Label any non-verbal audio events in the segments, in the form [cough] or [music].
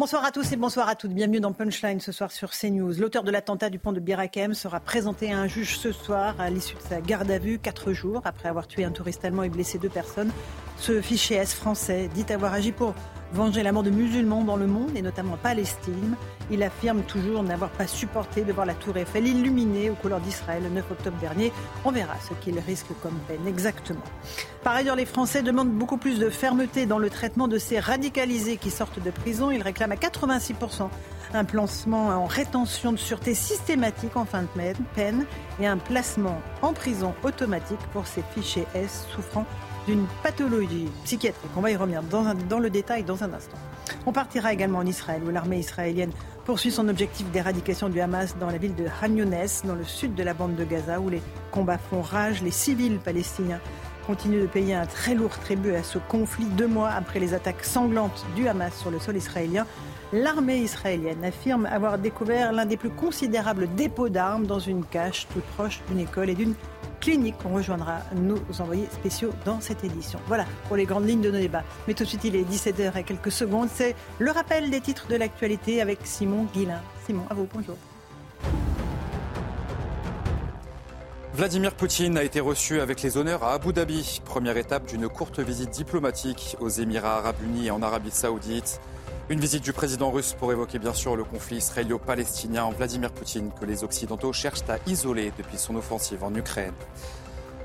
Bonsoir à tous et bonsoir à toutes. Bienvenue dans Punchline ce soir sur CNews. L'auteur de l'attentat du pont de Birakem sera présenté à un juge ce soir à l'issue de sa garde à vue, quatre jours après avoir tué un touriste allemand et blessé deux personnes. Ce fichier S français dit avoir agi pour venger la mort de musulmans dans le monde et notamment en Palestine. Il affirme toujours n'avoir pas supporté de voir la tour Eiffel illuminée aux couleurs d'Israël le 9 octobre dernier. On verra ce qu'il risque comme peine exactement. Par ailleurs, les Français demandent beaucoup plus de fermeté dans le traitement de ces radicalisés qui sortent de prison. Ils réclament à 86% un placement en rétention de sûreté systématique en fin de peine et un placement en prison automatique pour ces fichiers S souffrant d'une pathologie psychiatrique. On va y revenir dans, le détail dans un instant. On partira également en Israël où l'armée israélienne poursuit son objectif d'éradication du Hamas dans la ville de Younes, dans le sud de la bande de Gaza, où les combats font rage. Les civils palestiniens continuent de payer un très lourd tribut à ce conflit deux mois après les attaques sanglantes du Hamas sur le sol israélien. L'armée israélienne affirme avoir découvert l'un des plus considérables dépôts d'armes dans une cache toute proche d'une école et d'une clinique. On rejoindra nos envoyés spéciaux dans cette édition. Voilà pour les grandes lignes de nos débats. Mais tout de suite, il est 17h et quelques secondes. C'est le rappel des titres de l'actualité avec Simon Guillain. Simon, à vous, bonjour. Vladimir Poutine a été reçu avec les honneurs à Abu Dhabi, première étape d'une courte visite diplomatique aux Émirats arabes unis et en Arabie saoudite. Une visite du président russe pour évoquer bien sûr le conflit israélo-palestinien. Vladimir Poutine que les Occidentaux cherchent à isoler depuis son offensive en Ukraine.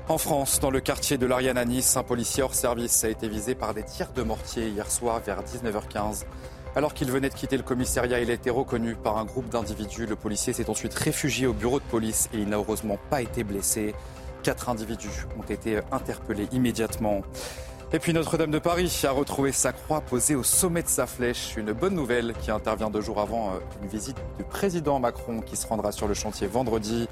En France, dans le quartier de l'Ariane à Nice, un policier hors service a été visé par des tirs de mortier hier soir vers 19h15. Alors qu'il venait de quitter le commissariat, il a été reconnu par un groupe d'individus. Le policier s'est ensuite réfugié au bureau de police et il n'a heureusement pas été blessé. Quatre individus ont été interpellés immédiatement. Et puis Notre-Dame de Paris a retrouvé sa croix posée au sommet de sa flèche. Une bonne nouvelle qui intervient deux jours avant euh, une visite du président Macron qui se rendra sur le chantier vendredi.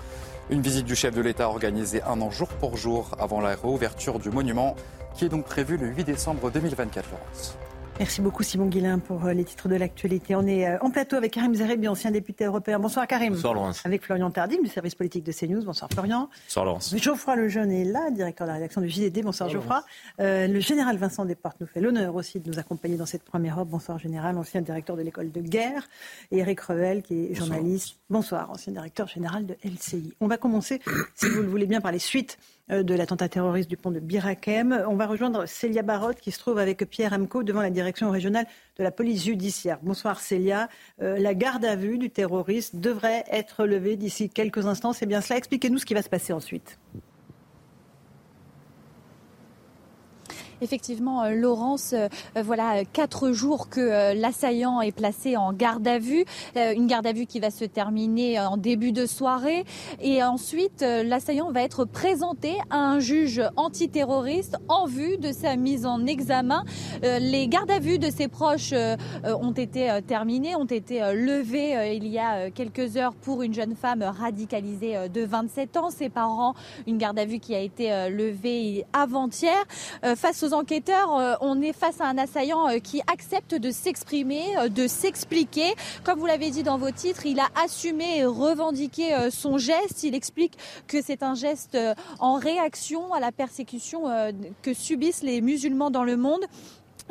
Une visite du chef de l'État organisée un an jour pour jour avant la réouverture du monument qui est donc prévue le 8 décembre 2024, Laurence. Merci beaucoup Simon Guillain pour euh, les titres de l'actualité. On est euh, en plateau avec Karim Zerebi, ancien député européen. Bonsoir Karim. Bonsoir Laurence. Avec Florian Tardy du service politique de CNews. Bonsoir Florian. Bonsoir Laurence. Geoffroy Lejeune est là, directeur de la rédaction du JDD. Bonsoir Geoffroy. Euh, le général Vincent Desportes nous fait l'honneur aussi de nous accompagner dans cette première robe. Bonsoir général, ancien directeur de l'école de guerre. Et Eric Revel, qui est journaliste. Bonsoir, ancien directeur général de LCI. On va commencer, si vous le voulez bien, par les suites de l'attentat terroriste du pont de Birakem. On va rejoindre Célia Barotte qui se trouve avec Pierre Amco devant la direction régionale de la police judiciaire. Bonsoir Célia. Euh, la garde à vue du terroriste devrait être levée d'ici quelques instants. C'est bien cela. Expliquez-nous ce qui va se passer ensuite. Effectivement, euh, Laurence, euh, euh, voilà quatre jours que l'assaillant est placé en garde à vue, une garde à vue qui va se terminer en début de soirée, et ensuite l'assaillant va être présenté à un juge antiterroriste en vue de sa mise en examen. Les gardes à vue de ses proches ont été terminées, ont été levées il y a quelques heures pour une jeune femme radicalisée de 27 ans. Ses parents, une garde à vue qui a été levée avant-hier. Aux enquêteurs, euh, on est face à un assaillant euh, qui accepte de s'exprimer, euh, de s'expliquer. Comme vous l'avez dit dans vos titres, il a assumé et revendiqué son geste. Il explique que c'est un geste en réaction à la persécution que subissent les musulmans dans le monde.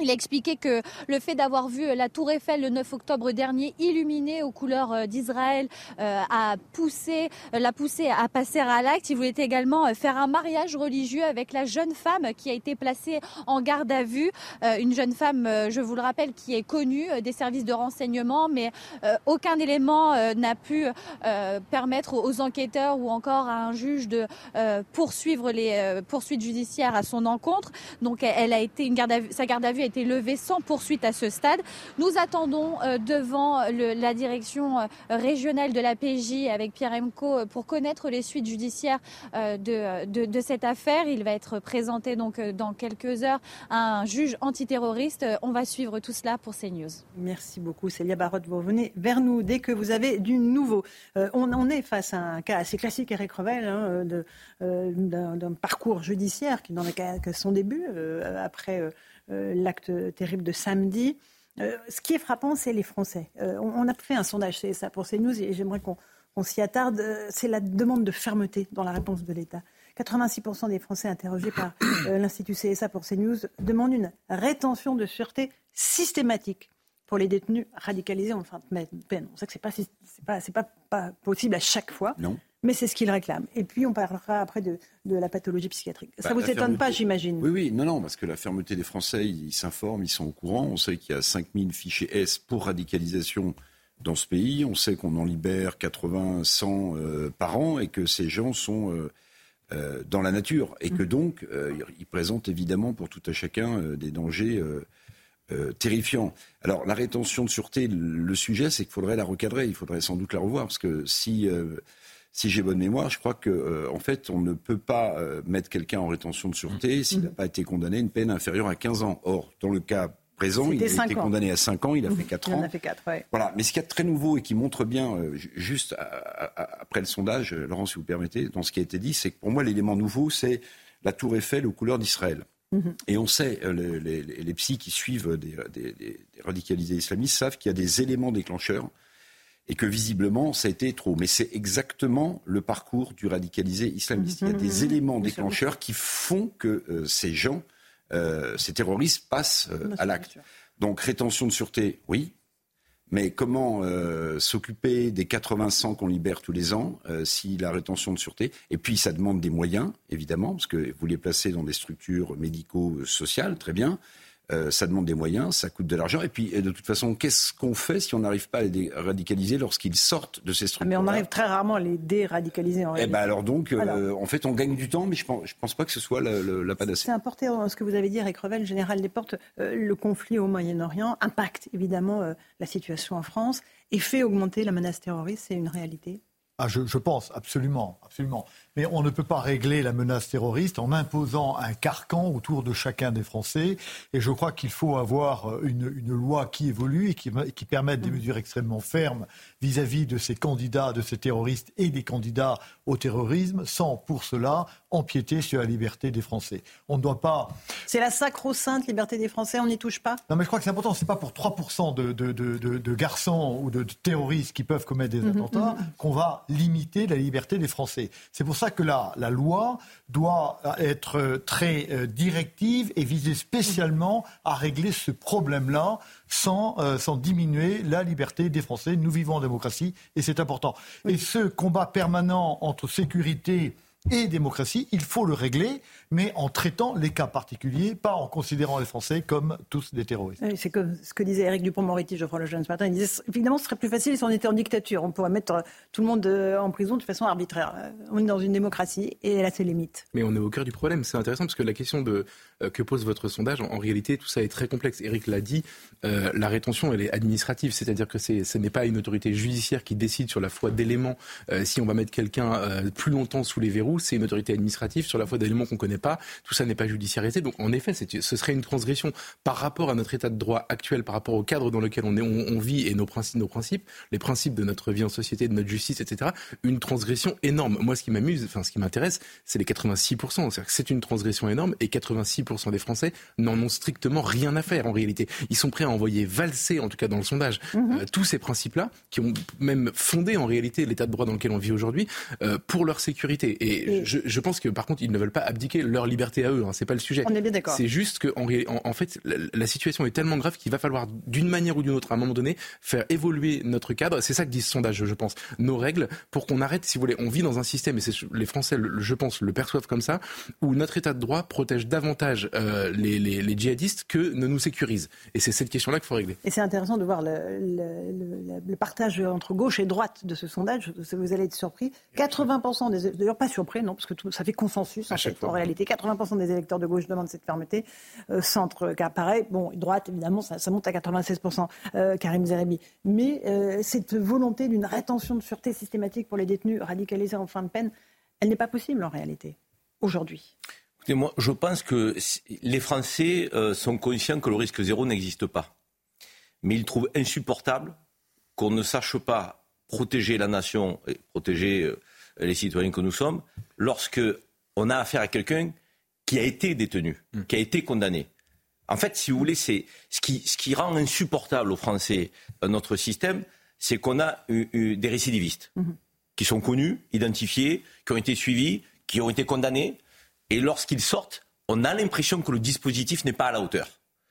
Il a expliqué que le fait d'avoir vu la tour Eiffel le 9 octobre dernier illuminée aux couleurs euh, d'Israël euh, a poussé, l'a poussé à passer à l'acte. Il voulait également euh, faire un mariage religieux avec la jeune femme qui a été placée en garde à vue. Euh, Une jeune femme, euh, je vous le rappelle, qui est connue des services de renseignement, mais euh, aucun élément n'a pu permettre aux enquêteurs ou encore à un juge de poursuivre les poursuites judiciaires à son encontre. Donc elle a été une garde à vue, sa garde à vue a été levée sans poursuite à ce stade. Nous attendons devant la direction régionale de la PJ avec Pierre Emco pour connaître les suites judiciaires de, cette affaire. Il va être présenté donc dans quelques heures à un juge antiterroriste. On va suivre tout cela pour CNews. Merci beaucoup, Célia Barotte. Vous revenez vers nous dès que vous avez du nouveau. on, est face à un cas assez classique, Eric Revel, hein, d'un parcours judiciaire qui n'en est qu'à son début, après l'acte terrible de samedi. ce qui est frappant, c'est les Français. on, a fait un sondage ça pour CNews et j'aimerais qu'on on s'y attarde, euh, c'est la demande de fermeté dans la réponse de l'État. 86% des Français interrogés par [coughs] euh, l'Institut CSA pour CNews demandent une rétention de sûreté systématique pour les détenus radicalisés en fin de peine. On sait que ce n'est pas, pas, possible à chaque fois. Non. Mais c'est ce qu'ils réclament. Et puis, on parlera après de, la pathologie psychiatrique. Ça ne bah, vous étonne pas, j'imagine? Oui, oui, non, non, parce que la fermeté des Français, ils s'informent, ils sont au courant. On sait qu'il y a 5000 fichiers S pour radicalisation dans ce pays. On sait qu'on en libère 80, 100 euh, par an et que ces gens sont euh, euh, dans la nature et que mm. donc ils présentent évidemment pour tout à chacun des dangers terrifiants. Alors la rétention de sûreté, le sujet c'est qu'il faudrait la recadrer, il faudrait sans doute la revoir parce que si si j'ai bonne mémoire, je crois que en fait, on ne peut pas mettre quelqu'un en rétention de sûreté mm. s'il n'a pas été condamné à une peine inférieure à 15 ans. Or, dans le cas présent. Il a été condamné à 5 ans, il a fait 4 ans. Il en a fait 4, ouais. Voilà. Mais ce qu'il y a de très nouveau et qui montre bien, euh, juste après le sondage, euh, Laurent, si vous permettez, dans ce qui a été dit, c'est que pour moi, l'élément nouveau, c'est la tour Eiffel aux couleurs d'Israël. Mhm. Et on sait, euh, les, les, psys qui suivent des, des, radicalisés islamistes savent qu'il y a des éléments déclencheurs et que visiblement ça a été trop. Mais c'est exactement le parcours du radicalisé islamiste. Il y a des mhm. éléments déclencheurs qui font que ces gens euh, ces terroristes passent euh, à l'acte. Donc rétention de sûreté, oui. Mais comment euh, s'occuper des 80 qu'on libère tous les ans si la rétention de sûreté Et puis ça demande des moyens, évidemment, parce que vous les placez dans des structures médico-sociales, très bien. Euh, ça demande des moyens, ça coûte de l'argent. Et puis, de toute façon, qu'est-ce qu'on fait si on n'arrive pas à les radicaliser lorsqu'ils sortent de ces structures Mais on arrive très rarement à les déradicaliser en Eh ben alors donc, euh, en fait, on gagne du temps, mais je pense, je pense pas que ce soit la, la, panacée. C'est important ce que vous avez dit, Eric Revel, général des portes. Euh, le conflit au Moyen-Orient impacte évidemment la situation en France et fait augmenter la menace terroriste. C'est une réalité. Ah, je, je, pense, absolument, absolument. Mais on ne peut pas régler la menace terroriste en imposant un carcan autour de chacun des Français. Et je crois qu'il faut avoir euh, une, loi qui évolue et qui, qui permette des mm. mesures extrêmement fermes vis-à-vis de ces candidats, de ces terroristes et des candidats au terrorisme, sans pour cela empiéter sur la liberté des Français. On ne doit pas. C'est la sacro-sainte liberté des Français, on n'y touche pas? Non, mais je crois que c'est important. Ce n'est pas pour 3% de, de, de, de, garçons ou de terroristes qui peuvent commettre des mm-hmm, attentats mm-hmm. qu'on va limiter la liberté des Français. C'est pour ça que la, la loi doit être très euh, directive et viser spécialement à régler ce problème-là sans, euh, sans diminuer la liberté des Français. Nous vivons en démocratie et c'est important. Et ce combat permanent entre sécurité et démocratie, il faut le régler, mais en traitant les cas particuliers, pas en considérant les Français comme tous des terroristes. c'est comme ce que disait Eric Dupont-Moretti, Geoffroy Lejeune ce matin. Il disait évidemment, ce serait plus facile si on était en dictature. On pourrait mettre tout le monde euh, en prison de façon arbitraire. Euh, on est dans une démocratie et elle a ses limites. Mais on est au cœur du problème. C'est intéressant parce que la question de, euh, que pose votre sondage, en, réalité, tout ça est très complexe. Eric l'a dit, la rétention, elle est administrative, c'est-à-dire que ce n'est pas une autorité judiciaire qui décide sur la foi d'éléments si on va mettre quelqu'un plus longtemps sous les verrous c'est une autorité administrative sur la foi d'éléments qu'on ne connaît pas. Tout ça n'est pas judiciarisé. Donc, en effet, ce serait une transgression par rapport à notre état de droit actuel, par rapport au cadre dans lequel on, est, on, vit et nos principes, nos principes, les principes de notre vie en société, de notre justice, etc. Une transgression énorme. Moi, ce qui m'amuse, enfin, ce qui m'intéresse, c'est les 86%. C'est-à-dire que c'est une transgression énorme et 86% des Français n'en ont strictement rien à faire en réalité. Ils sont prêts à envoyer valser, en tout cas dans le sondage, mhm. euh, tous ces principes-là qui ont même fondé en réalité l'état de droit dans lequel on vit aujourd'hui euh, pour leur sécurité. Et je, pense que par contre, ils ne veulent pas abdiquer leur liberté à eux. Hein, c'est pas le sujet. On est bien d'accord. C'est juste que en, en, fait, la, situation est tellement grave qu'il va falloir d'une manière ou d'une autre, à un moment donné, faire évoluer notre cadre. C'est ça que dit ce sondage, je pense. Nos règles pour qu'on arrête, si vous voulez, on vit dans un système et les Français, je pense, le perçoivent comme ça, où notre État de droit protège davantage euh, les, les, djihadistes que ne nous sécurise. Et c'est cette question-là qu'il faut régler. Et c'est intéressant de voir le, le, partage entre gauche et droite de ce sondage. Vous allez être surpris. 80% des, d'ailleurs pas surpris non, parce que tout, ça fait consensus. En, fait, en réalité, 80% des électeurs de gauche demandent cette fermeté. Euh, centre, car pareil, bon, droite, évidemment, ça, monte à 96%, euh, Karim Zerbi. Mais euh, cette volonté d'une rétention de sûreté systématique pour les détenus radicalisés en fin de peine, elle n'est pas possible en réalité, aujourd'hui. Écoutez, moi, je pense que les Français sont conscients que le risque zéro n'existe pas. Mais ils trouvent insupportable qu'on ne sache pas protéger la nation et protéger les citoyens que nous sommes lorsque on a affaire à quelqu'un qui a été détenu, hmm. qui a été condamné. En fait, si vous voulez, c'est ce qui, ce qui rend insupportable aux Français euh, notre système, c'est qu'on a eu, des récidivistes hmm. qui sont connus, identifiés, qui ont été suivis, qui ont été condamnés, et lorsqu'ils sortent, on a l'impression que le dispositif n'est pas à la hauteur.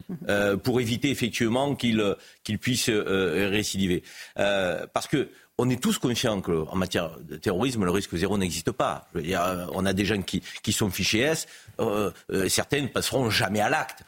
Hmm. Euh, pour éviter effectivement qu'ils puissent euh, récidiver. parce que on est tous conscients qu'en matière de terrorisme, le risque zéro n'existe pas. Euh, on a des gens qui, sont fichés S, euh, euh, certains ne passeront jamais à l'acte,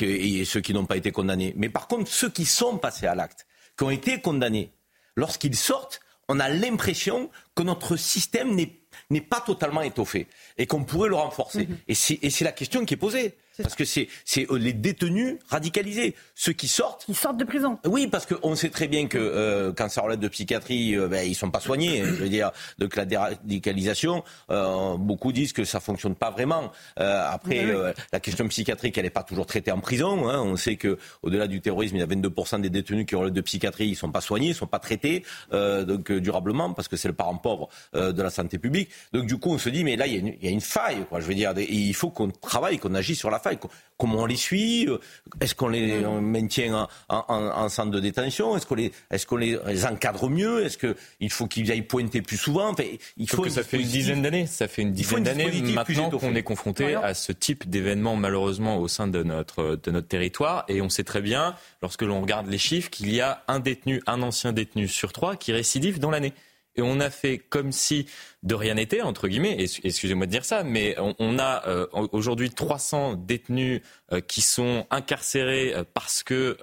et ceux qui n'ont pas été condamnés. Mais par contre, ceux qui sont passés à l'acte, qui ont été condamnés, lorsqu'ils sortent, on a l'impression que notre système n'est pas totalement étoffé et qu'on pourrait le renforcer. Mm-hmm. Et c'est la question qui est posée. Parce que c'est euh, les détenus radicalisés, ceux qui sortent. Ils sortent de prison. Oui, parce qu'on sait très bien que euh, quand ça relève de psychiatrie, euh, ben, ils sont pas soignés. je veux dire, donc la déradicalisation, euh, beaucoup disent que ça fonctionne pas vraiment. après, la question psychiatrique, elle n'est pas toujours traitée en prison. Hein. On sait que au-delà du terrorisme, il y a 22% des détenus qui relèvent de psychiatrie, ils sont pas soignés, ils sont pas traités donc durablement parce que c'est le parent pauvre de la santé publique. Donc du coup, on se dit mais là il y, y, a une faille. Quoi. Je veux dire, il faut qu'on travaille, qu'on agisse sur la faille comment on les suit? Euh, Est-ce qu'on les maintient en, centre de détention? Est-ce qu'on les, est qu'on les, encadre mieux? Est-ce qu'il faut qu'ils aillent pointer plus souvent? Il faut que ça fait une dizaine d'années. Ça fait une dizaine d'années maintenant qu'on est confronté à ce type d'événement malheureusement au sein de notre, de notre territoire. Et on sait très bien, lorsque l'on regarde les chiffres, qu'il y a un détenu, un ancien détenu sur trois qui récidive dans l'année et on a fait comme si de rien n'était, entre guillemets, excusez-moi de dire ça, mais on, a euh, aujourd'hui 300 détenus euh, qui sont incarcérés euh, parce que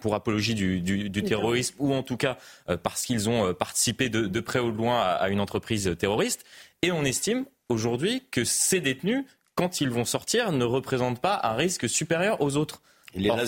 pour apologie du, terrorisme ou en tout cas parce qu'ils ont participé de, près ou de loin à, une entreprise terroriste. Et on estime aujourd'hui que ces détenus, quand ils vont sortir, ne représentent pas un risque supérieur aux autres. Il est là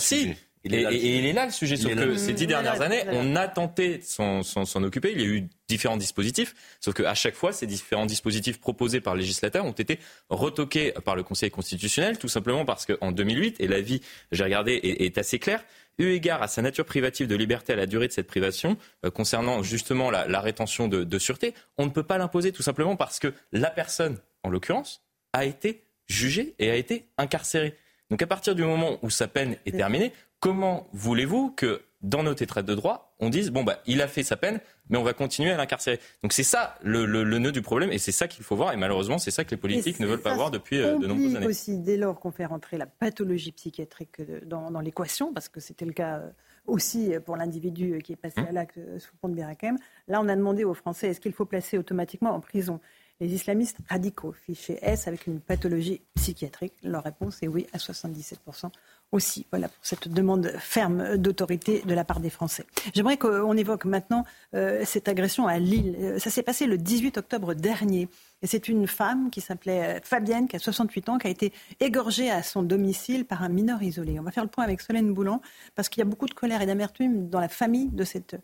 et, il est là le sujet. Sauf que ces dix dernières années, on a tenté de s'en occuper. Il y a eu différents dispositifs. Sauf qu'à chaque fois, ces différents dispositifs proposés par le législateur ont été retoqués par le Conseil constitutionnel, tout simplement parce qu'en 2008, et l'avis, j'ai regardé, est, assez clair, eu égard à sa nature privative de liberté à la durée de cette privation, euh, concernant justement la, rétention de, de sûreté, on ne peut pas l'imposer tout simplement parce que la personne, en l'occurrence, a été jugée et a été incarcérée. Donc à partir du moment où sa peine est terminée, comment voulez-vous que dans notre état de droit, on dise bon bah il a fait sa peine, mais on va continuer à l'incarcérer. Donc c'est ça le, nœud du problème et c'est ça qu'il faut voir et malheureusement c'est ça que les politiques ne veulent pas voir depuis euh, de nombreuses années. aussi dès lors qu'on fait rentrer la pathologie psychiatrique dans, l'équation, parce que c'était le cas euh, aussi pour l'individu qui est passé hum. à l'acte euh, sous le pont de Birakem. Là on a demandé aux Français est-ce qu'il faut placer automatiquement en prison les islamistes radicaux? Fichés S avec une pathologie psychiatrique Leur réponse est oui à 77% aussi. Voilà pour cette demande ferme d'autorité de la part des Français. J'aimerais qu'on évoque maintenant euh, cette agression à Lille. Euh, ça s'est passé le 18 octobre dernier. Et c'est une femme qui s'appelait euh, Fabienne, qui a 68 ans, qui a été égorgée à son domicile par un mineur isolé. On va faire le point avec Solène Boulan, parce qu'il y a beaucoup de colère et d'amertume dans la famille de cette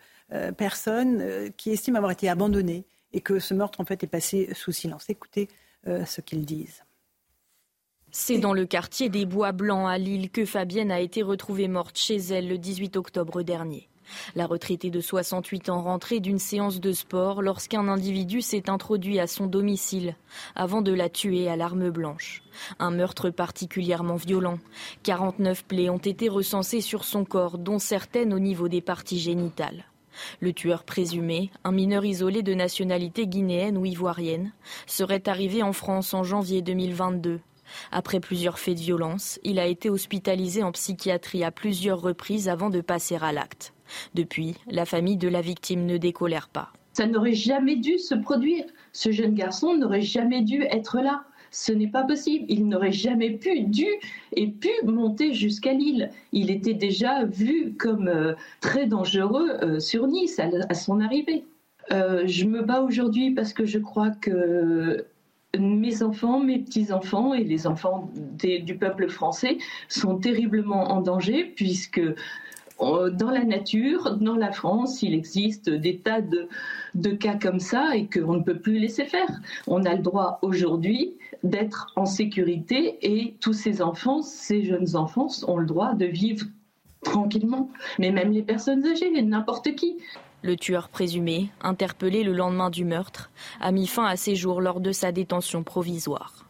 personne qui estime avoir été abandonnée et que ce meurtre en fait est passé sous silence. Écoutez ce qu'ils disent. C'est dans le quartier des Bois Blancs à Lille que Fabienne a été retrouvée morte chez elle le 18 octobre dernier. La retraitée de 68 ans rentrait d'une séance de sport lorsqu'un individu s'est introduit à son domicile avant de la tuer à l'arme blanche. Un meurtre particulièrement violent. 49 plaies ont été recensées sur son corps, dont certaines au niveau des parties génitales. Le tueur présumé, un mineur isolé de nationalité guinéenne ou ivoirienne, serait arrivé en France en janvier 2022 après plusieurs faits de violence, il a été hospitalisé en psychiatrie à plusieurs reprises avant de passer à l'acte. Depuis, la famille de la victime ne décolère pas. Ça n'aurait jamais dû se produire. Ce jeune garçon n'aurait jamais dû être là. Ce n'est pas possible. Il n'aurait jamais pu, dû et pu monter jusqu'à Lille. Il était déjà vu comme euh, très dangereux euh, sur Nice à, son arrivée. Euh, je me bats aujourd'hui parce que je crois que mes enfants, mes petits-enfants et les enfants du peuple français sont terriblement en danger puisque euh, dans la nature, dans la France, il existe des tas de, cas comme ça et qu'on ne peut plus laisser faire. On a le droit aujourd'hui d'être en sécurité et tous ces enfants, ces jeunes enfants ont le droit de vivre tranquillement. Mais même les personnes âgées, n'importe qui. Le tueur présumé, interpellé le lendemain du meurtre, a mis fin à ses jours lors de sa détention provisoire.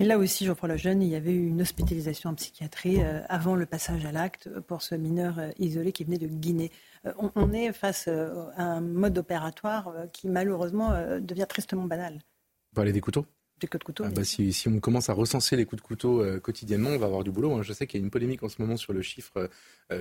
Et là aussi, Geoffroy Lejeune, il y avait eu une hospitalisation en psychiatrie euh, avant le passage à l'acte pour ce mineur euh, isolé qui venait de Guinée. Euh, on, est face à un mode opératoire qui malheureusement devient tristement banal. Vous parlez des couteaux des coups de couteau. Ah bah si, si, on commence à recenser les coups de couteau quotidiennement, on va avoir du boulot. Hein. Je sais qu'il y a une polémique en ce moment sur le chiffre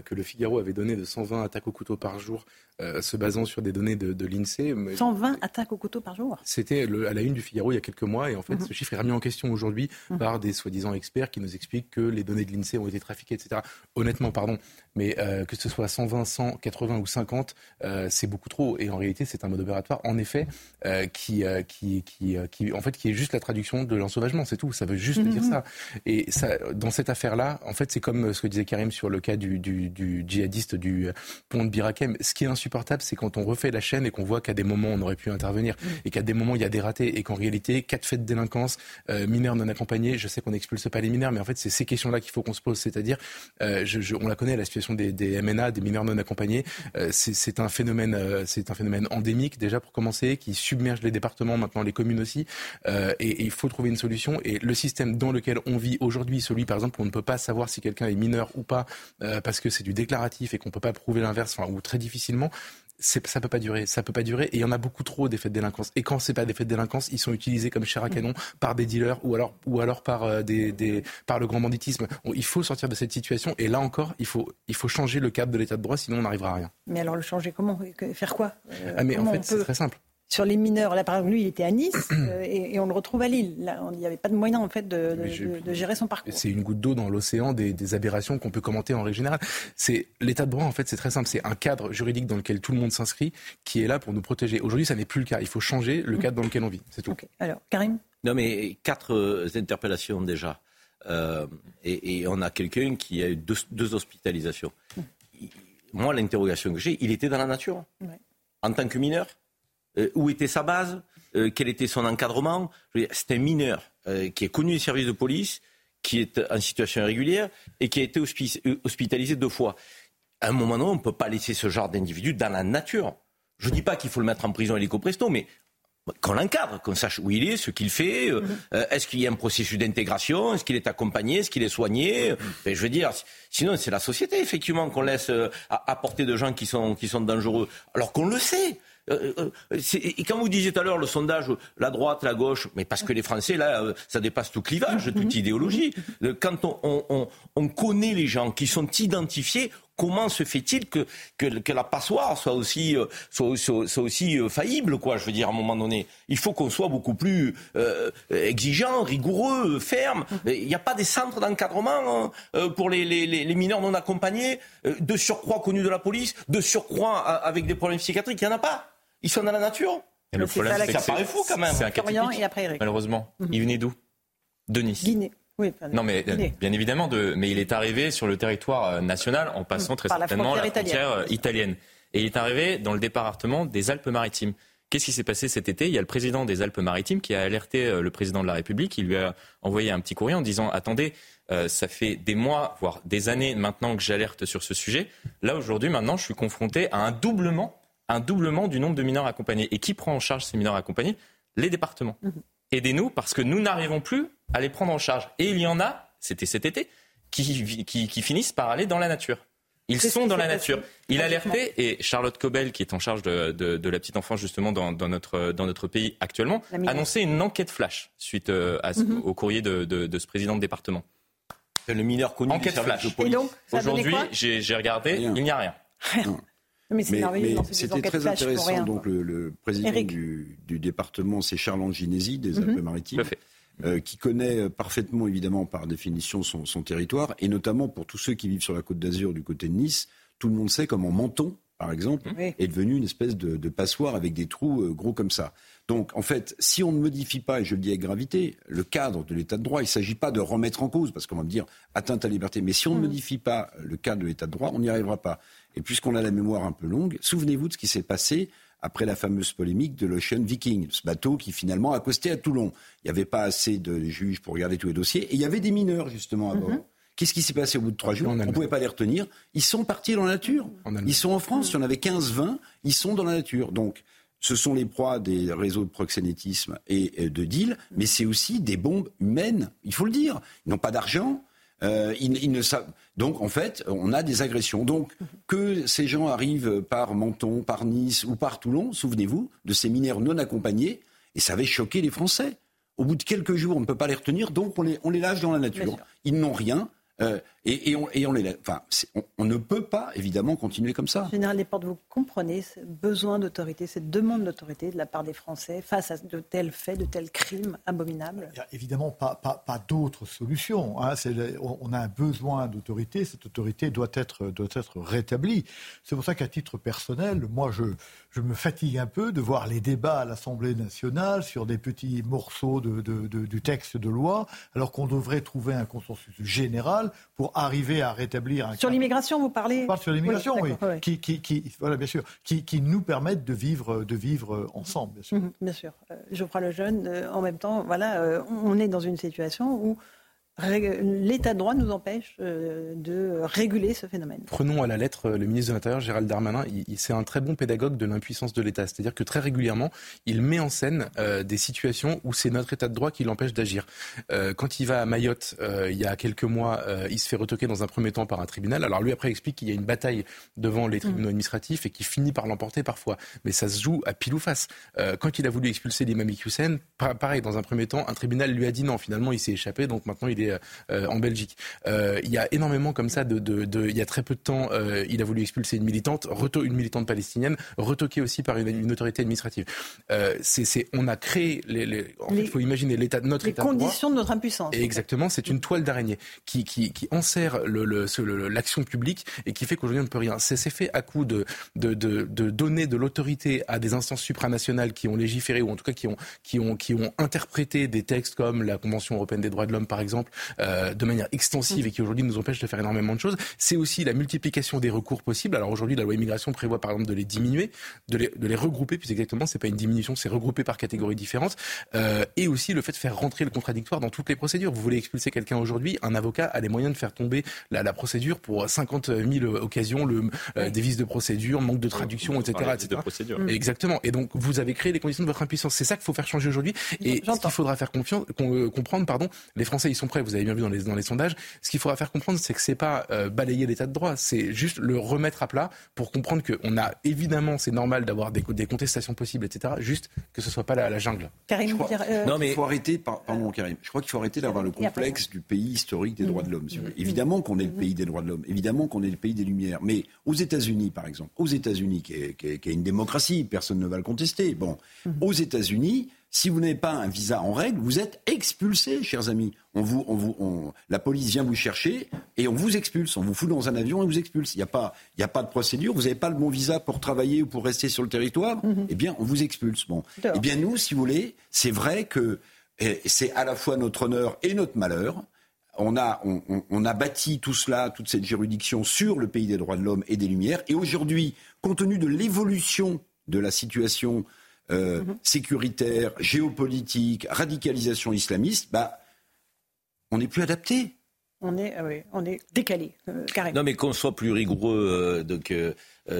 que le Figaro avait donné de 120 attaques au couteau par jour euh, se basant sur des données de, de l'INSEE. 120 attaques au couteau par jour C'était à la une du Figaro il y a quelques mois et en fait Mhm. ce chiffre est remis en question aujourd'hui Mhm. par des soi-disant experts qui nous expliquent que les données de l'INSEE ont été trafiquées, etc. Honnêtement, pardon, mais euh, que ce soit 120, 100, 80 ou 50, euh, c'est beaucoup trop et en réalité c'est un mode opératoire en effet euh, qui, euh, qui, qui, euh, qui, en fait, qui est juste la traduction de l'ensauvagement, c'est tout, ça veut juste Mhm. dire ça. Et ça, dans cette affaire-là, en fait c'est comme ce que disait Karim sur le cas du, du, du djihadiste du pont de Birakem. Ce qui est insupportable, c'est quand on refait la chaîne et qu'on voit qu'à des moments on aurait pu intervenir et qu'à des moments il y a des ratés et qu'en réalité, quatre faits de délinquance, euh, mineurs non accompagnés, je sais qu'on n'expulse pas les mineurs, mais en fait c'est ces questions-là qu'il faut qu'on se pose, c'est-à-dire, euh, je, je, on la connaît, la situation des, des MNA, des mineurs non accompagnés, euh, c'est un phénomène, c'est un phénomène endémique déjà pour commencer, qui submerge les départements, maintenant les communes aussi, et, et il faut trouver une solution. Et le système dans lequel on vit aujourd'hui, celui par exemple où on ne peut pas savoir si quelqu'un est mineur ou pas, parce que c'est du déclaratif et qu'on peut pas prouver l'inverse, enfin, ou très difficilement, ça peut pas durer, ça peut pas durer. Et il y en a beaucoup trop des faits de délinquance. Et quand c'est pas des faits de délinquance, ils sont utilisés comme chair à canon par des dealers ou alors ou alors par euh, des, des par le grand banditisme. Il faut sortir de cette situation. Et là encore, il faut il faut changer le cap de l'état de droit, sinon on n'arrivera à rien. Mais alors le changer comment? Faire quoi? Euh, ah mais en fait, c'est très simple sur les mineurs. Là, par exemple, lui, il était à Nice euh, et, et, on le retrouve à Lille. Là, il n'y avait pas de moyen en fait de, de, de, de gérer son parcours. C'est une goutte d'eau dans l'océan des, des, aberrations qu'on peut commenter en règle générale. C'est l'état de droit en fait, c'est très simple. C'est un cadre juridique dans lequel tout le monde s'inscrit, qui est là pour nous protéger. Aujourd'hui, ça n'est plus le cas. Il faut changer le cadre dans lequel on vit. C'est tout. Okay. Alors, Karim? Non, mais quatre euh, interpellations déjà. Euh, et, et, on a quelqu'un qui a eu deux, deux hospitalisations. Mmh. Moi, l'interrogation que j'ai, il était dans la nature ouais. en tant que mineur. Euh, où était sa base, euh, quel était son encadrement. C'est un mineur euh, qui est connu des services de police, qui est en situation irrégulière et qui a été hospi hospitalisé deux fois. À un moment donné, on ne peut pas laisser ce genre d'individu dans la nature. Je ne dis pas qu'il faut le mettre en prison hélico presto, mais qu'on l'encadre, qu'on sache où il est, ce qu'il fait. Est-ce qu'il y a un processus d'intégration Est-ce qu'il est accompagné Est-ce qu'il est soigné ben, Je veux dire, sinon c'est la société effectivement qu'on laisse euh, apporter de gens qui sont, qui sont dangereux, alors qu'on le sait. Euh, euh, et quand vous disiez tout à l'heure le sondage, la droite, la gauche, mais parce que les Français, là, euh, ça dépasse tout clivage, toute idéologie. Quand on, on, on, on connaît les gens qui sont identifiés, comment se fait-il que, que, que, la passoire soit aussi, soit, soit, soit aussi faillible, quoi, je veux dire, à un moment donné Il faut qu'on soit beaucoup plus euh, exigeant, rigoureux, ferme. Il n'y a pas des centres d'encadrement hein, pour les, les, les, mineurs non accompagnés, de surcroît connus de la police, de surcroît avec des problèmes psychiatriques, il n'y en a pas. Ils sont dans la nature. Et le problème, c'est que ça paraît fou quand même. C'est un cas typique, et après Eric. malheureusement. Mhm. Il venait d'où? De Nice. Guinée. Oui, non, mais Guinée. bien évidemment, de, mais il est arrivé sur le territoire national en passant très Par la certainement la frontière frontière italienne. italienne. Et il est arrivé dans le département des Alpes-Maritimes. Qu'est-ce qui s'est passé cet été? Il y a le président des Alpes-Maritimes qui a alerté euh, le président de la République. Il lui a envoyé un petit courrier en disant Attendez, euh, ça fait des mois, voire des années maintenant que j'alerte sur ce sujet. Là, aujourd'hui, maintenant, je suis confronté à un doublement, un doublement du nombre de mineurs accompagnés. Et qui prend en charge ces mineurs accompagnés Les départements. Aidez-nous parce que nous n'arrivons plus à les prendre en charge. Et il y en a, c'était cet été, qui, qui, qui finissent par aller dans la nature. Ils sont dans la nature. Il alertait, et Charlotte Cobel, qui est en charge de, de, de la petite enfance justement dans, dans, notre, dans notre pays actuellement, annonçait une enquête flash suite euh, à Mhm. au courrier de, de, de ce président de département. C'est le mineur connu Enquête flash. de Et police. donc, a donné Aujourd'hui, j'ai j'ai regardé, Rien. il n'y a rien. Mais c'était très intéressant. rien, donc quoi. le, le président du, du département, c'est Charles Anginesi des Mhm. Alpes-Maritimes, euh, qui connaît euh, parfaitement, évidemment, par définition, son, son territoire, et notamment pour tous ceux qui vivent sur la côte d'Azur du côté de Nice. Tout le monde sait comment Menton par exemple, est devenue une espèce de, passoire avec des trous euh, gros comme ça. Donc, en fait, si on ne modifie pas, et je le dis avec gravité, le cadre de l'état de droit, il ne s'agit pas de remettre en cause, parce qu'on va me dire atteinte à la liberté, mais si on ne mm. modifie pas le cadre de l'état de droit, on n'y arrivera pas. Et puisqu'on a la mémoire un peu longue, souvenez-vous de ce qui s'est passé après la fameuse polémique de l'Ocean Viking, ce bateau qui finalement a accosté à Toulon. Il n'y avait pas assez de juges pour regarder tous les dossiers, et il y avait des mineurs justement à bord. Mm-hmm. Qu'est-ce qui s'est passé au bout de trois jours On ne pouvait pas les retenir. Ils sont partis dans la nature. ils sont en France. Il y en avait 15-20. Ils sont dans la nature. Donc, ce sont les proies des réseaux de proxénétisme et de deal, mais c'est aussi des bombes humaines. Il faut le dire. Ils n'ont pas d'argent. Euh, ils, ne savent... Donc, en fait, on a des agressions. Donc, que ces gens arrivent par Menton, par Nice ou par Toulon, souvenez-vous de ces mineurs non accompagnés, et ça avait choqué les Français. Au bout de quelques jours, on ne peut pas les retenir, donc on les, on les lâche dans la nature. Ils n'ont rien. Uh, Et, on, et on, enfin, on, ne peut pas, évidemment, continuer comme ça. Général Desportes, vous comprenez ce besoin d'autorité, cette demande d'autorité de la part des Français face à de tels faits, de tels crimes abominables Il n'y a évidemment pas, pas, pas d'autre solution. Hein. on a un besoin d'autorité, cette autorité doit être, doit être rétablie. C'est pour ça qu'à titre personnel, moi, je, je me fatigue un peu de voir les débats à l'Assemblée nationale sur des petits morceaux de, du texte de loi, alors qu'on devrait trouver un consensus général pour arriver à rétablir un. Sur l'immigration, vous parlez parle sur l'immigration, oui. Qui, qui, qui, voilà, bien sûr, qui, qui, nous permettent de vivre, de vivre ensemble, bien sûr. Mhm, bien sûr. Euh, Geoffroy Lejeune, euh, en même temps, voilà, euh, on est dans une situation où l'état de droit nous empêche euh, de réguler ce phénomène. Prenons à la lettre le ministre de l'Intérieur, Gérald Darmanin. C'est un très bon pédagogue de l'impuissance de l'État. C'est-à-dire que très régulièrement, il met en scène euh, des situations où c'est notre état de droit qui l'empêche d'agir. Euh, quand il va à Mayotte, il y a quelques mois, il se fait retoquer dans un premier temps par un tribunal. Alors lui, après, explique qu'il y a une bataille devant les tribunaux mm. administratifs et qu'il finit par l'emporter parfois. Mais ça se joue à pile ou face. quand il a voulu expulser l'imam Hussein, pareil, dans un premier temps, un tribunal lui a dit non, finalement, il s'est échappé, donc maintenant il est euh, en Belgique. Euh, il y a énormément comme ça. De, de, il y a très peu de temps, euh, il a voulu expulser une militante, une militante palestinienne, retoquée aussi par une, autorité administrative. c'est, on a créé, les, il faut imaginer l'état de notre les état conditions de, notre impuissance. exactement, c'est une toile d'araignée qui, qui, qui enserre le, l'action publique et qui fait qu'aujourd'hui on ne peut rien. C'est, fait à coup de, de, de, donner de l'autorité à des instances supranationales qui ont légiféré ou en tout cas qui ont, qui ont, qui ont interprété des textes comme la Convention européenne des droits de l'homme par exemple, euh, de manière extensive et qui aujourd'hui nous empêche de faire énormément de choses. C'est aussi la multiplication des recours possibles. Alors aujourd'hui, la loi immigration prévoit par exemple de les diminuer, de les, de les regrouper, plus exactement, c'est pas une diminution, c'est regrouper par catégories différentes, euh, et aussi le fait de faire rentrer le contradictoire dans toutes les procédures. Vous voulez expulser quelqu'un aujourd'hui, un avocat a les moyens de faire tomber la, la procédure pour 50 000 occasions, le, euh, des vices de procédure, manque de traduction, etc. etc. De procédure. Mm. Exactement. Et donc vous avez créé les conditions de votre impuissance. C'est ça qu'il faut faire changer aujourd'hui. Et ce qu'il faudra faire confiance, euh, comprendre, pardon, les Français ils sont prêts. Vous avez bien vu dans les, dans les sondages. Ce qu'il faudra faire comprendre, c'est que c'est pas euh, balayer l'état de droit, c'est juste le remettre à plat pour comprendre qu'on a évidemment, c'est normal d'avoir des, des, contestations possibles, etc. Juste que ce soit pas la, la jungle. Karim, euh, non mais il faut arrêter, pardon Karim, je crois qu'il faut arrêter d'avoir le complexe du pays historique des droits de l'homme. Mm-hmm. Évidemment qu'on est le pays des droits de l'homme, évidemment qu'on est le pays des Lumières, mais aux États-Unis, par exemple, aux États-Unis, qui est, qui, qui est, une démocratie, personne ne va le contester. Bon, mm-hmm. aux États-Unis, si vous n'avez pas un visa en règle, vous êtes expulsé, chers amis. On vous, on vous, la police vient vous chercher et on vous expulse. On vous fout dans un avion et vous expulse. Il n'y a pas, a pas de procédure. Vous n'avez pas le bon visa pour travailler ou pour rester sur le territoire. Mhm. Eh bien, on vous expulse. Bon. Eh bien, nous, si vous voulez, c'est vrai que c'est à la fois notre honneur et notre malheur. On a, on, on a bâti tout cela, toute cette juridiction sur le pays des droits de l'homme et des Lumières. Et aujourd'hui, compte tenu de l'évolution de la situation euh, mhm. sécuritaire, géopolitique, radicalisation islamiste, bah, on n'est plus adapté. On est, ah on est décalé, euh, Non, mais qu'on soit plus rigoureux euh, donc,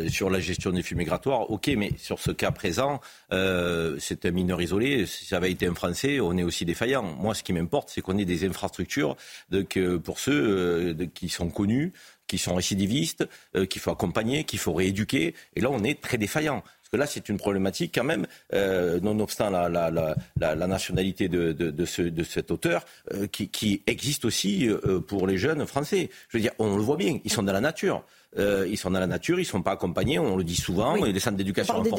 sur la gestion des flux migratoires, ok, mais sur ce cas présent, c'est un mineur isolé. Si ça avait été un Français, on est aussi défaillant. Moi, ce qui m'importe, c'est qu'on ait des infrastructures donc, pour ceux qui sont connus, qui sont récidivistes, qu'il faut accompagner, qu'il faut rééduquer. Et là, on est très défaillant. Parce que là, c'est une problématique quand même, euh, nonobstant la, la, la, la, nationalité de, de, de, ce, de cet auteur, euh, qui, qui, existe aussi euh, pour les jeunes français. Je veux dire, on le voit bien, ils sont dans la nature. Euh, ils sont dans la nature, ils ne sont pas accompagnés, on le dit souvent, les centres d'éducation ne sont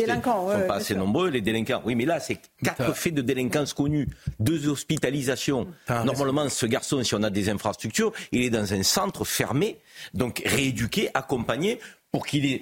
pas assez nombreux, les délinquants. Oui, mais là, c'est quatre faits de délinquance connus, deux hospitalisations. Normalement, ce garçon, si on a des infrastructures, il est dans un centre fermé, donc rééduqué, accompagné, pour qu'il ait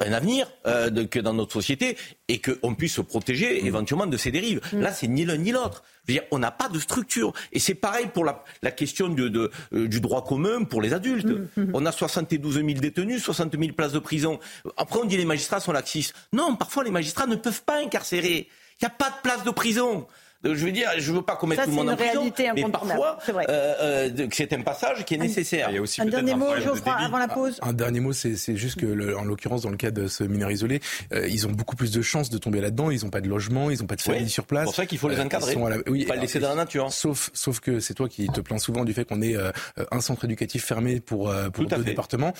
un avenir euh, que dans notre société et qu'on puisse se protéger éventuellement de ces dérives. Mm. Là, c'est ni l'un ni l'autre. on n'a pas de structure. Et c'est pareil pour la, question de, euh, du droit commun pour les adultes. Mm, mm. On a 72 000 détenus, 60 000 places de prison. Après, on dit les magistrats sont laxistes. Non, parfois les magistrats ne peuvent pas incarcérer. Il n'y a pas de place de prison. Je veux dire, je veux pas qu'on mette tout le monde en prison, mais parfois, euh, euh, c'est un passage qui est nécessaire. un dernier mot, Geoffroy, avant la pause. Un, dernier mot, c'est juste que, en l'occurrence, dans le cas de ce mineur isolé, euh, ils ont beaucoup plus de chances de tomber là-dedans. Ils n'ont pas de logement, ils n'ont pas de famille sur place. C'est pour ça qu'il faut les encadrer. Ils la... oui, pas les laisser dans la nature. Sauf, sauf que c'est toi qui te plains souvent du fait qu'on ait un centre éducatif fermé pour, pour deux départements.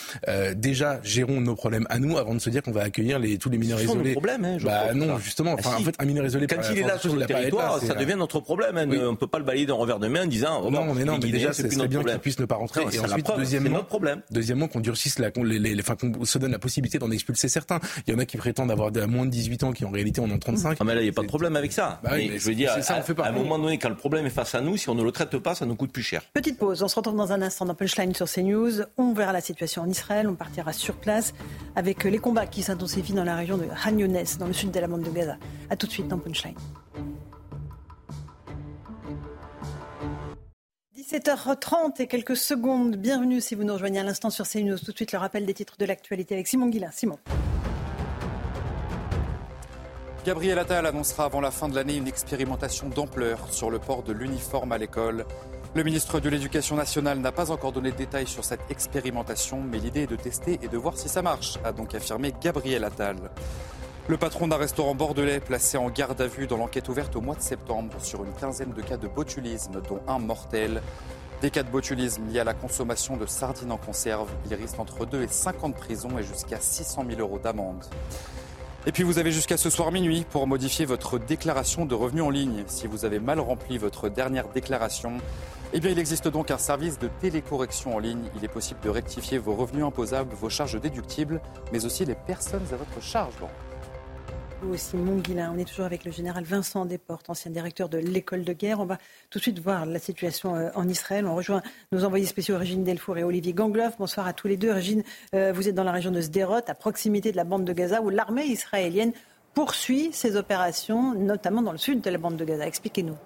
déjà, gérons nos problèmes à nous avant de se dire qu'on va accueillir les, tous les mineurs isolés. problème, hein, bah non, justement. Enfin, en fait, un mineur isolé. Quand il est là sur le territoire, ça devient notre problème. Hein. On ne peut pas le balayer d'un revers de main en disant oh, non, mais non, mais déjà c'est bien qu'il puisse ne pas rentrer. et ensuite, deuxièmement, problème. Deuxièmement, qu'on durcisse la, les, les, enfin, qu'on se donne la possibilité d'en expulser certains. Il y en a qui prétendent avoir moins de 18 ans qui en réalité en ont 35. Ah mais là il n'y a pas de problème avec ça. Bah mais, je veux dire, ça, à, à un moment donné, quand le problème est face à nous, si on ne le traite pas, ça nous coûte plus cher. Petite pause. On se retrouve dans un instant dans Punchline sur CNews. On verra la situation en Israël. On partira sur place avec les combats qui s'intensifient dans la région de Han dans le sud de la bande de Gaza. A tout de suite dans Punchline. 17h30 et quelques secondes. Bienvenue si vous nous rejoignez à l'instant sur CNews. Tout de suite le rappel des titres de l'actualité avec Simon Guillain. Simon. Gabriel Attal annoncera avant la fin de l'année une expérimentation d'ampleur sur le port de l'uniforme à l'école. Le ministre de l'Éducation nationale n'a pas encore donné de détails sur cette expérimentation, mais l'idée est de tester et de voir si ça marche, a donc affirmé Gabriel Attal. Le patron d'un restaurant bordelais placé en garde à vue dans l'enquête ouverte au mois de septembre sur une quinzaine de cas de botulisme, dont un mortel. Des cas de botulisme liés à la consommation de sardines en conserve. Il risque entre 2 et 5 ans de prison et jusqu'à 600 000 euros d'amende. Et puis vous avez jusqu'à ce soir minuit pour modifier votre déclaration de revenus en ligne. Si vous avez mal rempli votre dernière déclaration, eh bien il existe donc un service de télécorrection en ligne. Il est possible de rectifier vos revenus imposables, vos charges déductibles, mais aussi les personnes à votre charge aussi. On est toujours avec le général Vincent Desportes, ancien directeur de l'école de guerre. On va tout de suite voir la situation euh, en Israël. On rejoint nos envoyés spéciaux Régine Delfour et Olivier Gangloff. Bonsoir à tous les deux. Régine, euh, vous êtes dans la région de Sderot, à proximité de la bande de Gaza, où l'armée israélienne poursuit ses opérations, notamment dans le sud de la bande de Gaza. Expliquez-nous.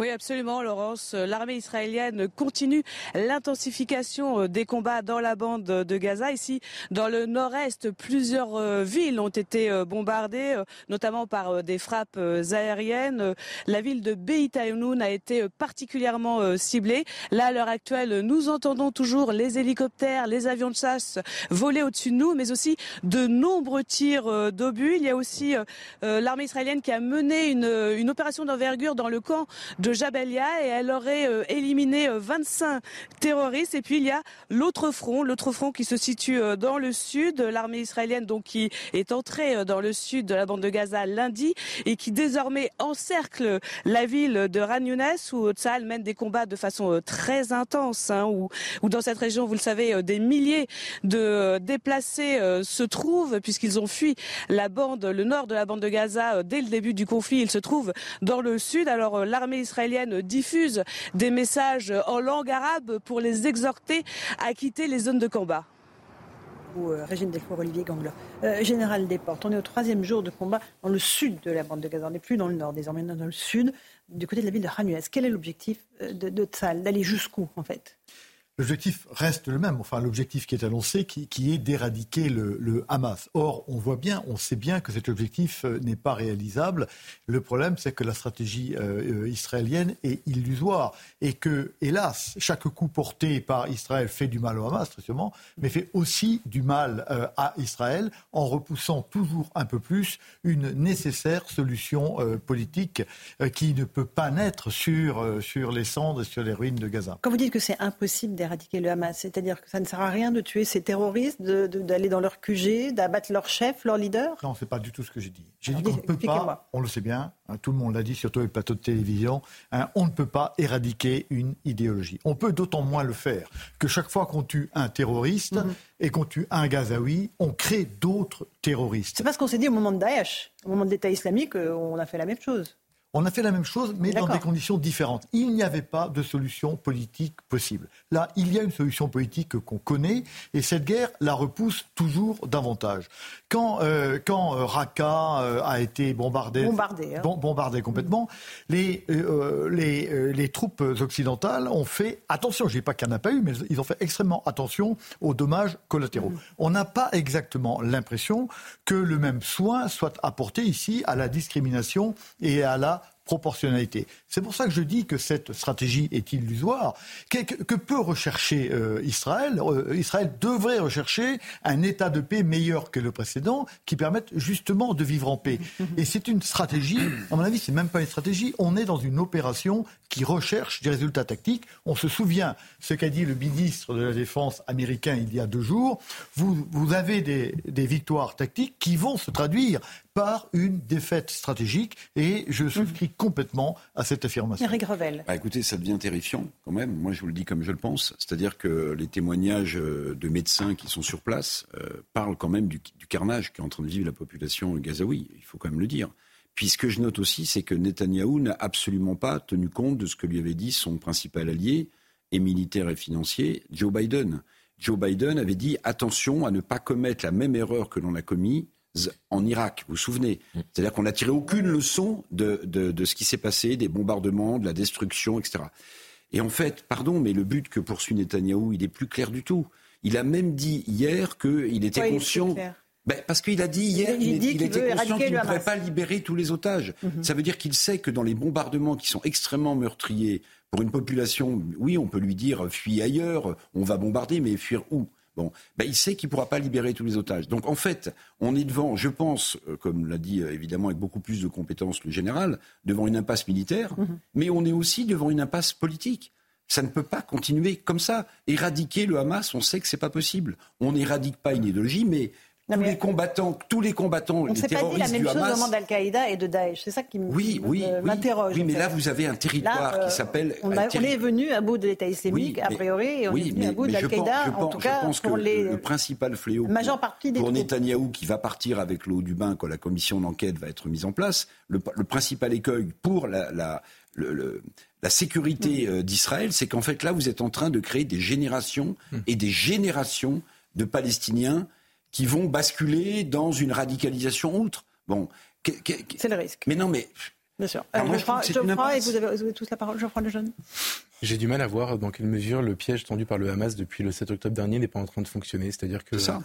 Oui, absolument, Laurence. L'armée israélienne continue l'intensification euh, des combats dans la bande de Gaza. Ici, dans le nord-est, plusieurs euh, villes ont été euh, bombardées, notamment par des frappes aériennes. La ville de Beit Hanoun a été particulièrement ciblée. Là, à l'heure actuelle, nous entendons toujours les hélicoptères, les avions de chasse voler au-dessus de nous, mais aussi de nombreux tirs d'obus. Il y a aussi l'armée israélienne qui a mené une, une opération d'envergure dans le camp de Jabalia et elle aurait euh, éliminé 25 euh, terroristes. Et puis il y a l'autre front, l'autre front qui se situe euh, dans le sud, l'armée israélienne donc qui est entrée dans le sud de la bande de Gaza lundi et qui désormais encercle la ville de Ran où Tsahal mène des combats de façon très intense, hein, où, où, dans cette région, vous le savez, des milliers de déplacés se trouvent puisqu'ils ont fui la bande, le nord de la bande de Gaza dès le début du conflit. Ils se trouvent dans le sud. Alors l'armée israélienne diffuse des messages en langue arabe pour les exhorter à quitter les zones de combat. Euh, Régine Delfour, Olivier Gangler. Euh, Général Desportes, on est au troisième jour de combat dans le sud de la bande de Gaza. On n'est plus dans le nord, désormais dans le sud, du côté de la ville de Khan Quel est l'objectif euh, de, de Tzal D'aller jusqu'où, en fait? L'objectif reste le même, enfin l'objectif qui est annoncé, qui, est d'éradiquer le, Hamas. Or, on voit bien, on sait bien que cet objectif euh, n'est pas réalisable. Le problème, c'est que la stratégie euh, euh, israélienne est illusoire et que, hélas, chaque coup porté par Israël fait du mal au Hamas, justement, mais fait aussi du mal à Israël en repoussant toujours un peu plus une nécessaire solution politique qui ne peut pas naître sur, sur les cendres et sur les ruines de Gaza. Quand vous dites que c'est impossible éradiquer le Hamas. C'est-à-dire que ça ne sert à rien de tuer ces terroristes, d'aller dans leur QG, d'abattre leur chef, leur leader? Non, c'est pas du tout ce que j'ai dit. J'ai dit qu'on ne peut pas, on le sait bien, hein, tout le monde l'a dit, surtout avec le plateau de télévision, hein, on ne peut pas éradiquer une idéologie. On peut d'autant moins le faire que chaque fois qu'on tue un terroriste mhm. et qu'on tue un Gazaoui, on crée d'autres terroristes. C'est parce qu'on s'est dit au moment de Daesh, au moment de l'État islamique, euh, on a fait la même chose. On a fait la même chose, mais dans des conditions différentes. Il n'y avait pas de solution politique possible. Là, il y a une solution politique qu'on connaît, et cette guerre la repousse toujours davantage. Quand, euh, quand euh, Raqqa euh, a été bombardé, bombardé, hein. bombardé complètement, les, les, les, troupes occidentales ont fait attention. Je ne dis pas qu'il n'y en a pas eu, mais ils ont fait extrêmement attention aux dommages collatéraux. Mm. On n'a pas exactement l'impression que le même soin soit apporté ici à la discrimination et à la proportionnalité. C'est pour ça que je dis que cette stratégie est illusoire. Que, peut rechercher euh, Israël? Euh, Israël devrait rechercher un état de paix meilleur que le précédent qui permette justement de vivre en paix. Et c'est une stratégie, à mon avis, c'est même pas une stratégie, on est dans une opération qui recherche des résultats tactiques. On se souvient ce qu'a dit le ministre de la Défense américain il y a deux jours. Vous, vous avez des, des victoires tactiques qui vont se traduire par une défaite stratégique et je souscris complètement à cette affirmation. Eric Revel. Bah, écoutez, ça devient terrifiant quand même. Moi, je vous le dis comme je le pense. C'est-à-dire que les témoignages euh, de médecins qui sont sur place euh, parlent quand même du, carnage qui est en train de vivre la population gazaoui. Il faut quand même le dire. Puis ce que je note aussi, c'est que Netanyahou n'a absolument pas tenu compte de ce que lui avait dit son principal allié, et militaire et financier, Joe Biden. Joe Biden avait dit attention à ne pas commettre la même erreur que l'on a commis en Irak, vous vous souvenez mm. C'est-à-dire qu'on n'a tiré aucune leçon de, de, ce qui s'est passé, des bombardements, de la destruction, etc. Et en fait, pardon, mais le but que poursuit Netanyahou, il est plus clair du tout. Il a même dit hier qu'il était conscient. Ben, parce qu'il a dit hier il, il, était conscient qu'il ne pourrait pas libérer tous les otages. Mm-hmm. Ça veut dire qu'il sait que dans les bombardements qui sont extrêmement meurtriers, pour une population, oui, on peut lui dire fuis ailleurs, on va bombarder, mais fuir où? Bon, ben, il sait qu'il ne pourra pas libérer tous les otages. Donc en fait, on est devant, je pense, euh, comme l'a dit euh, évidemment avec beaucoup plus de compétences le général, devant une impasse militaire, mhm. mais on est aussi devant une impasse politique. Ça ne peut pas continuer comme ça. Éradiquer le Hamas, on sait que c'est pas possible. On n'éradique pas une idéologie, mais tous les combattants, tous les combattants, on les terroristes pas dit la même chose au moment d'Al-Qaïda et de Daesh. C'est ça qui oui, oui, m'interroge. Oui, mais là, vous avez un territoire qui euh, s'appelle. On, est venu à bout de l'État islamique, a priori, et on est venu à bout d'Al-Qaïda, en tout cas, pour les. Le principal fléau pour, pour Netanyahou, qui va partir avec l'eau du bain quand la commission d'enquête va être mise en place, le, principal écueil pour la, la le, la sécurité mm. euh, d'Israël, c'est qu'en fait là, vous êtes en train de créer des générations mm. et des générations de Palestiniens qui vont basculer dans une radicalisation outre. Bon, c'est le risque. Mais non, mais Bien sûr. Prends, je prends et vous avez, vous avez, tous la parole. Je prends le jeune. J'ai du mal à voir dans quelle mesure le piège tendu par le Hamas depuis le 7 octobre dernier n'est pas en train de fonctionner. C'est-à-dire que. ça.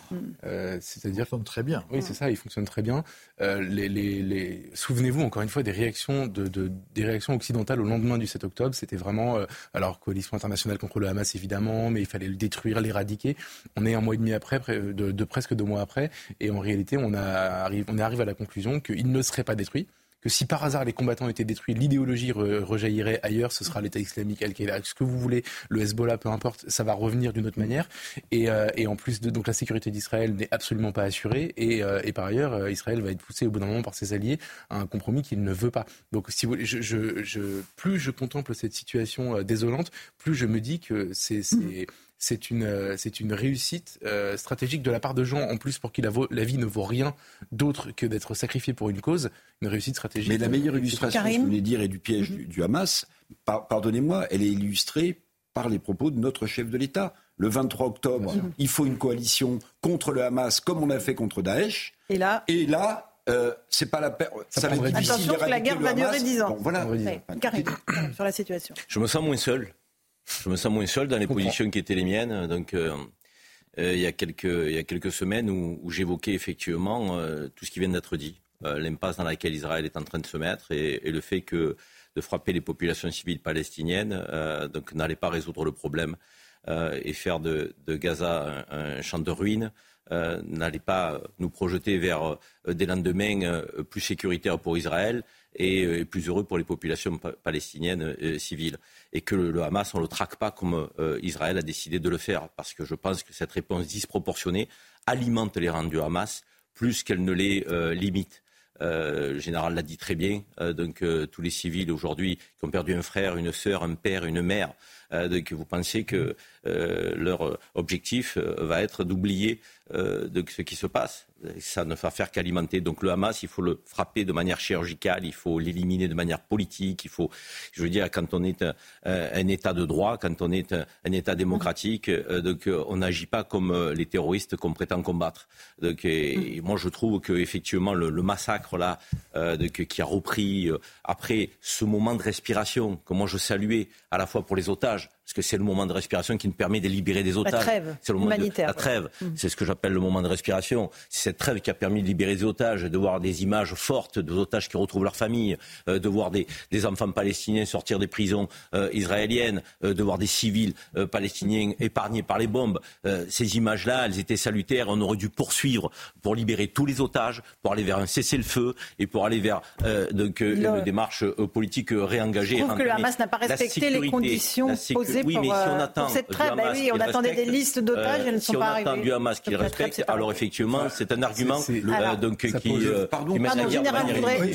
Euh, c'est-à-dire. fonctionne très bien. Oui, c'est ça, il fonctionne très bien. Euh, les, les, les... Souvenez-vous encore une fois des réactions, de, de, des réactions occidentales au lendemain du 7 octobre. C'était vraiment. Euh, alors, coalition internationale contre le Hamas, évidemment, mais il fallait le détruire, l'éradiquer. On est un mois et demi après, de, de presque deux mois après, et en réalité, on, a, on arrive à la conclusion qu'il ne serait pas détruit que si par hasard les combattants étaient détruits, l'idéologie rejaillirait ailleurs, ce sera l'État islamique, Al-Qaïda, ce que vous voulez, le Hezbollah, peu importe, ça va revenir d'une autre manière. Et, euh, et, en plus, de, donc la sécurité d'Israël n'est absolument pas assurée. Et, euh, et par ailleurs, euh, Israël va être poussé au bout d'un moment par ses alliés à un compromis qu'il ne veut pas. Donc, si vous, je, je, je, plus je contemple cette situation désolante, plus je me dis que c'est c'est une, euh, c'est une réussite euh, stratégique de la part de gens, en plus pour qui la, la vie ne vaut rien d'autre que d'être sacrifié pour une cause, une réussite stratégique. Mais la meilleure illustration, je voulais dire, et du piège du, Hamas, pardonnez-moi, elle est illustrée par les propos de notre chef de l'État. Le 23 octobre, il faut une coalition contre le Hamas, comme on a fait contre Daesh. Et là, et là euh, c'est pas la peine. Ça, va être difficile Attention que la guerre va durer 10 ans. voilà. Karim, sur la situation. Je me sens moins seul. Je me sens moins seul dans les positions qui étaient les miennes. Donc, euh, euh, il, y a quelques, il y a quelques semaines où, j'évoquais effectivement euh, tout ce qui vient d'être dit, l'impasse dans laquelle Israël est en train de se mettre et, le fait que de frapper les populations civiles palestiniennes donc n'allait pas résoudre le problème et faire de, Gaza un, champ de ruines. n'allait pas nous projeter vers des lendemains plus sécuritaires pour Israël et, plus heureux pour les populations palestiniennes civiles et que le, Hamas, on ne le traque pas comme euh, Israël a décidé de le faire. Parce que je pense que cette réponse disproportionnée alimente les rangs du Hamas plus qu'elle ne les euh, limite. Euh, le général l'a dit très bien. donc tous les civils aujourd'hui qui ont perdu un frère, une sœur, un père, une mère, donc vous pensez que leur objectif va être d'oublier ce qui se passe. Ça ne va faire qu'alimenter. Donc le Hamas, il faut le frapper de manière chirurgicale, il faut l'éliminer de manière politique, il faut, je veux dire, quand on est un, un État de droit, quand on est un, un État démocratique, euh, donc euh, on n'agit pas comme euh, les terroristes qu'on prétend combattre. Donc moi je trouve que effectivement le, massacre là, euh, qui a repris euh, après ce moment de respiration que moi je saluais à la fois pour les otages, parce que c'est le moment de respiration qui nous permet de libérer des otages. trêve c'est le moment de- humanitaire, la trêve, c'est ce que j'appelle le moment de respiration. C'est cette trêve qui a permis de libérer des otages, de voir des images fortes des otages qui retrouvent leur famille, euh, de voir des, des enfants palestiniens sortir des prisons euh, israéliennes, euh, de voir des civils palestiniens épargnés par les bombes. Ces images-là, elles étaient salutaires. On aurait dû poursuivre pour libérer tous les otages, pour aller vers un cessez-le-feu et pour aller vers donc, une démarche politique réengagée. Je trouve que le Hamas n'a pas la respecté les conditions oui, pour, mais si on euh, attend pour cette trêve. Bah oui, on attendait des listes d'otages, elles ne sont si on pas attend arrivées. du Hamas trêve, respecte, pas alors effectivement, c'est un argument euh, donc, qui, euh, pardon, qui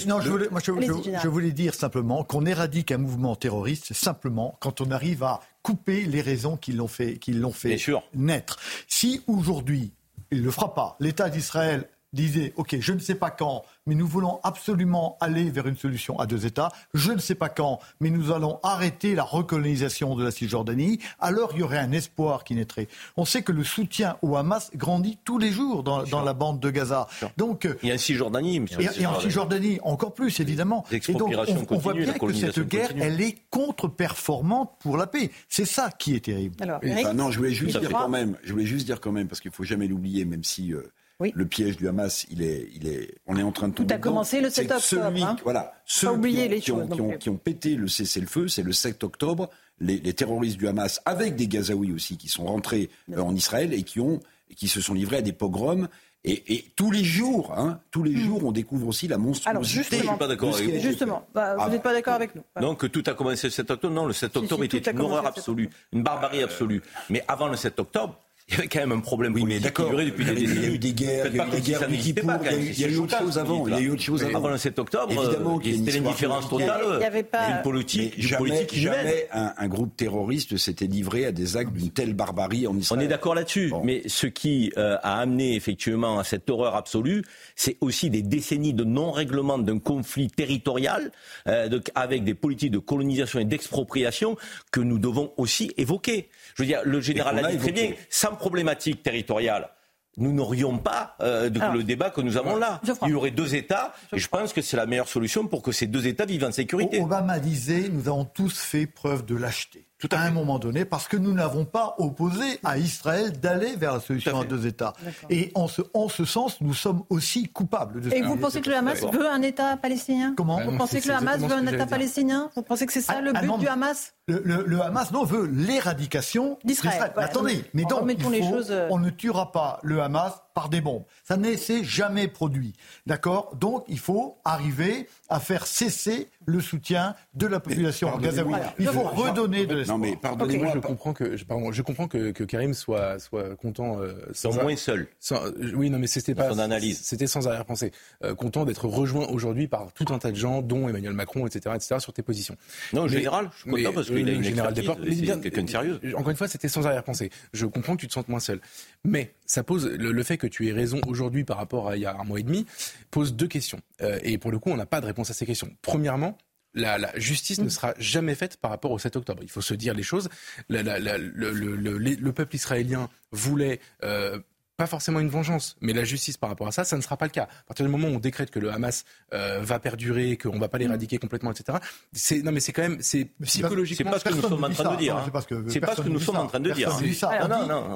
non, je voulais, moi, je, voulais dire simplement qu'on éradique un mouvement terroriste simplement quand on arrive à couper les raisons qui l'ont fait, qui l'ont fait naître. Si aujourd'hui, il ne le fera pas, l'État d'Israël disait, OK, je ne sais pas quand, mais nous voulons absolument aller vers une solution à deux États, je ne sais pas quand, mais nous allons arrêter la recolonisation de la Cisjordanie, alors il y aurait un espoir qui naîtrait. On sait que le soutien au Hamas grandit tous les jours dans, dans la bande de Gaza. Donc, Il y a un Cisjordanie, monsieur. et, et en Cisjordanie, encore plus, évidemment. Et donc, on, on voit bien que cette guerre, continue. elle est contre-performante pour la paix. C'est ça qui est terrible. Alors, Eric, enfin, non, je voulais juste dire quand même, je voulais juste dire quand même, parce qu'il faut jamais l'oublier, même si euh, Oui. le piège du Hamas, il est, il est, on est en train de tomber. a dedans, commencé le c'est 7 que octobre, Celui, hein. voilà, ceux oublier qui ont, les qui ont- choses non qui ont- qui ont pété le cessez-le-feu, c'est le 7 octobre. Les, les terroristes du Hamas, avec des Gazaouis aussi, qui sont rentrés euh, en Israël et qui ont, qui se sont livrés à des pogroms. Et, et tous les jours, hein, tous les jours, on découvre aussi la monstruosité. Hmm. Alors, justement- Je suis pas d'accord avec a vous. Justement, bah, Ah, vous n'êtes pas d'accord avec nous. Voilà. Donc tout a commencé le 7 octobre. Non, le 7 Si, octobre si, tout était a une horreur le 7 absolue, une barbarie absolue. Mais avant le 7 octobre, il y avait quand même un problème Oui, mais politique d'accord. depuis Il y a des eu- il y a décennies. eu des guerres, Faites il y a eu des guerres du il y a eu- autre chose avant, il y a eu autre chose avant. Avant le 7 octobre, Évidemment c'était l'indifférence politique. totale. Il y avait pas- Une politique, jamais, un, un groupe terroriste s'était livré à des actes d'une telle barbarie en On Israël. est d'accord là-dessus, Bon. mais ce qui euh, a amené effectivement à cette horreur absolue, c'est aussi des décennies de non-règlement d'un conflit territorial euh, donc avec des politiques de colonisation et d'expropriation que nous devons aussi évoquer. Je veux dire, le général l'a a dit très bien, sans problématique territoriale. Nous n'aurions pas euh, de- Alors, le débat que nous avons là. Il y aurait deux États, et je pense que c'est la meilleure solution pour que ces deux États vivent en sécurité. Obama disait nous avons tous fait preuve de lâcheté. Tout à, un moment donné, parce que nous n'avons pas opposé à Israël d'aller vers la solution à, deux États. Et en ce, en ce sens, nous sommes aussi coupables de Et vous pensez que le Hamas veut un État palestinien? Comment? Vous non, pensez que le Hamas veut un État palestinien? Vous pensez que c'est ça Ah, le ah but non, du Hamas? Le, le- le Hamas, non, veut l'éradication D'Israël. Attendez, mais donc, les faut- choses, euh, on ne tuera pas le Hamas par des bombes. Ça ne s'est jamais produit. D'accord? Donc, il faut arriver à faire cesser le soutien de la population gazaoui. pardonnez-moi. Il faut redonner de Non, l'espoir. mais pardonnez-moi. je comprends que, je, pardon, je comprends que, que Karim soit, soit content. euh, sans- moins sans- euh, oui, non, mais c'était pas. son analyse. C'était sans arrière-pensée. Euh, content d'être rejoint aujourd'hui par tout un tas de gens, dont Emmanuel Macron, etc., etc., sur tes positions. Non, Mais- général, je suis mais, content parce qu'il a le une général des expertise, portes- mais c'est bien- quelqu'un de sérieux. Encore une fois, c'était sans arrière-pensée. Je comprends que tu te sentes moins seul. Mais ça pose le, le fait que tu aies raison aujourd'hui par rapport à il y a un mois et demi pose deux questions. Euh, et pour le coup, on n'a pas de réponse à ces questions. Premièrement, la, la justice ne sera jamais faite par rapport au 7 octobre. Il faut se dire les choses. La- la- la- le, le- le- les- le peuple israélien voulait euh, pas forcément une vengeance, mais la justice par rapport à ça, ça ne sera pas le cas. À partir du moment où on décrète que le Hamas euh, va perdurer, qu'on va pas l'éradiquer complètement, etc. C'est non, mais c'est quand même c'est psychologiquement. C'est pas ce que nous sommes ne en train de dire. Hein. c'est pas ce que- C'est pas ce que personne nous sommes en train de dire. Ne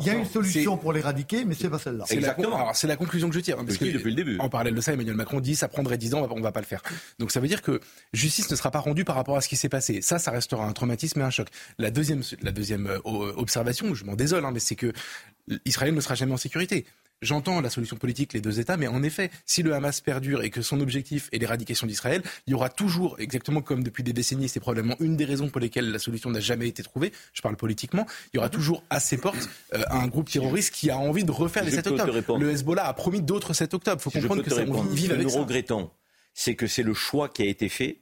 Il y a une solution pour l'éradiquer, mais c'est pas celle-là. C'est la, Exactement. alors, c'est la conclusion que je tire. hein, parce que depuis le début. En parallèle de ça, Emmanuel Macron dit ça prendrait 10 ans, on va, on va pas le faire. Donc ça veut dire que justice ne sera pas rendue par rapport à ce qui s'est passé. Ça, ça restera un traumatisme et un choc. La deuxième, la deuxième euh, observation, je m'en désole, hein, mais c'est que Israël ne sera jamais en sécurité. J'entends la solution politique, les deux États, mais en effet, si le Hamas perdure et que son objectif est l'éradication d'Israël, il y aura toujours, exactement comme depuis des décennies, c'est probablement une des raisons pour lesquelles la solution n'a jamais été trouvée, je parle politiquement, il y aura toujours à ses portes euh, un groupe terroriste qui a envie de refaire Si les je 7 peux te octobre. Le Hezbollah a promis d'autres 7 octobre. Il faut Si comprendre que ça, que avec nous ça. regrettons, c'est que c'est le choix qui a été fait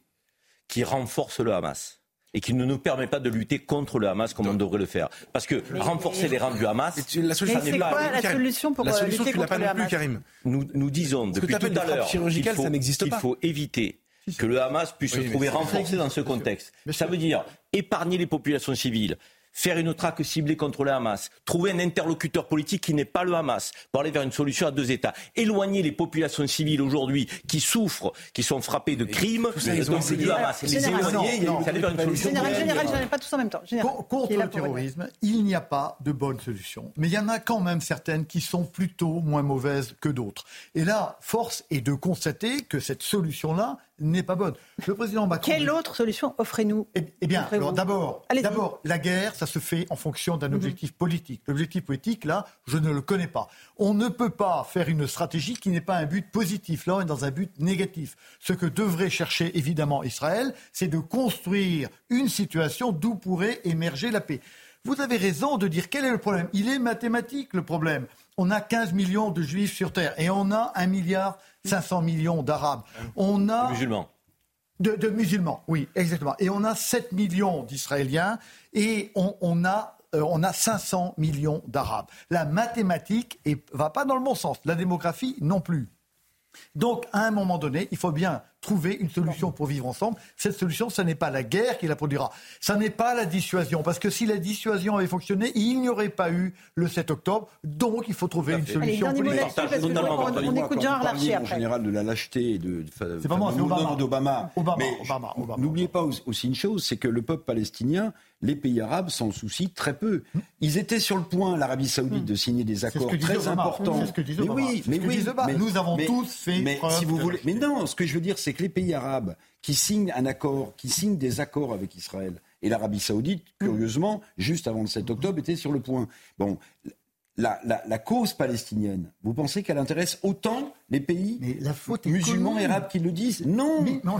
qui renforce le Hamas. Et qui ne nous permet pas de lutter contre le Hamas comme on devrait le faire. Parce que renforcer les rangs du Hamas, la solution, c'est quoi la solution pour la solution, lutter contre le Hamas Karim. Nous, nous disons depuis tout à l'heure qu'il faut, il faut éviter que le Hamas puisse se trouver renforcé dans ce contexte. Ça veut dire épargner les populations civiles, faire une traque ciblée contre le Hamas, trouver un interlocuteur politique qui n'est pas le Hamas, pour aller vers une solution à deux États, éloigner les populations civiles aujourd'hui qui souffrent, qui sont frappées de crimes, c'est du Hamas. Les éloigner, ça vers une solution. Général, général, pas tous en même temps. Contre le terrorisme, il n'y a pas de bonne solution. Mais il y en a quand même certaines qui sont plutôt moins mauvaises que d'autres. Et là, force est de constater que cette solution-là, n'est pas bonne. Le président Macron. Quelle autre solution offrez-nous Eh, eh bien, d'abord, d'abord, la guerre, ça se fait en fonction d'un mhm. objectif politique. L'objectif politique, là, je ne le connais pas. On ne peut pas faire une stratégie qui n'est pas un but positif. Là, on est dans un but négatif. Ce que devrait chercher évidemment Israël, c'est de construire une situation d'où pourrait émerger la paix. Vous avez raison de dire quel est le problème. Il est mathématique le problème. On a 15 millions de juifs sur Terre et on a un milliard 500 millions d'Arabes. On a... De musulmans. De, musulmans, oui, exactement. Et on a 7 millions d'Israéliens et on, a euh, on a 500 millions d'Arabes. La mathématique ne va pas dans le bon sens, la démographie non plus. Donc, à un moment donné, il faut bien trouver une solution pour vivre ensemble. Cette solution, ce n'est pas la guerre qui la produira. Ce n'est pas la dissuasion. Parce que si la dissuasion avait fonctionné, il n'y aurait pas eu le 7 octobre. Donc, il faut trouver une solution Allez, politique. On, on, écoute Jean Larcher En général, de la lâcheté de, de, d'Obama. Mais n'oubliez pas aussi une chose, c'est que le peuple palestinien les pays arabes s'en soucient très peu. Ils étaient sur le point, l'Arabie Saoudite, de signer des accords très importants. Ce que mais oui, mais oui, mais, nous avons tous fait mais, si vous voulez, mais non, ce que je veux dire, c'est que les pays arabes qui signent un accord, qui signent des accords avec Israël, et l'Arabie Saoudite, curieusement, juste avant le 7 octobre, était sur le point. Bon, la, cause palestinienne, vous pensez qu'elle intéresse autant les pays musulmans et arabes qui le disent? Non, non,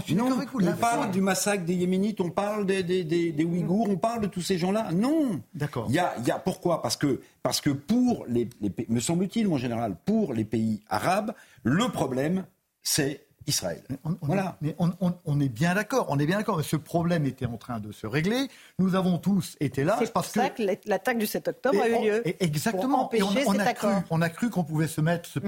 on parle du massacre des Yéménites, on parle des, des, Ouïghours, on parle de tous ces gens-là. Non. D'accord. Il y a, y a, pourquoi? Parce que parce que pour les, les me semble-t-il en général, pour les pays arabes, le problème c'est Israël. On, voilà. mais on, est bien d'accord, on est bien d'accord. Ce problème était en train de se régler. Nous avons tous été là. C'est pour ça que, l'attaque du 7 octobre a eu lieu. exactement. et on, a cru, on a cru qu'on pouvait se mettre ce,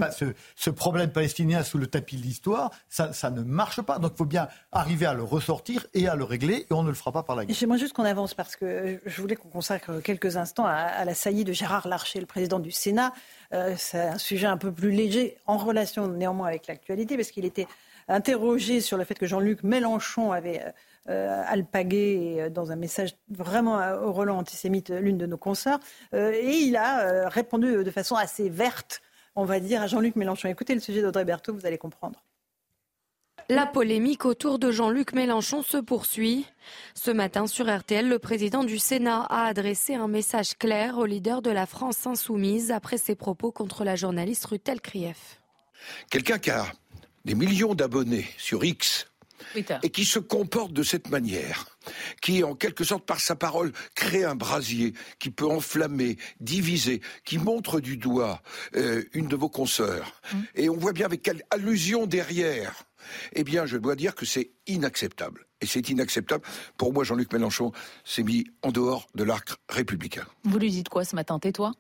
ce, problème palestinien sous le tapis de l'histoire. Ça, ça, ne marche pas. Donc il faut bien arriver à le ressortir et à le régler. Et on ne le fera pas par la guerre. J'aimerais juste qu'on avance parce que je voulais qu'on consacre quelques instants à, la saillie de Gérard Larcher, le président du Sénat. Euh, c'est un sujet un peu plus léger en relation néanmoins avec l'actualité parce qu'il était interrogé sur le fait que Jean-Luc Mélenchon avait euh, alpagué euh, dans un message vraiment au relent antisémite l'une de nos consoeurs. Euh, et il a répondu de façon assez verte, on va dire, à Jean-Luc Mélenchon. Écoutez le sujet d'Audrey Berthaud, vous allez comprendre. La polémique autour de Jean-Luc Mélenchon se poursuit. Ce matin sur RTL, le président du Sénat a adressé un message clair au leader de la France insoumise après ses propos contre la journaliste Rutel Krief. Quelqu'un qui a des millions d'abonnés sur X et qui se comporte de cette manière, qui en quelque sorte par sa parole crée un brasier qui peut enflammer, diviser, qui montre du doigt euh, une de vos consoeurs, mmh. et on voit bien avec quelle allusion derrière, eh bien je dois dire que c'est inacceptable. Et c'est inacceptable. Pour moi, Jean-Luc Mélenchon s'est mis en dehors de l'arc républicain. Vous lui dites quoi ce matin? Tais-toi?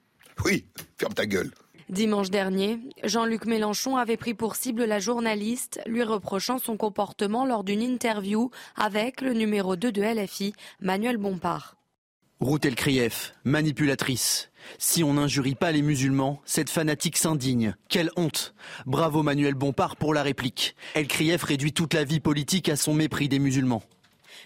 Oui, ferme ta gueule. Dimanche dernier, Jean-Luc Mélenchon avait pris pour cible la journaliste, lui reprochant son comportement lors d'une interview avec le numéro 2 de LFI, Manuel Bompard. Routel Krief, manipulatrice. Si on n'injurie pas les musulmans, cette fanatique s'indigne. Quelle honte Bravo Manuel Bompard pour la réplique. El Krief réduit toute la vie politique à son mépris des musulmans.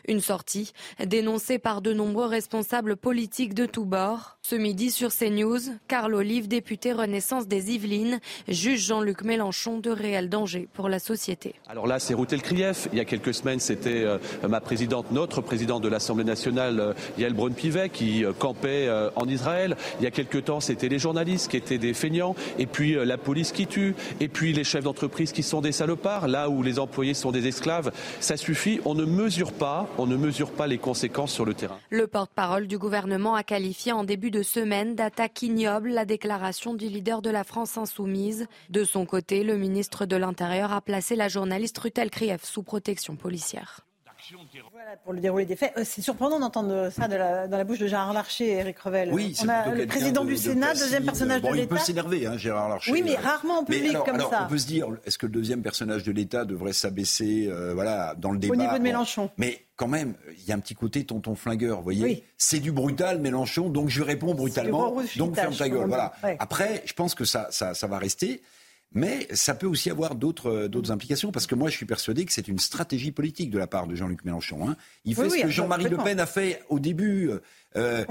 Une sortie dénoncée par de nombreux responsables politiques de tous bords. Ce midi sur CNews, Carl Olive, député Renaissance des Yvelines, juge Jean-Luc Mélenchon de réel danger pour la société. Alors là, c'est Routel Krief. Il y a quelques semaines, c'était euh, ma présidente, notre présidente de l'Assemblée nationale, euh, Yael Braun-Pivet, qui euh, campait en Israël. Il y a quelques temps, c'était les journalistes qui étaient des feignants, et puis la police qui tue, et puis les chefs d'entreprise qui sont des salopards, là où les employés sont des esclaves. Ça suffit. On ne mesure pas on ne mesure pas les conséquences sur le terrain. Le porte-parole du gouvernement a qualifié en début de semaine d'attaque ignoble la déclaration du leader de la France insoumise. De son côté, le ministre de l'Intérieur a placé la journaliste Rutel Krief sous protection policière. Voilà pour le déroulé des faits. Euh, c'est surprenant d'entendre ça de la, dans la bouche de Gérard Larcher et Eric Revel. Oui, on a le président du Sénat, deuxième personnage bon, de l'État. Il peut s'énerver, hein, Gérard Larcher. Oui, mais rarement en public alors, comme alors, ça. On peut se dire, est-ce que le deuxième personnage de l'État devrait s'abaisser, euh, voilà, dans le débat Au niveau de bon. Mélenchon. Mais quand même, il y a un petit côté tonton flingueur, vous voyez. Oui. C'est du brutal, Mélenchon, donc je réponds brutalement, donc ferme ta gueule. Voilà. Ouais. Après, je pense que ça, ça, ça va rester. Mais ça peut aussi avoir d'autres euh, d'autres implications, parce que moi, je suis persuadé que c'est une stratégie politique de la part de Jean-Luc Mélenchon. hein. Il fait Oui, ce oui, que Jean-Marie Le. Pen a fait au début. euh,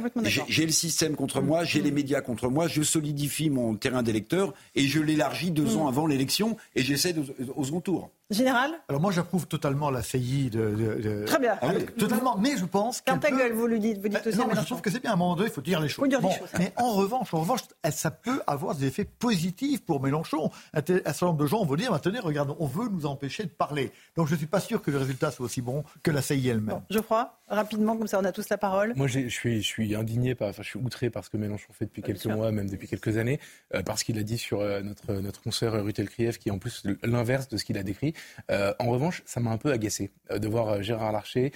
j'ai le système contre moi, j'ai Mm. les médias contre moi, je solidifie mon terrain d'électeur et je l'élargis deux Mm. ans avant l'élection et j'essaie au second tour. Général Alors moi, j'approuve totalement la saillie de, de- de- Très bien. Ah oui, totalement. Mais je pense qu'elle ta peut- gueule, vous lui dites, vous dites Euh, aussi non, à mais je Mélenchon. trouve que c'est bien. À un moment donné, il faut dire les choses. Faut dire les Bon, choses. mais en revanche, en revanche, ça peut avoir des effets positifs pour Mélenchon. Un certain nombre de gens vont dire, attendez, regarde, on veut nous empêcher de parler. Donc je ne suis pas sûr que le résultat soit aussi bon que la saillie elle-même. Geoffroy, rapidement, comme ça on a tous la parole. Moi, je suis, je suis indigné, par, enfin, je suis outré par ce que Mélenchon fait depuis quelques sûr. mois, même depuis quelques années, euh, parce qu'il a dit sur euh, notre, notre consoeur Ruth Elkrieff, qui est en plus l'inverse de ce qu'il a décrit. Euh, en revanche, ça m'a un peu agacé euh, de voir euh, Gérard Larcher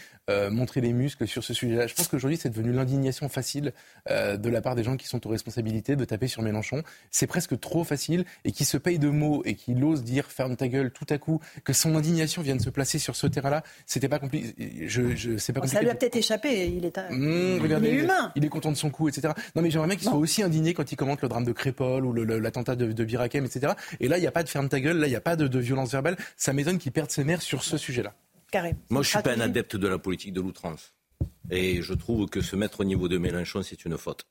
montrer des muscles sur ce sujet-là. Je pense qu'aujourd'hui, c'est devenu l'indignation facile de la part des gens qui sont aux responsabilités de taper sur Mélenchon. C'est presque trop facile et qui se paye de mots et qui ose dire ferme ta gueule tout à coup, que son indignation vienne se placer sur ce terrain-là. C'était pas compliqué. Je, je, c'est pas Bon, compliqué. ça lui a peut-être échappé. Il est, un- Mmh, il regardez, est humain. Il est content de son coup, etc. Non, mais j'aimerais bien qu'il soit aussi indigné quand il commente le drame de Crépol ou l'attentat de, de Birakem, etc. Et là, il n'y a pas de ferme ta gueule, là, il n'y a pas de, de violence verbale. Ça m'étonne qu'il perde ses nerfs sur ce sujet-là. Carré. Moi, je suis pas un adepte de la politique de l'outrance. Et je trouve que se mettre au niveau de Mélenchon, c'est une faute.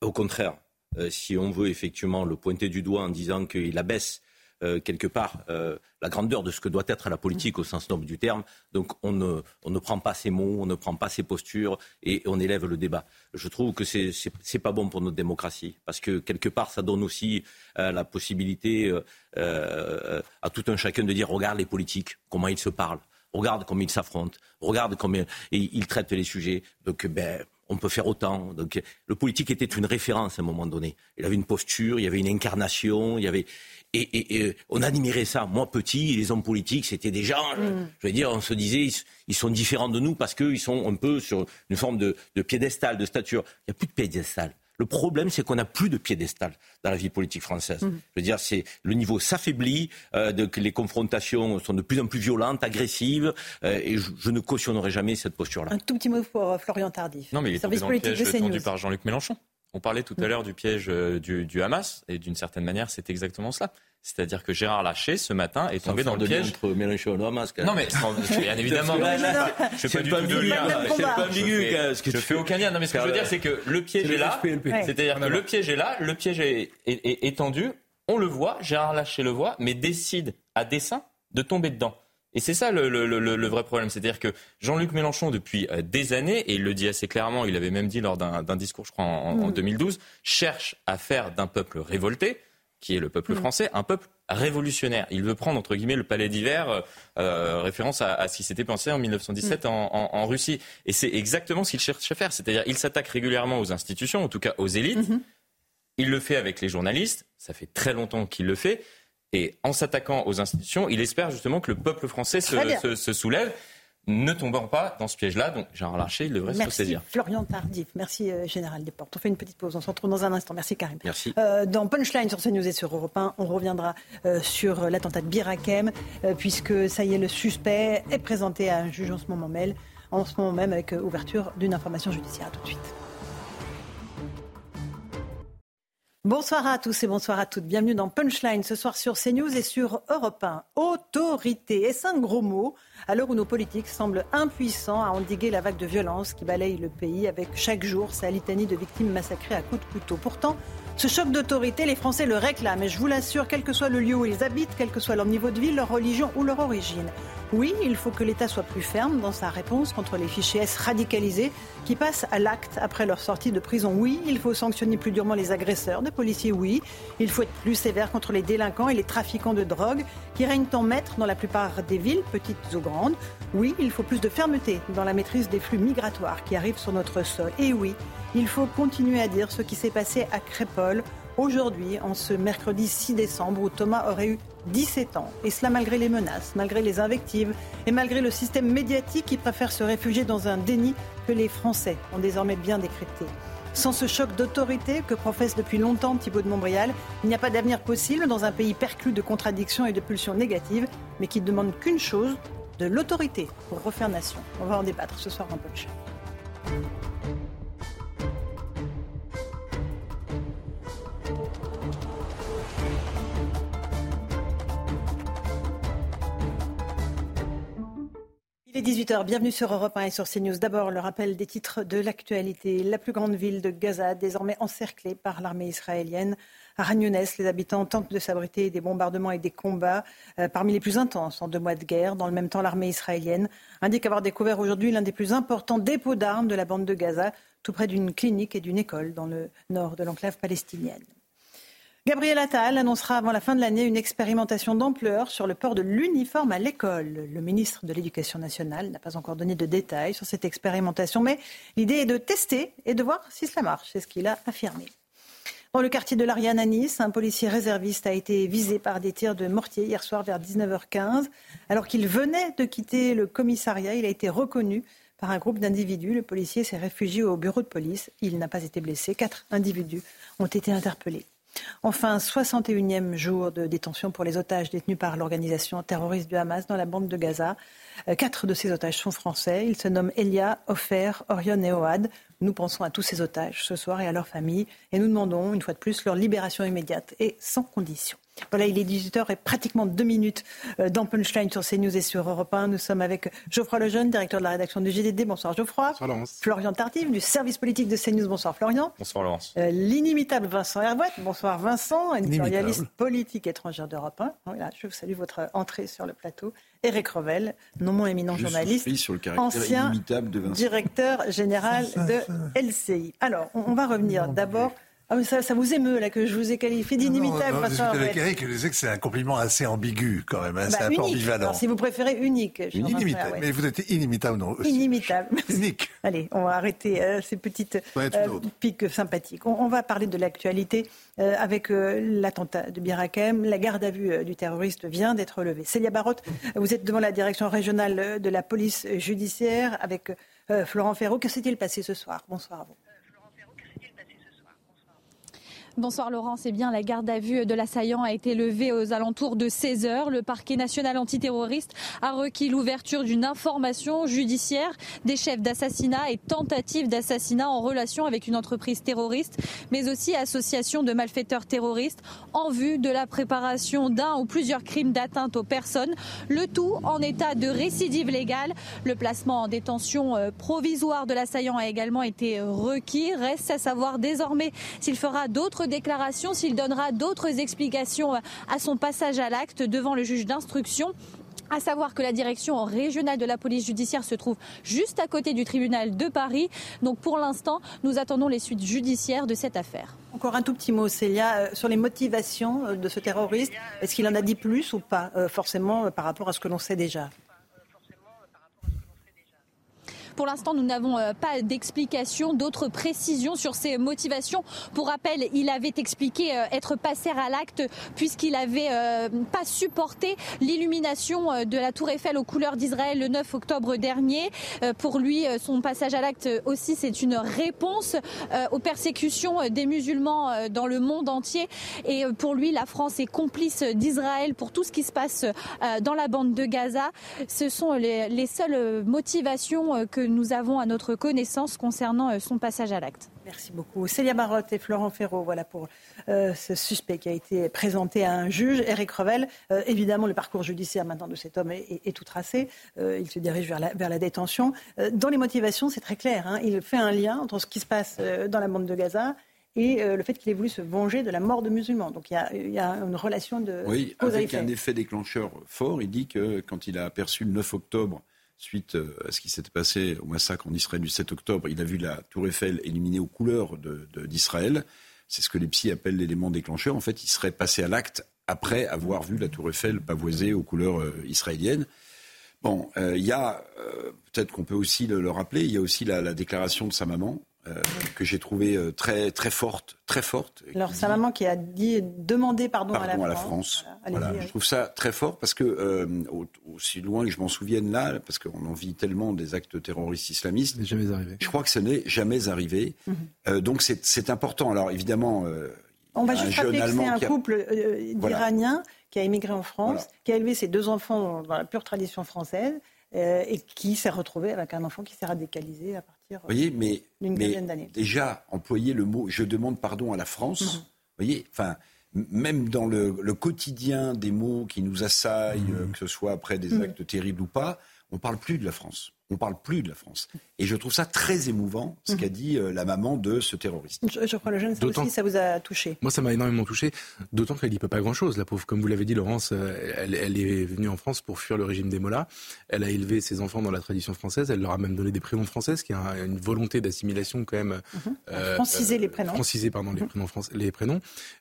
Au contraire, euh, si on veut effectivement le pointer du doigt en disant qu'il abaisse euh, quelque part euh, la grandeur de ce que doit être la politique au sens noble du terme, donc on ne, on ne prend pas ses mots, on ne prend pas ses postures et on élève le débat. Je trouve que c'est c'est pas bon pour notre démocratie parce que quelque part ça donne aussi euh, la possibilité à tout un chacun de dire regarde les politiques comment ils se parlent. Regarde comment ils s'affrontent, regarde comment ils, ils traitent les sujets. Donc, ben, on peut faire autant. Donc, le politique était une référence à un moment donné. Il avait une posture, il y avait une incarnation, il y avait et, et- et on admirait ça. Moi, petit, les hommes politiques, c'était des gens. Mm. Je veux dire, on se disait, ils, ils sont différents de nous parce qu'ils sont un peu sur une forme de, de piédestal, de stature. Il n'y a plus de piédestal. Le problème, c'est qu'on n'a plus de piédestal dans la vie politique française. Mm. Je veux dire, c'est le niveau s'affaiblit, euh, les confrontations sont de plus en plus violentes, agressives, euh, et je, je ne cautionnerai jamais cette posture-là. Un tout petit mot pour euh, Florian Tardif. Non, mais il est tombé service dans le politique piège de tendu CNews. par Jean-Luc Mélenchon. On parlait tout à l'heure du piège euh, du, du Hamas, et d'une certaine manière, c'est exactement cela. C'est-à-dire que Gérard Larcher, ce matin, est tombé dans le piège. entre Mélenchon et Hamas. Non, mais bien [laughs] évidemment. Je c'est fais pas du pas tout de ambigu, lien. hein, c'est pas ambigu, Je fais- que Je fais aucun lien. Non, mais ce que je veux dire, c'est que le piège C'est est là. C'est-à-dire que le piège est là, le piège est, est, est- est tendu. On le voit, Gérard Larcher le voit, mais décide à dessein de tomber dedans. Et c'est ça le, le- le- le vrai problème. C'est-à-dire que Jean-Luc Mélenchon, depuis euh, des années, et il le dit assez clairement, il avait même dit lors d'un discours, je crois, en, en 2012, cherche à faire d'un peuple révolté, qui est le peuple français, un peuple révolutionnaire. Il veut prendre, entre guillemets, le palais d'hiver, euh, euh, référence à, à ce qui s'était pensé en 1917 en, en- en Russie. Et c'est exactement ce qu'il cherche à faire. C'est-à-dire, il s'attaque régulièrement aux institutions, en tout cas aux élites. Il le fait avec les journalistes. Ça fait très longtemps qu'il le fait. Et en s'attaquant aux institutions, il espère justement que le peuple français se, soulève, ne tombant pas dans ce piège-là. Donc, Gérard Larcher, il devrait se ressaisir. Florian Tardif. Merci euh, Général Desportes. On fait une petite pause. On se retrouve dans un instant. Merci Karim. Merci. Euh, dans Punchline sur CNews et sur Europe 1, on reviendra euh, sur l'attentat de Bir Hakeim, puisque ça y est, le suspect est présenté à un juge en ce moment même, en ce moment même avec ouverture d'une information judiciaire. À tout de suite. Bonsoir à tous et bonsoir à toutes. Bienvenue dans Punchline ce soir sur CNews et sur Europe 1. Autorité, est-ce un gros mot à l'heure où nos politiques semblent impuissants à endiguer la vague de violence qui balaye le pays avec chaque jour sa litanie de victimes massacrées à coups de couteau. Pourtant, ce choc d'autorité, les Français le réclament et je vous l'assure, quel que soit le lieu où ils habitent, quel que soit leur niveau de vie, leur religion ou leur origine. Oui, il faut que l'État soit plus ferme dans sa réponse contre les fichiers S radicalisés qui passent à l'acte après leur sortie de prison. Oui, il faut sanctionner plus durement les agresseurs de policiers. Oui, il faut être plus sévère contre les délinquants et les trafiquants de drogue qui règnent en maître dans la plupart des villes, petites ou grandes. Oui, il faut plus de fermeté dans la maîtrise des flux migratoires qui arrivent sur notre sol. Et oui, il faut continuer à dire ce qui s'est passé à Crépole aujourd'hui, en ce mercredi 6 décembre, où Thomas aurait eu 17 ans. Et cela malgré les menaces, malgré les invectives et malgré le système médiatique qui préfère se réfugier dans un déni que les Français ont désormais bien décrypté. Sans ce choc d'autorité que professe depuis longtemps Thibault de Montbrial, il n'y a pas d'avenir possible dans un pays perclus de contradictions et de pulsions négatives, mais qui ne demande qu'une chose, de l'autorité pour refaire nation. On va en débattre ce soir dans Punch. Il est 18h, bienvenue sur Europe 1 et sur CNews. D'abord, le rappel des titres de l'actualité. La plus grande ville de Gaza, désormais encerclée par l'armée israélienne. À Ragnounès, les habitants tentent de s'abriter des bombardements et des combats euh, parmi les plus intenses en deux mois de guerre. Dans le même temps, l'armée israélienne indique avoir découvert aujourd'hui l'un des plus importants dépôts d'armes de la bande de Gaza, tout près d'une clinique et d'une école dans le nord de l'enclave palestinienne. Gabriel Attal annoncera avant la fin de l'année une expérimentation d'ampleur sur le port de l'uniforme à l'école. Le ministre de l'Éducation nationale n'a pas encore donné de détails sur cette expérimentation, mais l'idée est de tester et de voir si cela marche. C'est ce qu'il a affirmé. Dans le quartier de l'Ariane à Nice, un policier réserviste a été visé par des tirs de mortier hier soir vers 19h15. Alors qu'il venait de quitter le commissariat, il a été reconnu par un groupe d'individus. Le policier s'est réfugié au bureau de police. Il n'a pas été blessé. Quatre individus ont été interpellés. Enfin, 61e jour de détention pour les otages détenus par l'organisation terroriste du Hamas dans la bande de Gaza. Euh, quatre de ces otages sont français. Ils se nomment Elia, Ofer, Orion et Oad. Nous pensons à tous ces otages ce soir et à leurs familles et nous demandons une fois de plus leur libération immédiate et sans condition. Voilà, il est 18h et pratiquement deux minutes euh, dans Punchline sur CNews et sur Europe 1. Nous sommes avec Geoffroy Lejeune, directeur de la rédaction du GDD. Bonsoir Geoffroy. Bonsoir Laurence. Florian Tardif du service politique de CNews. Bonsoir Florian. Bonsoir Laurence. Euh, L'inimitable Vincent Herbouet. Bonsoir Vincent, éditorialiste politique étrangère d'Europe 1. Voilà, je vous salue votre entrée sur le plateau. Eric Revel, non moins éminent journaliste, sur le ancien inimitable de Vincent. directeur général [laughs] de LCI. Alors, on, on va revenir d'abord ah, mais ça, ça vous émeut, là, que je vous ai qualifié d'inimitable. Non, non, non, avec Eric, je disais que c'est un compliment assez ambigu, quand même. Hein, Bah, c'est un peu unique. ambivalent. Alors, si vous préférez, unique. je Inimitable. ouais. Mais vous êtes inimitable, non. Inimitable. Unique. [laughs] Allez, on va arrêter euh, ces petites Ouais, euh, piques sympathiques. On, on va parler de l'actualité euh, avec l'attentat de Bir Hakeim. La garde à vue du terroriste vient d'être levée. Célia Barotte, vous êtes devant la direction régionale de la police judiciaire avec Florent Ferraud. Que s'est-il passé ce soir? Bonsoir à vous. Bonsoir Laurent, c'est bien la garde à vue de l'assaillant a été levée aux alentours de 16 heures. Le parquet national antiterroriste a requis l'ouverture d'une information judiciaire des chefs d'assassinat et tentatives d'assassinat en relation avec une entreprise terroriste, mais aussi association de malfaiteurs terroristes en vue de la préparation d'un ou plusieurs crimes d'atteinte aux personnes, le tout en état de récidive légale. Le placement en détention euh, provisoire de l'assaillant a également été requis. Reste à savoir désormais s'il fera d'autres déclarations, s'il donnera d'autres explications euh, à son passage à l'acte devant le juge d'instruction. À savoir que la direction régionale de la police judiciaire se trouve juste à côté du tribunal de Paris. Donc pour l'instant, nous attendons les suites judiciaires de cette affaire. Encore un tout petit mot, Célia, euh, sur les motivations euh, de ce terroriste. Est-ce qu'il en a dit plus ou pas, forcément, par rapport à ce que l'on sait déjà? Pour l'instant, nous n'avons euh, pas d'explication, d'autres précisions sur ses motivations. Pour rappel, il avait expliqué euh, être passé à l'acte puisqu'il avait euh, pas supporté l'illumination de la Tour Eiffel aux couleurs d'Israël le 9 octobre dernier. Pour lui, son passage à l'acte aussi, c'est une réponse aux persécutions des musulmans dans le monde entier. Et pour lui, la France est complice d'Israël pour tout ce qui se passe dans la bande de Gaza. Ce sont les, les seules motivations euh, que nous avons à notre connaissance concernant euh, son passage à l'acte. Merci beaucoup. Célia Barotte et Florent Ferraud, voilà pour euh, ce suspect qui a été présenté à un juge, Eric Revel. Euh, évidemment, le parcours judiciaire maintenant de cet homme est, est- est tout tracé. Euh, il se dirige vers la, vers la détention. Euh, dans les motivations, c'est très clair. hein. Il fait un lien entre ce qui se passe euh, dans la bande de Gaza et euh, le fait qu'il ait voulu se venger de la mort de musulmans. Donc il y a, il y a une relation de Oui, avec un effet déclencheur fort. Il dit que quand il a aperçu le 9 octobre, suite euh, à ce qui s'était passé au massacre en Israël du 7 octobre, il a vu la tour Eiffel éliminée aux couleurs d'Israël. C'est ce que les psys appellent l'élément déclencheur. En fait, il serait passé à l'acte après avoir vu la tour Eiffel pavoisée aux couleurs euh, israéliennes. Bon, euh, il y a, peut-être qu'on peut aussi le, le rappeler, il y a aussi la déclaration de sa maman, euh, que j'ai trouvée euh, très, très forte, très forte. Alors, sa maman qui a dit demander pardon, pardon à la à la France. France. Voilà, Je trouve ça très fort parce que, euh, aussi loin que je m'en souvienne là, parce qu'on en vit tellement des actes terroristes islamistes. jamais arrivé. Je crois que ce n'est jamais arrivé. Mhm. donc, c'est important. Alors, évidemment. On va juste rappeler que c'est un qui a- couple euh, Voilà. d'Iraniens qui a émigré en France, Voilà. qui a élevé ses deux enfants dans la pure tradition française et qui s'est retrouvé avec un enfant qui s'est radicalisé à partir Vous voyez, mais, d'une mais d'années. déjà, employer le mot je demande pardon à la France, Mhm. vous voyez, enfin, même dans le, le quotidien des mots qui nous assaillent, euh, que ce soit après des Mhm. actes terribles ou pas, on parle plus de la France. On parle plus de la France. Et je trouve ça très émouvant, ce Mhm. qu'a dit euh, la maman de ce terroriste. Je, je crois le jeune, ça aussi, ça vous a touché. Moi, ça m'a énormément touché, d'autant qu'elle n'y peut pas grand-chose, la pauvre. Comme vous l'avez dit, Laurence, euh, elle, elle est venue en France pour fuir le régime des Mollahs. Elle a élevé ses enfants dans la tradition française. Elle leur a même donné des prénoms français, ce qui est un- une volonté d'assimilation quand même. euh, Franciser les prénoms. Franciser, pardon, les prénoms. français- les prénoms.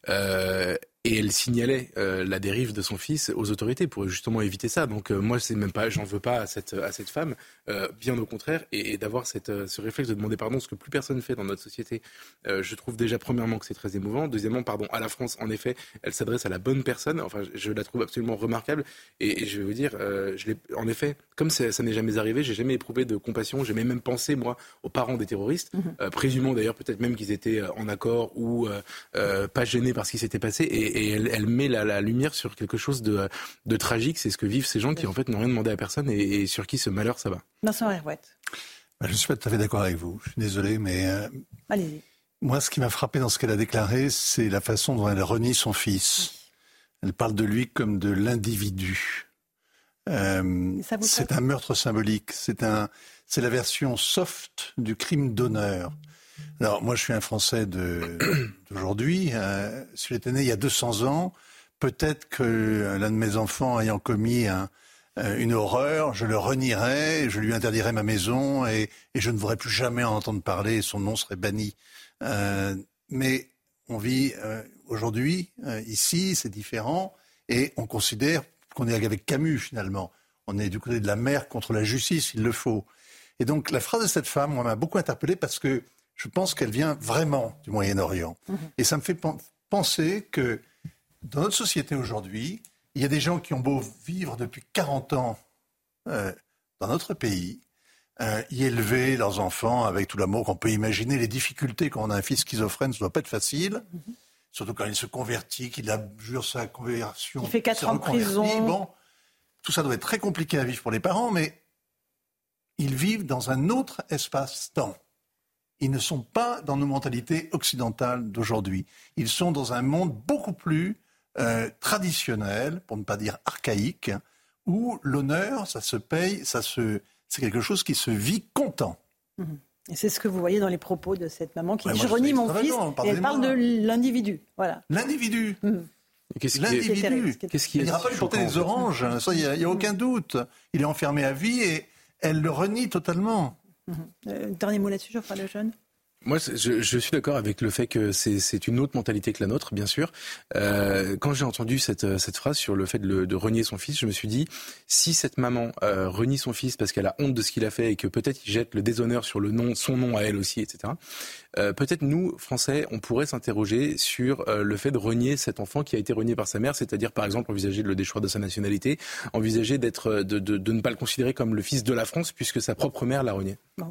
Euh, et elle signalait euh, la dérive de son fils aux autorités pour justement éviter ça. Donc euh, moi, c'est même pas, j'en veux pas à cette à cette femme, euh, bien au contraire, et, et d'avoir euh, ce réflexe de demander pardon, ce que plus personne fait dans notre société. Euh, je trouve déjà premièrement que c'est très émouvant. Deuxièmement, pardon, à la France, en effet, elle s'adresse à la bonne personne. Enfin, je, je la trouve absolument remarquable. Et, et je vais vous dire, je l'ai, en effet, comme ça, ça n'est jamais arrivé, j'ai jamais éprouvé de compassion. J'ai même pensé moi aux parents des terroristes, euh, présumant d'ailleurs peut-être même qu'ils étaient en accord ou pas gênés par ce qui s'était passé. Et, et elle, elle met la, la lumière sur quelque chose de, de tragique. C'est ce que vivent ces gens qui en fait n'ont rien demandé à personne et, et sur qui ce malheur ça va. Vincent Herouette, Ben, Je ne suis pas tout à fait d'accord avec vous. Je suis désolé, mais euh, allez-y. moi, ce qui m'a frappé dans ce qu'elle a déclaré, c'est la façon dont elle renie son fils. Elle parle de lui comme de l'individu. Euh, c'est un meurtre symbolique. C'est un, c'est la version soft du crime d'honneur. Alors, moi, je suis un Français [coughs] d'aujourd'hui. Euh, si j'étais né il y a 200 ans, peut-être que l'un de mes enfants ayant commis un- une horreur, je le renierais, je lui interdirais ma maison et, et je ne voudrais plus jamais en entendre parler son nom serait banni. Euh, mais on vit euh, aujourd'hui, euh, ici, c'est différent et on considère qu'on est avec Camus finalement. On est du côté de la mer contre la justice, il le faut. Et donc la phrase de cette femme, moi, m'a beaucoup interpellé parce que je pense qu'elle vient vraiment du Moyen-Orient. Et ça me fait pen- penser que dans notre société aujourd'hui, il y a des gens qui ont beau vivre depuis 40 ans euh, dans notre pays, euh, y élever leurs enfants avec tout l'amour qu'on peut imaginer, les difficultés quand on a un fils schizophrène, ça doit pas être facile. Surtout quand il se convertit, qu'il abjure sa conversion. Il fait quatre se ans de prison. Bon, tout ça doit être très compliqué à vivre pour les parents, mais ils vivent dans un autre espace-temps. Ils ne sont pas dans nos mentalités occidentales d'aujourd'hui. Ils sont dans un monde beaucoup plus euh, traditionnel, pour ne pas dire archaïque, où l'honneur, ça se paye, ça se, c'est quelque chose qui se vit content. Mhm. Et c'est ce que vous voyez dans les propos de cette maman qui Ouais, dit Je renie mon fils. Et elle parle de l'individu. Voilà. L'individu. Qu'est-ce qui est- L'individu. Qu'est-ce qui Il n'ira pas lui porter des oranges, hein, ça, il n'y a, a aucun doute. Il est enfermé à vie et elle le renie totalement. Euh, dernier mot là-dessus, Geoffroy Lejeune? Moi, je, suis d'accord avec le fait que c'est une autre mentalité que la nôtre, bien sûr. Euh, quand j'ai entendu cette, cette phrase sur le fait de, renier son fils, je me suis dit, si cette maman euh, renie son fils parce qu'elle a honte de ce qu'il a fait et que peut-être il jette le déshonneur sur le nom, son nom à elle aussi, etc. euh, peut-être nous, Français, on pourrait s'interroger sur euh, le fait de renier cet enfant qui a été renié par sa mère, c'est-à-dire par exemple envisager de le déchoir de sa nationalité, envisager d'être, euh, de, ne pas le considérer comme le fils de la France puisque sa propre mère l'a renié. Euh,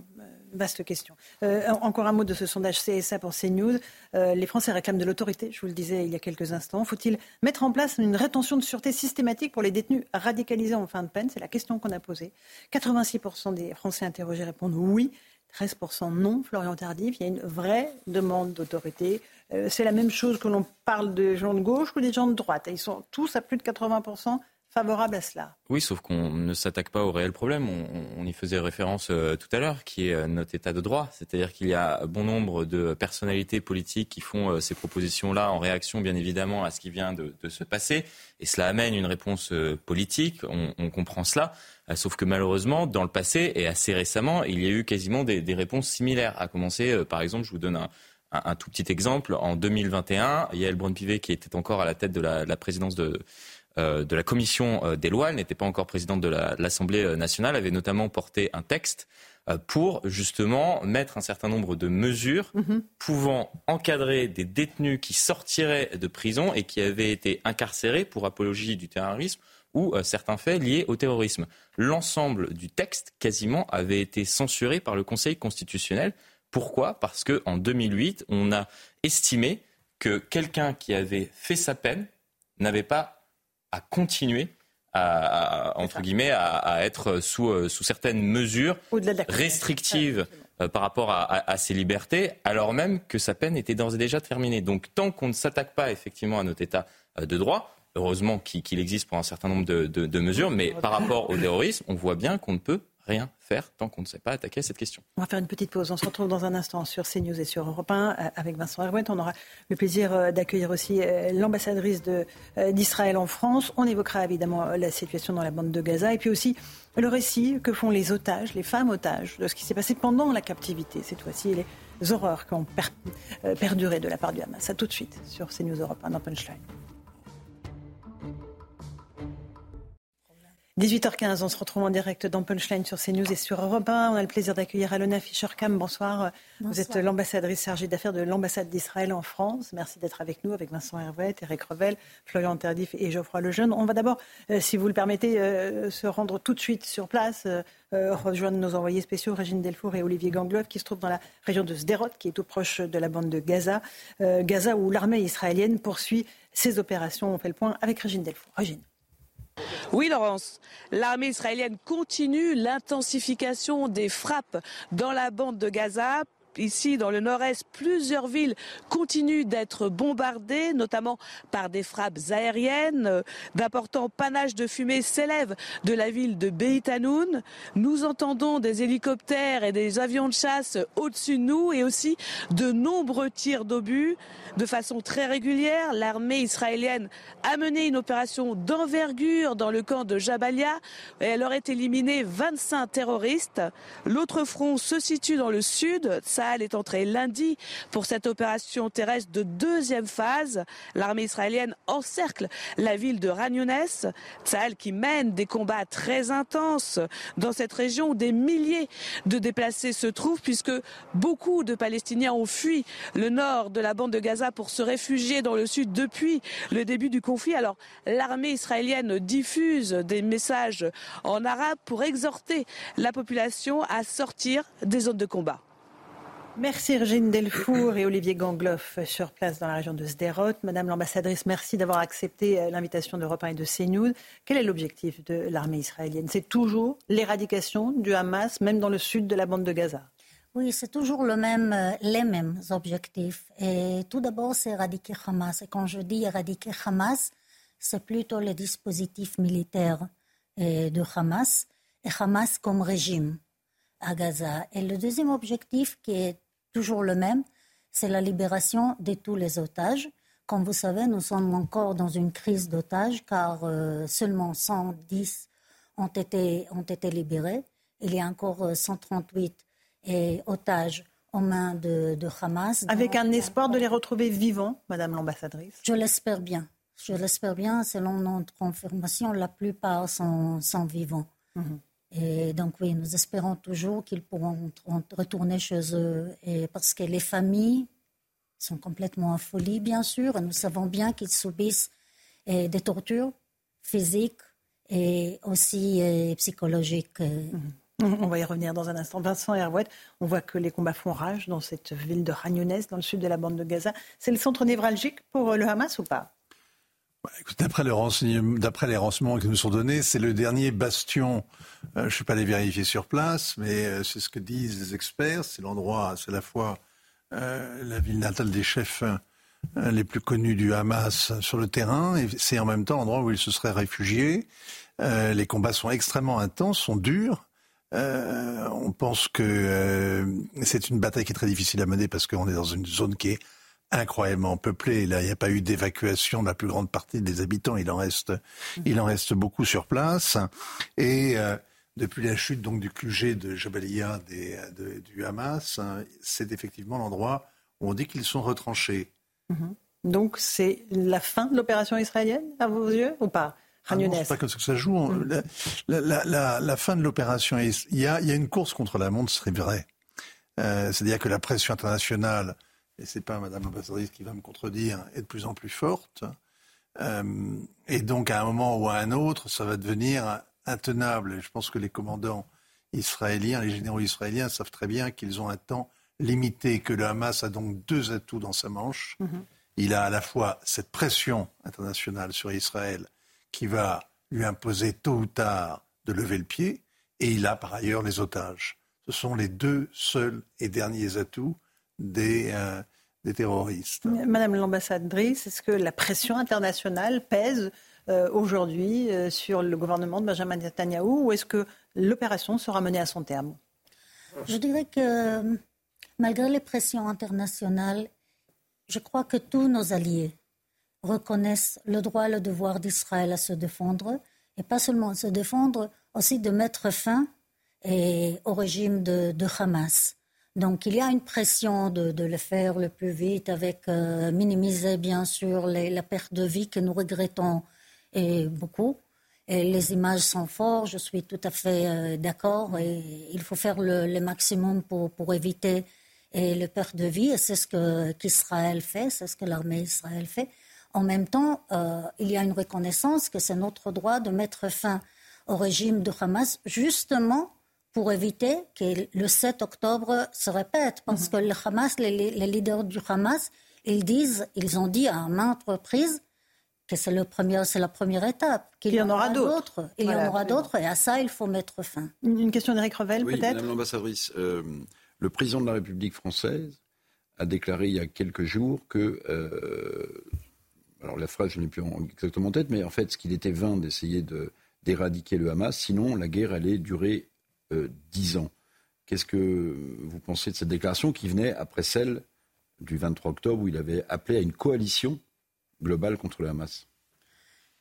vaste question. Euh, en- encore un mot de ce sondage CSA pour CNews. Euh, les Français réclament de l'autorité, je vous le disais il y a quelques instants. Faut-il mettre en place une rétention de sûreté systématique pour les détenus radicalisés en fin de peine? C'est la question qu'on a posée. 86% des Français interrogés répondent oui. 13% non, Florian Tardif. Il y a une vraie demande d'autorité. Euh, c'est la même chose que l'on parle des gens de gauche ou des gens de droite. Ils sont tous à plus de 80% favorables à cela. Oui, sauf qu'on ne s'attaque pas au réel problème. On, y faisait référence euh, tout à l'heure, qui est euh, notre état de droit. C'est-à-dire qu'il y a bon nombre de personnalités politiques qui font euh, ces propositions-là en réaction, bien évidemment, à ce qui vient de, se passer. Et cela amène une réponse politique. On, comprend cela. Sauf que malheureusement, dans le passé et assez récemment, il y a eu quasiment des, réponses similaires. À commencer, par exemple, je vous donne un, tout petit exemple. En 2021, Yael Braun-Pivet, qui était encore à la tête de la, de la présidence de, de la commission euh, des lois, elle n'était pas encore présidente de la- de l'Assemblée euh, nationale, avait notamment porté un texte pour justement mettre un certain nombre de mesures Mhm. pouvant encadrer des détenus qui sortiraient de prison et qui avaient été incarcérés pour apologie du terrorisme ou euh, certains faits liés au terrorisme. L'ensemble du texte, quasiment, avait été censuré par le Conseil constitutionnel. Pourquoi? Parce qu'en 2008, on a estimé que quelqu'un qui avait fait sa peine n'avait pas à continuer à, à- entre guillemets, à, à être sous, euh, sous certaines mesures restrictives euh, par rapport à, à- ses libertés, alors même que sa peine était d'ores et déjà terminée. Donc tant qu'on ne s'attaque pas effectivement à notre état euh, de droit, heureusement qu'il qu'il existe pour un certain nombre de, de- de mesures, mais par rapport au terrorisme, on voit bien qu'on ne peut rien faire tant qu'on ne sait pas attaquer cette question. On va faire une petite pause. On se retrouve dans un instant sur CNews et sur Europe 1 euh, avec Vincent Herouet. On aura le plaisir euh, d'accueillir aussi euh, l'ambassadrice d'Israël en France. On évoquera évidemment la situation dans la bande de Gaza et puis aussi le récit que font les otages, les femmes otages, de ce qui s'est passé pendant la captivité cette fois-ci et les horreurs qui ont per- perduré de la part du Hamas. Tout de suite sur CNews Europe 1 dans Punchline. 18h15, on se retrouve en direct dans Punchline sur CNews et sur Europe 1. On a le plaisir d'accueillir Alona Fischer-Kam. Bonsoir. Vous Bonsoir. êtes l'ambassadrice chargée d'affaires de l'ambassade d'Israël en France. Merci d'être avec nous, avec Vincent Hervouet, Eric Revel, Florian Tardif et Geoffroy Lejeune. On va d'abord, euh, si vous le permettez, euh, se rendre tout de suite sur place, euh, rejoindre nos envoyés spéciaux, Régine Delfour et Olivier Gangloff, qui se trouvent dans la région de Sderot, qui est tout proche de la bande de Gaza. Gaza, où l'armée israélienne poursuit ses opérations. On fait le point avec Régine Delfour. Régine. Oui, Laurence. L'armée israélienne continue l'intensification des frappes dans la bande de Gaza. Ici, dans le nord-est, plusieurs villes continuent d'être bombardées, notamment par des frappes aériennes. D'importants panaches de fumée s'élèvent de la ville de Beit Hanoun. Nous entendons des hélicoptères et des avions de chasse au-dessus de nous et aussi de nombreux tirs d'obus. De façon très régulière, l'armée israélienne a mené une opération d'envergure dans le camp de Jabalia et elle aurait éliminé 25 terroristes. L'autre front se situe dans le sud. Tsahal est entré lundi pour cette opération terrestre de deuxième phase. L'armée israélienne encercle la ville de Ran Younes. Tsahal qui mène des combats très intenses dans cette région où des milliers de déplacés se trouvent puisque beaucoup de Palestiniens ont fui le nord de la bande de Gaza pour se réfugier dans le sud depuis le début du conflit. Alors l'armée israélienne diffuse des messages en arabe pour exhorter la population à sortir des zones de combat. Merci Régine Delfour et Olivier Gangloff sur place dans la région de Sderot. Madame l'ambassadrice, merci d'avoir accepté euh, l'invitation d'Europe 1 et de CNews. Quel est l'objectif de l'armée israélienne? C'est toujours l'éradication du Hamas, même dans le sud de la bande de Gaza? Oui, c'est toujours le même, euh, les mêmes objectifs. Et tout d'abord, c'est éradiquer Hamas. Et quand je dis éradiquer Hamas, c'est plutôt les dispositifs militaires euh, de Hamas et Hamas comme régime à Gaza. Et le deuxième objectif, qui est toujours le même, c'est la libération de tous les otages. Comme vous savez, nous sommes encore dans une crise d'otages car euh, seulement 110 ont été, ont été libérés. Il y a encore euh, 138 et otages aux mains de, de Hamas. Avec un espoir de les retrouver vivants, Madame l'ambassadrice. Je l'espère bien. Je l'espère bien. Selon notre confirmation, la plupart sont, sont vivants. Mhm. Et donc oui, nous espérons toujours qu'ils pourront retourner chez eux. Et parce que les familles sont complètement en folie, bien sûr. Nous savons bien qu'ils subissent eh, des tortures physiques et aussi eh, psychologiques. eh. On va y revenir dans un instant. Vincent Herouet, on voit que les combats font rage dans cette ville de Younes, dans le sud de la bande de Gaza. C'est le centre névralgique pour euh, le Hamas ou pas? Renseignement- d'après les renseignements qui nous sont donnés, c'est le dernier bastion. euh, je ne suis pas allé vérifier sur place, mais euh, c'est ce que disent les experts. C'est l'endroit, c'est à la fois euh, la ville natale des chefs les plus connus du Hamas sur le terrain, et c'est en même temps l'endroit où ils se seraient réfugiés. Les combats sont extrêmement intenses, sont durs. On pense que c'est une bataille qui est très difficile à mener parce qu'on est dans une zone qui est incroyablement peuplée. Là, il n'y a pas eu d'évacuation de la plus grande partie des habitants. Il en reste, il en reste beaucoup sur place. Et euh, depuis la chute donc du QG de Jabalia des, de- du Hamas, hein, c'est effectivement l'endroit où on dit qu'ils sont retranchés. Donc c'est la fin de l'opération israélienne, à vos yeux, ou pas? Ah c'est pas comme ça que ça joue. Mm. La, fin de l'opération, il y a, une course contre la montre, c'est vrai. Euh, c'est-à-dire que la pression internationale, et c'est pas Madame l'ambassadrice qui va me contredire, est de plus en plus forte. Euh, et donc, à un moment ou à un autre, ça va devenir intenable. Et je pense que les commandants israéliens, les généraux israéliens savent très bien qu'ils ont un temps limité, que le Hamas a donc deux atouts dans sa manche. Mhm. Il a à la fois cette pression internationale sur Israël qui va lui imposer tôt ou tard de lever le pied, et il a par ailleurs les otages. Ce sont les deux seuls et derniers atouts des, euh, des terroristes. Madame l'ambassadrice, est-ce que la pression internationale pèse euh, aujourd'hui euh, sur le gouvernement de Benjamin Netanyahu ou est-ce que l'opération sera menée à son terme? Je dirais que malgré les pressions internationales, je crois que tous nos alliés reconnaissent le droit et le devoir d'Israël à se défendre, et pas seulement se défendre, aussi de mettre fin au régime de, Hamas. Donc il y a une pression de, le faire le plus vite, avec euh, minimiser bien sûr la perte de vie que nous regrettons et beaucoup. Les images sont fortes, je suis tout à fait euh, d'accord. Et il faut faire le, maximum pour, pour éviter et le perte de vie. Et c'est ce que, qu'Israël fait, c'est ce que l'armée Israël fait. En même temps, euh, il y a une reconnaissance que c'est notre droit de mettre fin au régime de Hamas, justement pour éviter que le 7 octobre se répète. Parce mhm. que le Hamas, les, les, leaders du Hamas, ils disent, ils ont dit à maintes reprises que c'est le premier, c'est la première étape. Qu'il y, en aura d'autres. Il y en aura d'autres, et à ça, il faut mettre fin. Une question d'Éric Revel, peut-être? Madame l'ambassadrice, euh, le président de la République française a déclaré il y a quelques jours que, euh, alors la phrase je n'ai plus exactement en tête, mais en fait, ce qu'il était vain d'essayer de, d'éradiquer le Hamas, sinon la guerre allait durer dix ans. Qu'est-ce que vous pensez de cette déclaration qui venait après celle du 23 octobre où il avait appelé à une coalition globale contre le Hamas?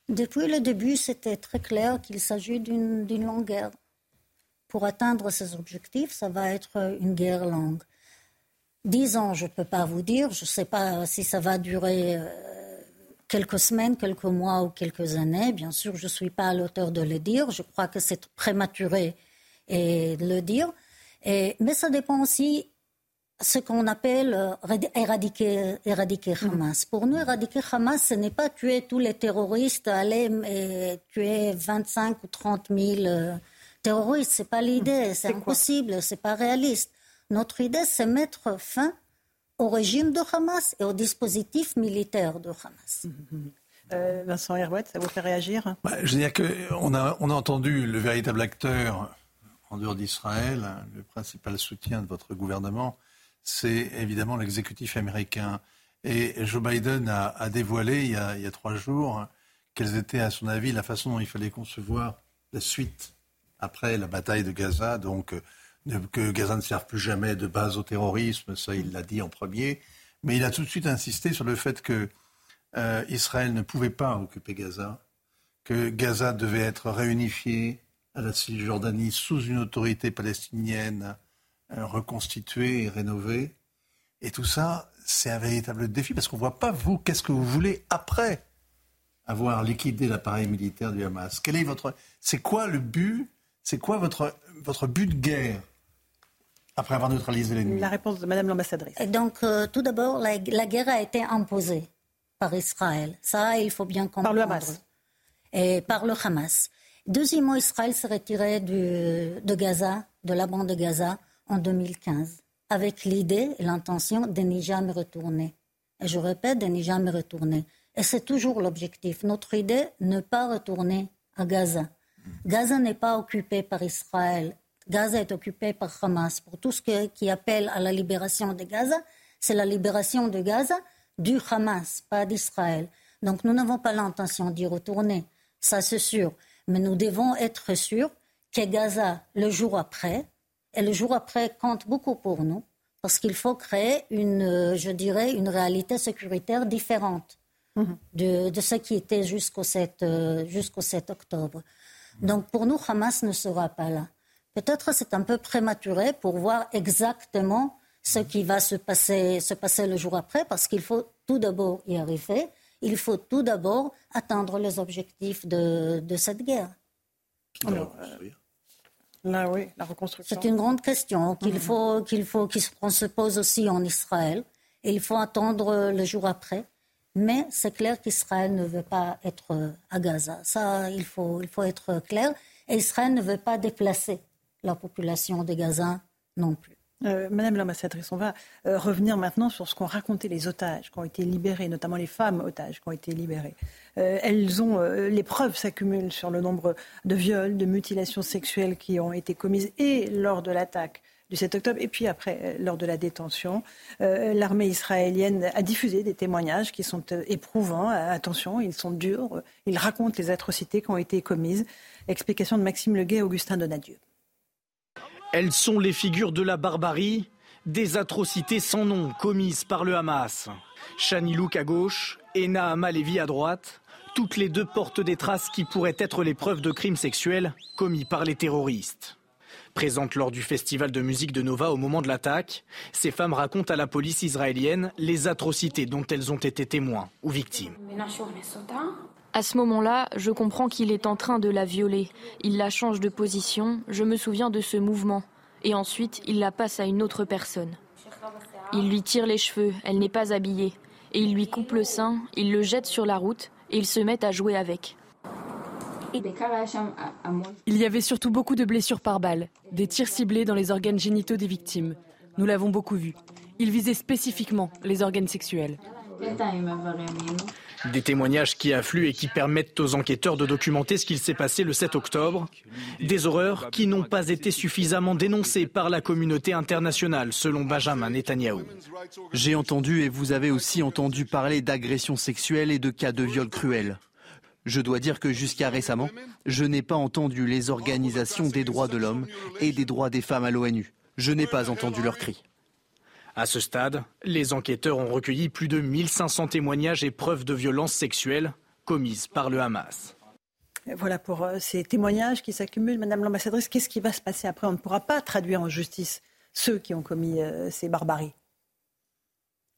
Depuis le début, c'était très clair qu'il s'agit d'une longue guerre. Pour atteindre ces objectifs, ça va être une guerre longue. Dix ans, je ne peux pas vous dire. Je ne sais pas si ça va durer euh, quelques semaines, quelques mois ou quelques années. Bien sûr, je ne suis pas à l'auteur de le dire. Je crois que c'est prématuré et de le dire. Et, mais ça dépend aussi ce qu'on appelle euh, éradiquer, éradiquer mm. Hamas. Pour nous, éradiquer Hamas, ce n'est pas tuer tous les terroristes, aller et tuer 25 ou 30 000 euh, terroristes. C'est pas l'idée, mm. c'est impossible, c'est pas réaliste. Notre idée, c'est mettre fin au régime de Hamas et au dispositif militaire de Hamas. Mm-hmm. Euh, Vincent Herouet, ça vous fait réagir? Je veux dire qu'on a, on a entendu le véritable acteur en dehors d'Israël, le principal soutien de votre gouvernement, c'est évidemment l'exécutif américain. Et Joe Biden a, dévoilé il y a, trois jours quelles étaient, à son avis, la façon dont il fallait concevoir la suite après la bataille de Gaza. Donc, euh, que Gaza ne serve plus jamais de base au terrorisme, ça il l'a dit en premier. Mais il a tout de suite insisté sur le fait que euh, Israël ne pouvait pas occuper Gaza, que Gaza devait être réunifié, à la Cisjordanie sous une autorité palestinienne euh, reconstituée et rénovée. Et tout ça, c'est un véritable défi parce qu'on ne voit pas, vous, qu'est-ce que vous voulez après avoir liquidé l'appareil militaire du Hamas. Quel est votre, c'est quoi le but C'est quoi votre, votre but de guerre après avoir neutralisé l'ennemi? La réponse de Madame l'ambassadrice. Donc, euh, tout d'abord, la, la, guerre a été imposée par Israël. Ça, il faut bien comprendre. Par le Hamas. Et par le Hamas. Deuxièmement, Israël s'est retiré de Gaza, de la bande de Gaza, en 2015, avec l'idée et l'intention de n'y jamais retourner. Et je répète, de n'y jamais retourner. Et c'est toujours l'objectif. Notre idée, ne pas retourner à Gaza. Gaza n'est pas occupé par Israël. Gaza est occupé par Hamas. Pour tout ce qui appelle à la libération de Gaza, c'est la libération de Gaza du Hamas, pas d'Israël. Donc nous n'avons pas l'intention d'y retourner. Ça, c'est sûr. Mais nous devons être sûrs que Gaza, le jour après, et le jour après compte beaucoup pour nous, parce qu'il faut créer une, je dirais, une réalité sécuritaire différente mhm. de, ce qui était jusqu'au 7, euh, jusqu'au 7 octobre. Donc pour nous, Hamas ne sera pas là. Peut-être c'est un peu prématuré pour voir exactement ce qui va se passer, se passer le jour après, parce qu'il faut tout d'abord y arriver. Il faut tout d'abord atteindre les objectifs de, cette guerre. Alors, là, oui, la reconstruction. C'est une grande question qu'il faut qu'il faut qu'on se pose aussi en Israël. Et il faut attendre le jour après. Mais c'est clair qu'Israël ne veut pas être à Gaza. Ça, il faut, il faut être clair. Et Israël ne veut pas déplacer la population de Gaza non plus. Euh, Madame l'ambassadrice, on va euh, revenir maintenant sur ce qu'ont raconté les otages qui ont été libérés, notamment les femmes otages qui ont été libérées. Euh, elles ont, les preuves s'accumulent sur le nombre de viols, de mutilations sexuelles qui ont été commises et lors de l'attaque du 7 octobre et puis après, lors de la détention. L'armée israélienne a diffusé des témoignages qui sont éprouvants. Attention, ils sont durs. Ils racontent les atrocités qui ont été commises. Explication de Maxime Leguet et Augustin Donadieu. Elles sont les figures de la barbarie, des atrocités sans nom commises par le Hamas. Shani Louk à gauche et Nahama à droite, toutes les deux portent des traces qui pourraient être les preuves de crimes sexuels commis par les terroristes. Présentes lors du festival de musique de Nova au moment de l'attaque, ces femmes racontent à la police israélienne les atrocités dont elles ont été témoins ou victimes. À ce moment-là, je comprends qu'il est en train de la violer. Il la change de position, je me souviens de ce mouvement. Et ensuite, il la passe à une autre personne. Il lui tire les cheveux, elle n'est pas habillée. Et il lui coupe le sein, il le jette sur la route et ils se mettent à jouer avec. Il y avait surtout beaucoup de blessures par balle, des tirs ciblés dans les organes génitaux des victimes. Nous l'avons beaucoup vu. Il visait spécifiquement les organes sexuels. Des témoignages qui affluent et qui permettent aux enquêteurs de documenter ce qu'il s'est passé le 7 octobre. Des horreurs qui n'ont pas été suffisamment dénoncées par la communauté internationale, selon Benjamin Netanyahou. J'ai entendu et vous avez aussi entendu parler d'agressions sexuelles et de cas de viols cruels. Je dois dire que jusqu'à récemment, je n'ai pas entendu les organisations des droits de l'homme et des droits des femmes à l'ONU. Je n'ai pas entendu leurs cris. À ce stade, les enquêteurs ont recueilli plus de 1500 témoignages et preuves de violences sexuelles commises par le Hamas. Voilà pour euh, ces témoignages qui s'accumulent. Madame l'ambassadrice, qu'est-ce qui va se passer après? On ne pourra pas traduire en justice ceux qui ont commis euh, ces barbaries.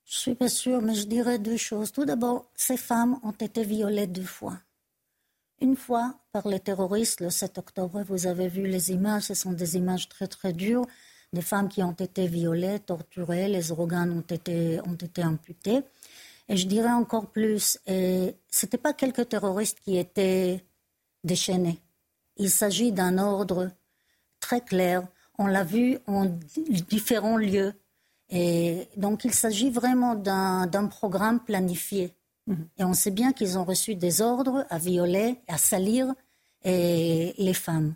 Je suis pas sûre, mais je dirais deux choses. Tout d'abord, ces femmes ont été violées deux fois. Une fois par les terroristes le 7 octobre, vous avez vu les images, ce sont des images très très dures des femmes qui ont été violées, torturées, les organes ont été, ont été amputés. Et je dirais encore plus, ce n'était pas quelques terroristes qui étaient déchaînés. Il s'agit d'un ordre très clair. On l'a vu en différents lieux. Et donc, il s'agit vraiment d'un programme planifié. Mm-hmm. Et on sait bien qu'ils ont reçu des ordres à violer, à salir et les femmes.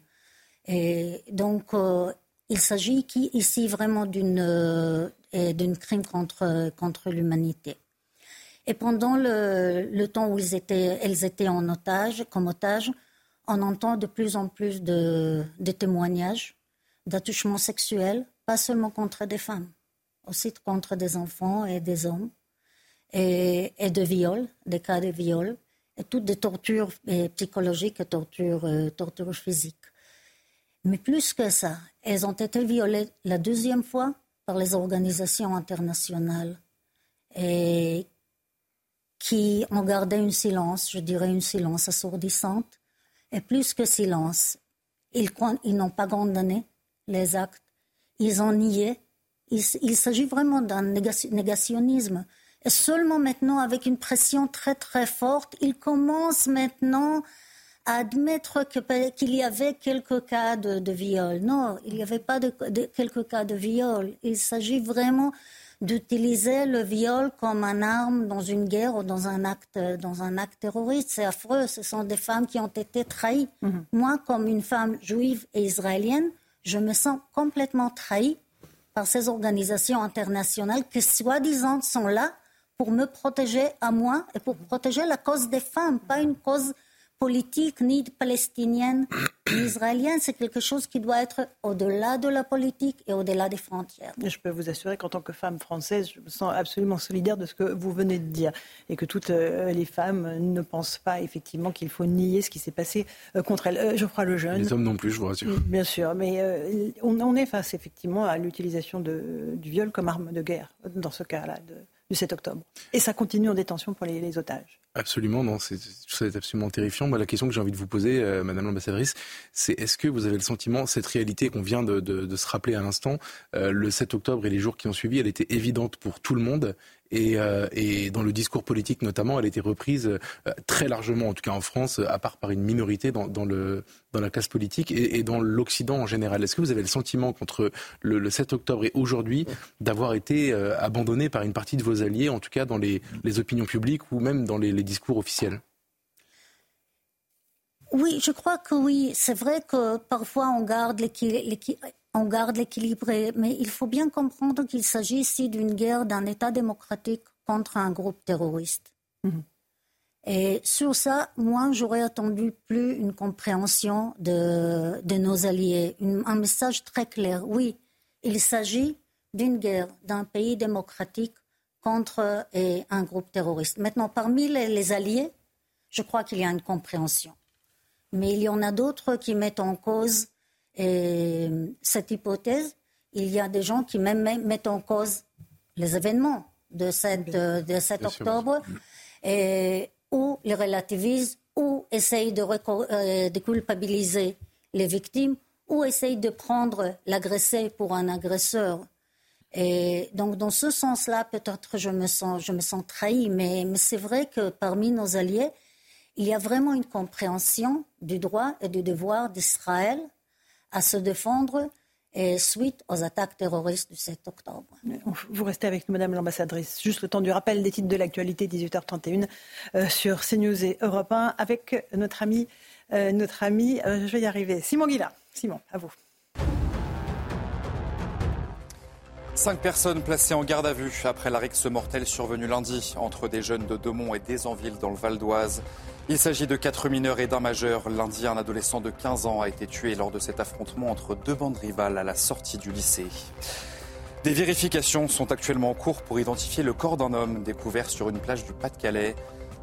Et donc, euh, il s'agit ici vraiment d'une euh, crime contre, l'humanité. Et pendant le, temps où ils étaient, elles étaient en otage, comme otages, on entend de plus en plus de, témoignages d'attouchements sexuels, pas seulement contre des femmes, aussi contre des enfants et des hommes, et, de viols, des cas de viols, et toutes des tortures psychologiques et tortures, euh, tortures physiques. Mais plus que ça, elles ont été violées la deuxième fois par les organisations internationales qui ont gardé un silence, je dirais un silence assourdissante. Et plus que silence, ils, n'ont pas condamné les actes, ils ont nié. Il s'agit vraiment d'un négationnisme. Et seulement maintenant, avec une pression très très forte, ils commencent maintenant admettre qu'il y avait quelques cas de, viol. Non, il n'y avait pas de, quelques cas de viol. Il s'agit vraiment d'utiliser le viol comme une arme dans une guerre ou dans un acte, dans un acte terroriste. C'est affreux. Ce sont des femmes qui ont été trahies. Mhm. Moi, comme une femme juive et israélienne, je me sens complètement trahie par ces organisations internationales qui, soi-disant, sont là pour me protéger à moi et pour protéger la cause des femmes, pas une cause politique ni palestinienne ni israélienne. C'est quelque chose qui doit être au-delà de la politique et au-delà des frontières. Je peux vous assurer qu'en tant que femme française, je me sens absolument solidaire de ce que vous venez de dire et que toutes euh, les femmes ne pensent pas effectivement qu'il faut nier ce qui s'est passé euh, contre elles. Euh, Geoffroy Lejeune. Les hommes non plus, je vous rassure. Bien sûr, mais on, est face effectivement à l'utilisation du viol comme arme de guerre dans ce cas-là du 7 octobre. Et ça continue en détention pour les otages. Absolument, non, c'est, absolument terrifiant. Moi, la question que j'ai envie de vous poser, euh, Madame l'ambassadrice, c'est est-ce que vous avez le sentiment, cette réalité qu'on vient de, se rappeler à l'instant, euh, le 7 octobre et les jours qui ont suivi, elle était évidente pour tout le monde et, euh, et, dans le discours politique notamment, elle a été reprise euh, très largement, en tout cas en France, à part par une minorité dans, la classe politique et, dans l'Occident en général. Est-ce que vous avez le sentiment qu'entre le, le, 7 octobre et aujourd'hui, d'avoir été euh, abandonné par une partie de vos alliés, en tout cas dans les, les opinions publiques ou même dans les, les discours officiels? Oui, je crois que oui. C'est vrai que parfois on garde l'équilibre on garde l'équilibre, mais il faut bien comprendre qu'il s'agit ici d'une guerre d'un État démocratique contre un groupe terroriste. Mmh. Et sur ça, moi, j'aurais attendu plus une compréhension de, de nos alliés, un message très clair. Oui, il s'agit d'une guerre d'un pays démocratique contre et un groupe terroriste. Maintenant, parmi les, les alliés, je crois qu'il y a une compréhension. Mais il y en a d'autres qui mettent en cause et cette hypothèse, il y a des gens qui même mettent en cause les événements de, cette, de 7 octobre, et, ou les relativisent, ou essayent de, euh, de, culpabiliser les victimes, ou essayent de prendre l'agressé pour un agresseur. Et donc, dans ce sens-là, peut-être je me sens, je me sens trahi, mais, mais c'est vrai que parmi nos alliés, il y a vraiment une compréhension du droit et du devoir d'Israël à se défendre et suite aux attaques terroristes du 7 octobre. Vous restez avec nous, Madame l'ambassadrice. Juste le temps du rappel des titres de l'actualité, 18h31, euh, sur CNews et Europe 1, avec notre ami, euh, notre ami euh, je vais y arriver, Simon Guilla. Simon, à vous. Cinq personnes placées en garde à vue après la rixe mortelle survenue lundi entre des jeunes de Demont et Desanville dans le Val d'Oise. Il s'agit de quatre mineurs et d'un majeur. Lundi, un adolescent de 15 ans a été tué lors de cet affrontement entre deux bandes rivales à la sortie du lycée. Des vérifications sont actuellement en cours pour identifier le corps d'un homme découvert sur une plage du Pas-de-Calais.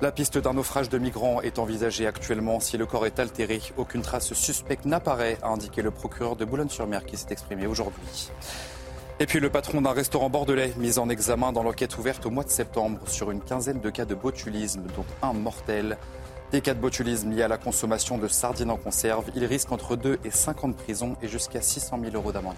La piste d'un naufrage de migrants est envisagée actuellement. Si le corps est altéré, aucune trace suspecte n'apparaît, a indiqué le procureur de Boulogne-sur-Mer qui s'est exprimé aujourd'hui. Et puis le patron d'un restaurant bordelais mis en examen dans l'enquête ouverte au mois de septembre sur une quinzaine de cas de botulisme, dont un mortel. Des cas de botulisme liés à la consommation de sardines en conserve, il risque entre 2 et 5 ans de prison et jusqu'à 600 000 euros d'amende.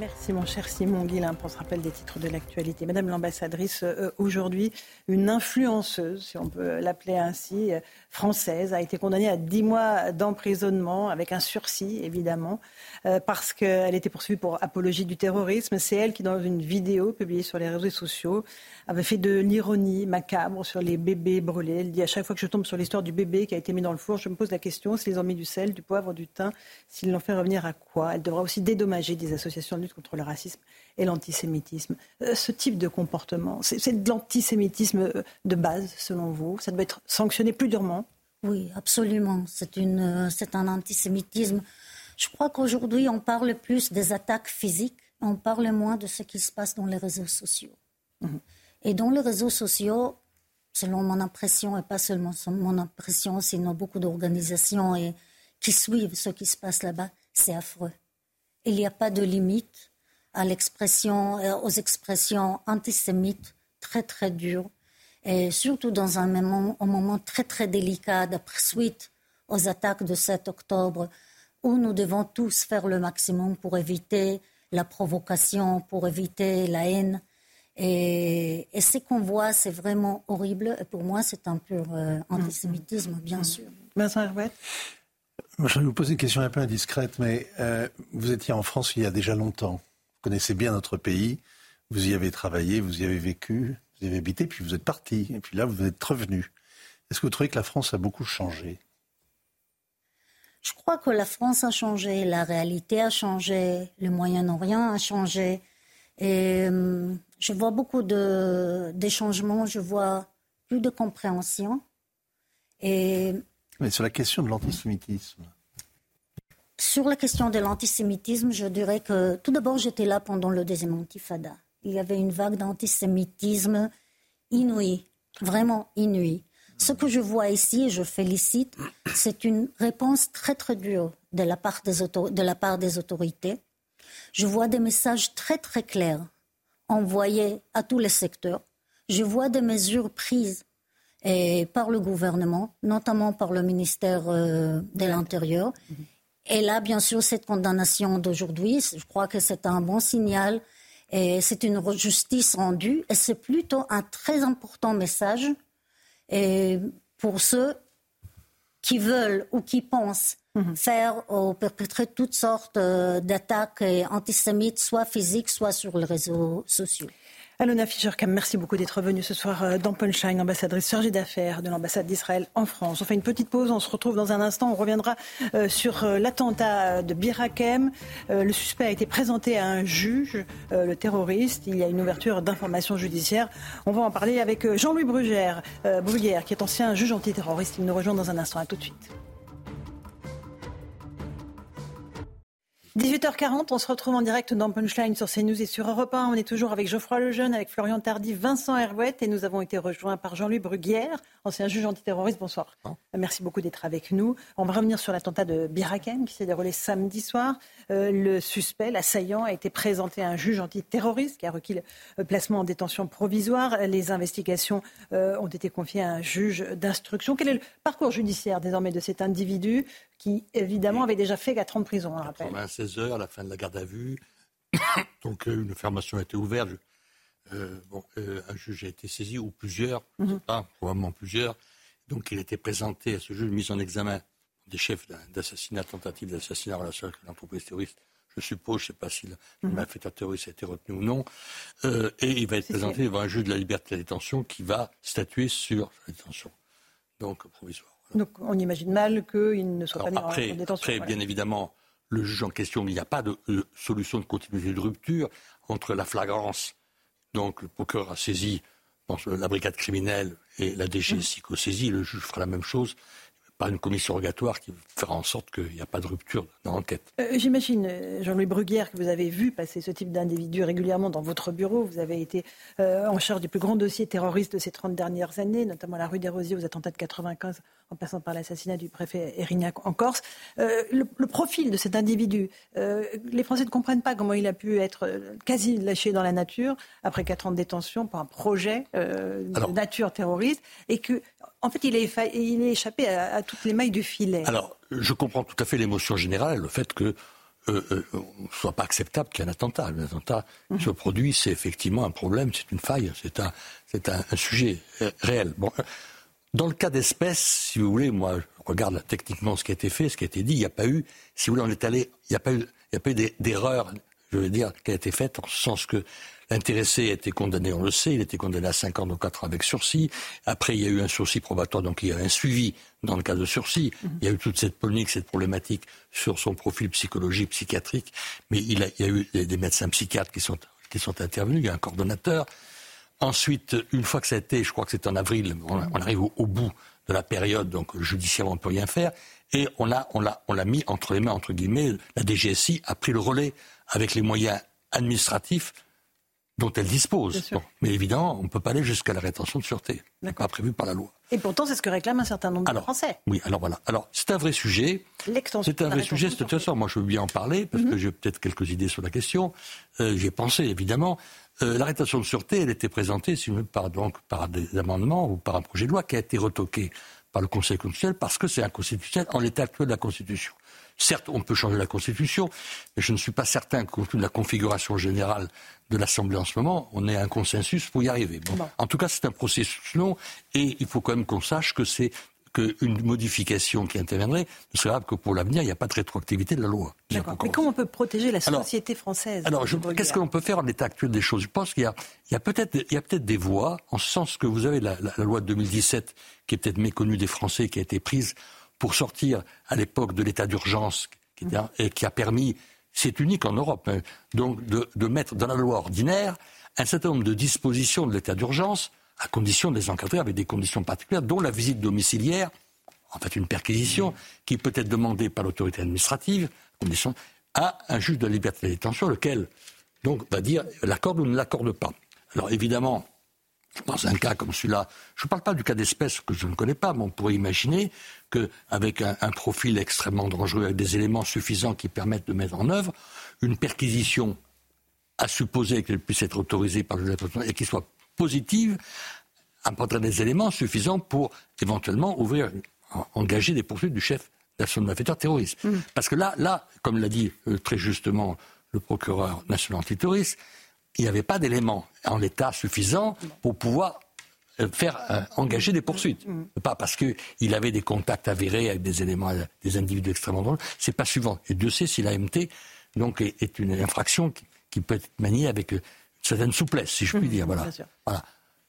Merci mon cher Simon Guillain pour ce rappel des titres de l'actualité. Madame l'ambassadrice, euh, aujourd'hui, une influenceuse, si on peut l'appeler ainsi, française, a été condamnée à 10 mois d'emprisonnement avec un sursis, évidemment, euh, parce qu'elle était poursuivie pour apologie du terrorisme. C'est elle qui, dans une vidéo publiée sur les réseaux sociaux, avait fait de l'ironie macabre sur les bébés brûlés. Elle dit à chaque fois que je tombe sur l'histoire du bébé qui a été mis dans le four, je me pose la question s'ils ont mis du sel, du poivre, du thym, s'ils l'ont fait revenir à quoi? Elle devra aussi dédommager des associations de lutte contre le racisme et l'antisémitisme. Euh, ce type de comportement, c'est de l'antisémitisme euh, de base, selon vous Ça doit être sanctionné plus durement Oui, absolument. C'est un antisémitisme. Je crois qu'aujourd'hui, on parle plus des attaques physiques, on parle moins de ce qui se passe dans les réseaux sociaux. Mmh. Et dans les réseaux sociaux, selon mon impression, et pas seulement mon impression, sinon beaucoup d'organisations et, qui suivent ce qui se passe là-bas, c'est affreux. Il n'y a pas de limite à l'expression, euh, aux expressions antisémites très très dures, et surtout dans un moment, un moment très très délicat d'après suite aux attaques de 7 octobre, où nous devons tous faire le maximum pour éviter la provocation, pour éviter la haine. Et, ce qu'on voit, c'est vraiment horrible. Et pour moi, c'est un pur euh, antisémitisme, bien sûr. Vincent Herouet Je vais vous poser une question un peu indiscrète, mais euh, vous étiez en France il y a déjà longtemps. Vous connaissez bien notre pays. Vous y avez travaillé, vous y avez vécu, vous y avez habité, puis vous êtes parti. Et puis là, vous êtes revenu. Est-ce que vous trouvez que la France a beaucoup changé? Je crois que la France a changé, la réalité a changé, le Moyen-Orient a changé. Et hum, je vois beaucoup de, changements, je vois plus de compréhension. Et Mais sur la question de l'antisémitisme Sur la question de l'antisémitisme, je dirais que tout d'abord, j'étais là pendant le deuxième antifada. Il y avait une vague d'antisémitisme inouïe, vraiment inouïe. Ce que je vois ici, et je félicite, c'est une réponse très très dure de la part des, autorités. Je vois des messages très très clairs envoyés à tous les secteurs. Je vois des mesures prises et par le gouvernement, notamment par le ministère euh, de l'Intérieur. Et là, bien sûr, cette condamnation d'aujourd'hui, je crois que c'est un bon signal et c'est une justice rendue et c'est plutôt un très important message et pour ceux qui veulent ou qui pensent mhm. faire ou perpétrer toutes sortes euh, d'attaques antisémites, soit physiques, soit sur les réseaux sociaux. Alona Fischer-Kam, merci beaucoup d'être venue ce soir euh, dans Punchline, ambassadrice chargée d'affaires de l'ambassade d'Israël en France. On fait une petite pause, on se retrouve dans un instant. On reviendra euh, sur euh, l'attentat de Birakem. Le suspect a été présenté à un juge, le terroriste. Il y a une ouverture d'informations judiciaires. On va en parler avec Jean-Louis Brugère, Brugère, qui est ancien juge antiterroriste. Il nous rejoint dans un instant. À tout de suite. 18h40, on se retrouve en direct dans Punchline sur CNews et sur Europe 1. On est toujours avec Geoffroy Lejeune, avec Florian Tardy, Vincent Herouette et nous avons été rejoints par Jean-Louis Bruguière, ancien juge antiterroriste. Bonsoir. Merci beaucoup d'être avec nous. On va revenir sur l'attentat de Birakem qui s'est déroulé samedi soir. Euh, le suspect, l'assaillant, a été présenté à un juge antiterroriste qui a requis le placement en détention provisoire. Les investigations euh, ont été confiées à un juge d'instruction. Quel est le parcours judiciaire désormais de cet individu? Qui, évidemment, avait déjà fait 4 ans de prison, on rappelle 96 heures, à la fin de la garde à vue. [coughs] Donc, euh, une formation a été ouverte. bon, un juge a été saisi, ou plusieurs, mhm. pas, probablement plusieurs. Donc, il était présenté à ce juge, mis en examen des chefs d'assassinat, tentative d'assassinat en relation avec l'entreprise terroriste. Je suppose, je ne sais pas si le mhm. malfaiteur terroriste a été retenu ou non. Euh, et il va être présenté devant un juge de la liberté de la détention qui va statuer sur la détention. Donc, provisoire. Donc, on imagine mal qu'il ne soit pas mis après, en détention. Après, bien évidemment, le juge en question, il n'y a pas de solution de continuité de rupture entre la flagrance. Donc, le procureur a saisi la brigade criminelle et la DGSI mhm. saisit. Le juge fera la même chose pas une commission rogatoire qui fera en sorte qu'il n'y a pas de rupture dans l'enquête. Euh, j'imagine, euh, Jean-Louis Bruguière, que vous avez vu passer ce type d'individu régulièrement dans votre bureau. Vous avez été euh, en charge du plus grand dossier terroriste de ces 30 dernières années, notamment la rue des Rosiers aux attentats de 95, en passant par l'assassinat du préfet Erignac en Corse. Le, le, profil de cet individu, les Français ne comprennent pas comment il a pu être quasi lâché dans la nature après 4 ans de détention pour un projet de nature terroriste et que en fait, il est, il est échappé à, toutes les mailles du filet. Alors, je comprends tout à fait l'émotion générale, le fait que euh, euh, soit pas acceptable qu'il y ait un attentat. Un attentat mhm. se produit, c'est effectivement un problème, c'est une faille, c'est un, c'est un, sujet réel. Bon, dans le cas d'espèce, si vous voulez, moi, je regarde techniquement ce qui a été fait, ce qui a été dit. Il n'y a pas eu, si vous voulez, on est allé, il n'y a pas eu, a pas eu d'erreur, je veux dire, qui a été faite, en ce sens que L'intéressé a été condamné, on le sait, il a été condamné à 5 ans, donc 4 ans avec sursis. Après, il y a eu un sursis probatoire, donc il y a eu un suivi dans le cas de sursis. Mhm. Il y a eu toute cette polémique, cette problématique sur son profil psychologique, psychiatrique. Mais il, y a eu des médecins psychiatres qui sont, qui sont intervenus, il y a un coordonnateur. Ensuite, une fois que ça a été, je crois que c'est en avril, on, arrive au, bout de la période, donc judiciairement on ne peut rien faire. Et on l'a, on l'a, on l'a mis entre les mains, entre guillemets, la DGSI a pris le relais avec les moyens administratifs dont elle dispose. mais évidemment, on ne peut pas aller jusqu'à la rétention de sûreté. Pas prévu par la loi. Et pourtant, c'est ce que réclament un certain nombre de Français. Oui, alors voilà. Alors, c'est un vrai sujet. C'est un vrai sujet, c'est toute Moi, je veux bien en parler, parce que mhm. j'ai peut-être quelques idées sur la question. Euh, J'ai pensé, évidemment. Euh, la rétention de sûreté, elle était présentée, si par, donc, par des amendements ou par un projet de loi qui a été retoqué par le Conseil constitutionnel parce que c'est inconstitutionnel en l'état actuel de la Constitution. Certes, on peut changer la Constitution, mais je ne suis pas certain que, compte tenu de la configuration générale de l'Assemblée en ce moment, on ait un consensus pour y arriver. En tout cas, c'est un processus long et il faut quand même qu'on sache que c'est qu'une modification qui interviendrait ne serait que pour l'avenir, il n'y a pas de rétroactivité de la loi. Mais comment on peut protéger la société française Alors, qu'est-ce que l'on peut faire en l'état actuel des choses? Je pense qu'il y a, peut-être peut des voies, en ce sens que vous avez la, la loi de 2017, qui est peut-être méconnue des Français, qui a été prise pour sortir à l'époque de l'état d'urgence et qui a permis, c'est unique en Europe, hein, donc de, mettre dans la loi ordinaire un certain nombre de dispositions de l'état d'urgence à condition de les encadrer avec des conditions particulières, dont la visite domiciliaire, en fait une perquisition, qui peut être demandée par l'autorité administrative, condition, à un juge de liberté de détention, lequel donc va dire l'accorde ou ne l'accorde pas. Alors évidemment, dans un cas comme celui-là, je ne parle pas du cas d'espèce que je ne connais pas, mais on pourrait imaginer qu'avec un, un profil extrêmement dangereux, avec des éléments suffisants qui permettent de mettre en œuvre, une perquisition à supposer qu'elle puisse être autorisée par le juge et qui soit positive, apporterait des éléments suffisants pour éventuellement ouvrir, engager des poursuites du chef d'action de malfaiteur terroriste. Mmh. Parce que là, là, comme l'a dit euh, très justement le procureur national antiterroriste, il n'y avait pas d'éléments en l'état suffisant pour pouvoir euh, faire euh, engager des poursuites. Mmh. Pas parce qu'il avait des contacts avérés avec des éléments, des individus extrêmement dangereux. C'est pas suivant. Et Dieu sait si l'AMT donc est, une infraction qui, peut être maniée avec une certaine souplesse, si je puis mmh. dire. Voilà. voilà.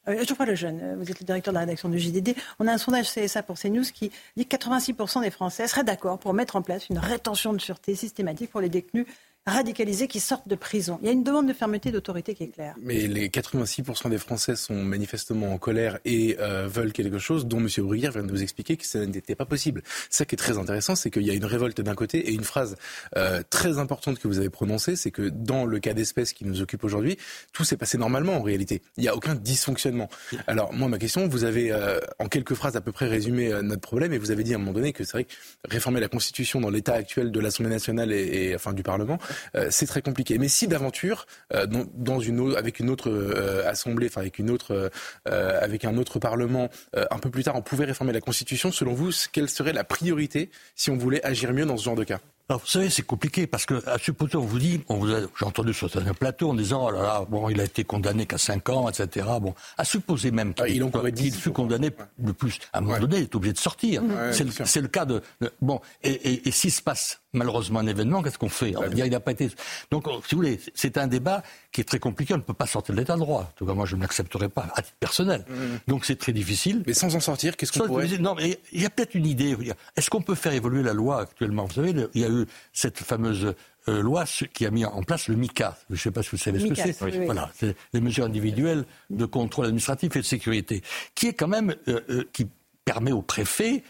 Euh, Geoffroy Lejeune, euh, vous êtes le directeur de la rédaction du JDD. On a un sondage CSA pour CNews qui dit que 86% des Français seraient d'accord pour mettre en place une rétention de sûreté systématique pour les détenus radicalisés qui sortent de prison. Il y a une demande de fermeté d'autorité qui est claire. Mais les 86% des Français sont manifestement en colère et euh, veulent quelque chose dont M. Bruguière vient de vous expliquer que ça n'était pas possible. Ça qui est très intéressant, c'est qu'il y a une révolte d'un côté et une phrase euh, très importante que vous avez prononcée, c'est que dans le cas d'espèce qui nous occupe aujourd'hui, tout s'est passé normalement en réalité. Il n'y a aucun dysfonctionnement. Alors moi, ma question, vous avez euh, en quelques phrases à peu près résumé notre problème et vous avez dit à un moment donné que c'est vrai que réformer la Constitution dans l'état actuel de l'Assemblée nationale et enfin du Parlement, euh, c'est très compliqué. Mais si d'aventure, euh, dans, une avec une autre euh, assemblée, enfin autre, avec un autre parlement, un peu plus tard, on pouvait réformer la Constitution, selon vous, quelle serait la priorité si on voulait agir mieux dans ce genre de cas? Alors, vous savez, c'est compliqué parce que, à supposer, on vous dit, on vous j'ai entendu sur un plateau en disant, oh là là, bon, il a été condamné qu'à 5 ans, etc. Bon, à supposer même qu'il ah, fut condamné de plus, à un moment donné, il est obligé de sortir. c'est, le, cas de, bon, et, et, et s'il se passe malheureusement un événement, qu'est-ce qu'on fait? Il n'a pas été. Donc, si vous voulez, c'est un débat qui est très compliqué. On ne peut pas sortir de l'état de droit. En tout cas, moi, je ne l'accepterai pas à titre personnel. Mmh. Donc, c'est très difficile. Mais sans en sortir, qu'est-ce qu'on pourrait Non, mais il y a peut-être une idée. Est-ce qu'on peut faire évoluer la loi actuellement? Vous savez, il y a eu cette fameuse euh, loi qui a mis en place le MICA. Je ne sais pas si vous savez ce que c'est. Voilà, c'est les mesures individuelles de contrôle administratif et de sécurité, qui est quand même euh, euh, qui permet au préfet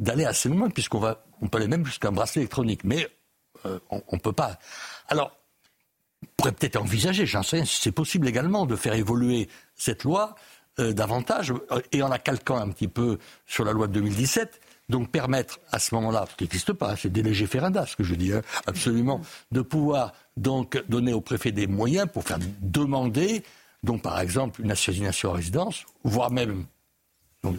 d'aller assez loin, puisqu'on va, on peut aller même jusqu'à un bracelet électronique, mais on ne peut pas. Alors, on pourrait peut-être envisager, j'en sais c'est possible également, de faire évoluer cette loi davantage, et en la calquant un petit peu sur la loi de 2017, donc permettre à ce moment-là, ce qui n'existe pas, c'est des légers ferenda, ce que je dis, hein, absolument, de pouvoir donc donner au préfet des moyens pour faire demander, donc par exemple une assignation à résidence, voire même donc,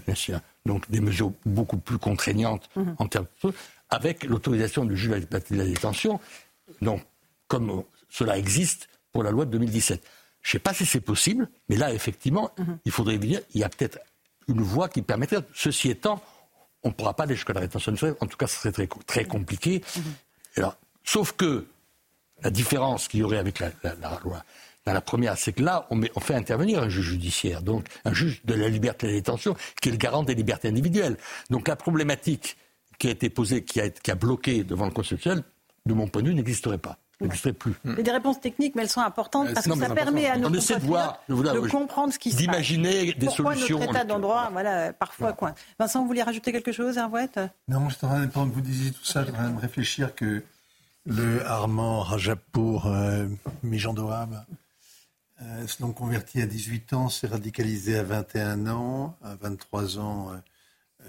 donc des mesures beaucoup plus contraignantes mhm. en termes de avec l'autorisation du juge de la détention, donc comme cela existe pour la loi de 2017. Je ne sais pas si c'est possible, mais là, effectivement, mhm. il faudrait dire, il y a peut-être une voie qui permettrait, ceci étant, on ne pourra pas aller jusqu'à la rétention naturelle. En tout cas, ce serait très, très compliqué. Mhm. Alors, sauf que la différence qu'il y aurait avec la, loi dans la première, c'est que là, on, fait intervenir un juge judiciaire, donc un juge de la liberté de la détention, qui est le garant des libertés individuelles. Donc la problématique qui a été posée, qui a, qui a bloqué devant le constitutionnel, de mon point de vue, n'existerait pas plus. Mais des réponses techniques, mais elles sont importantes euh, parce que ça permet à nos de, de comprendre ce qui se passe. D'imaginer des Pourquoi solutions. notre état d'endroit, voilà, parfois coin. Vincent, vous vouliez rajouter quelque chose, Hervouette? Non, je pendant que vous disiez tout ça, je suis en train de réfléchir que le Armand Rajapour euh, euh, se donc converti à 18 ans, s'est radicalisé à 21 ans, à 23 ans.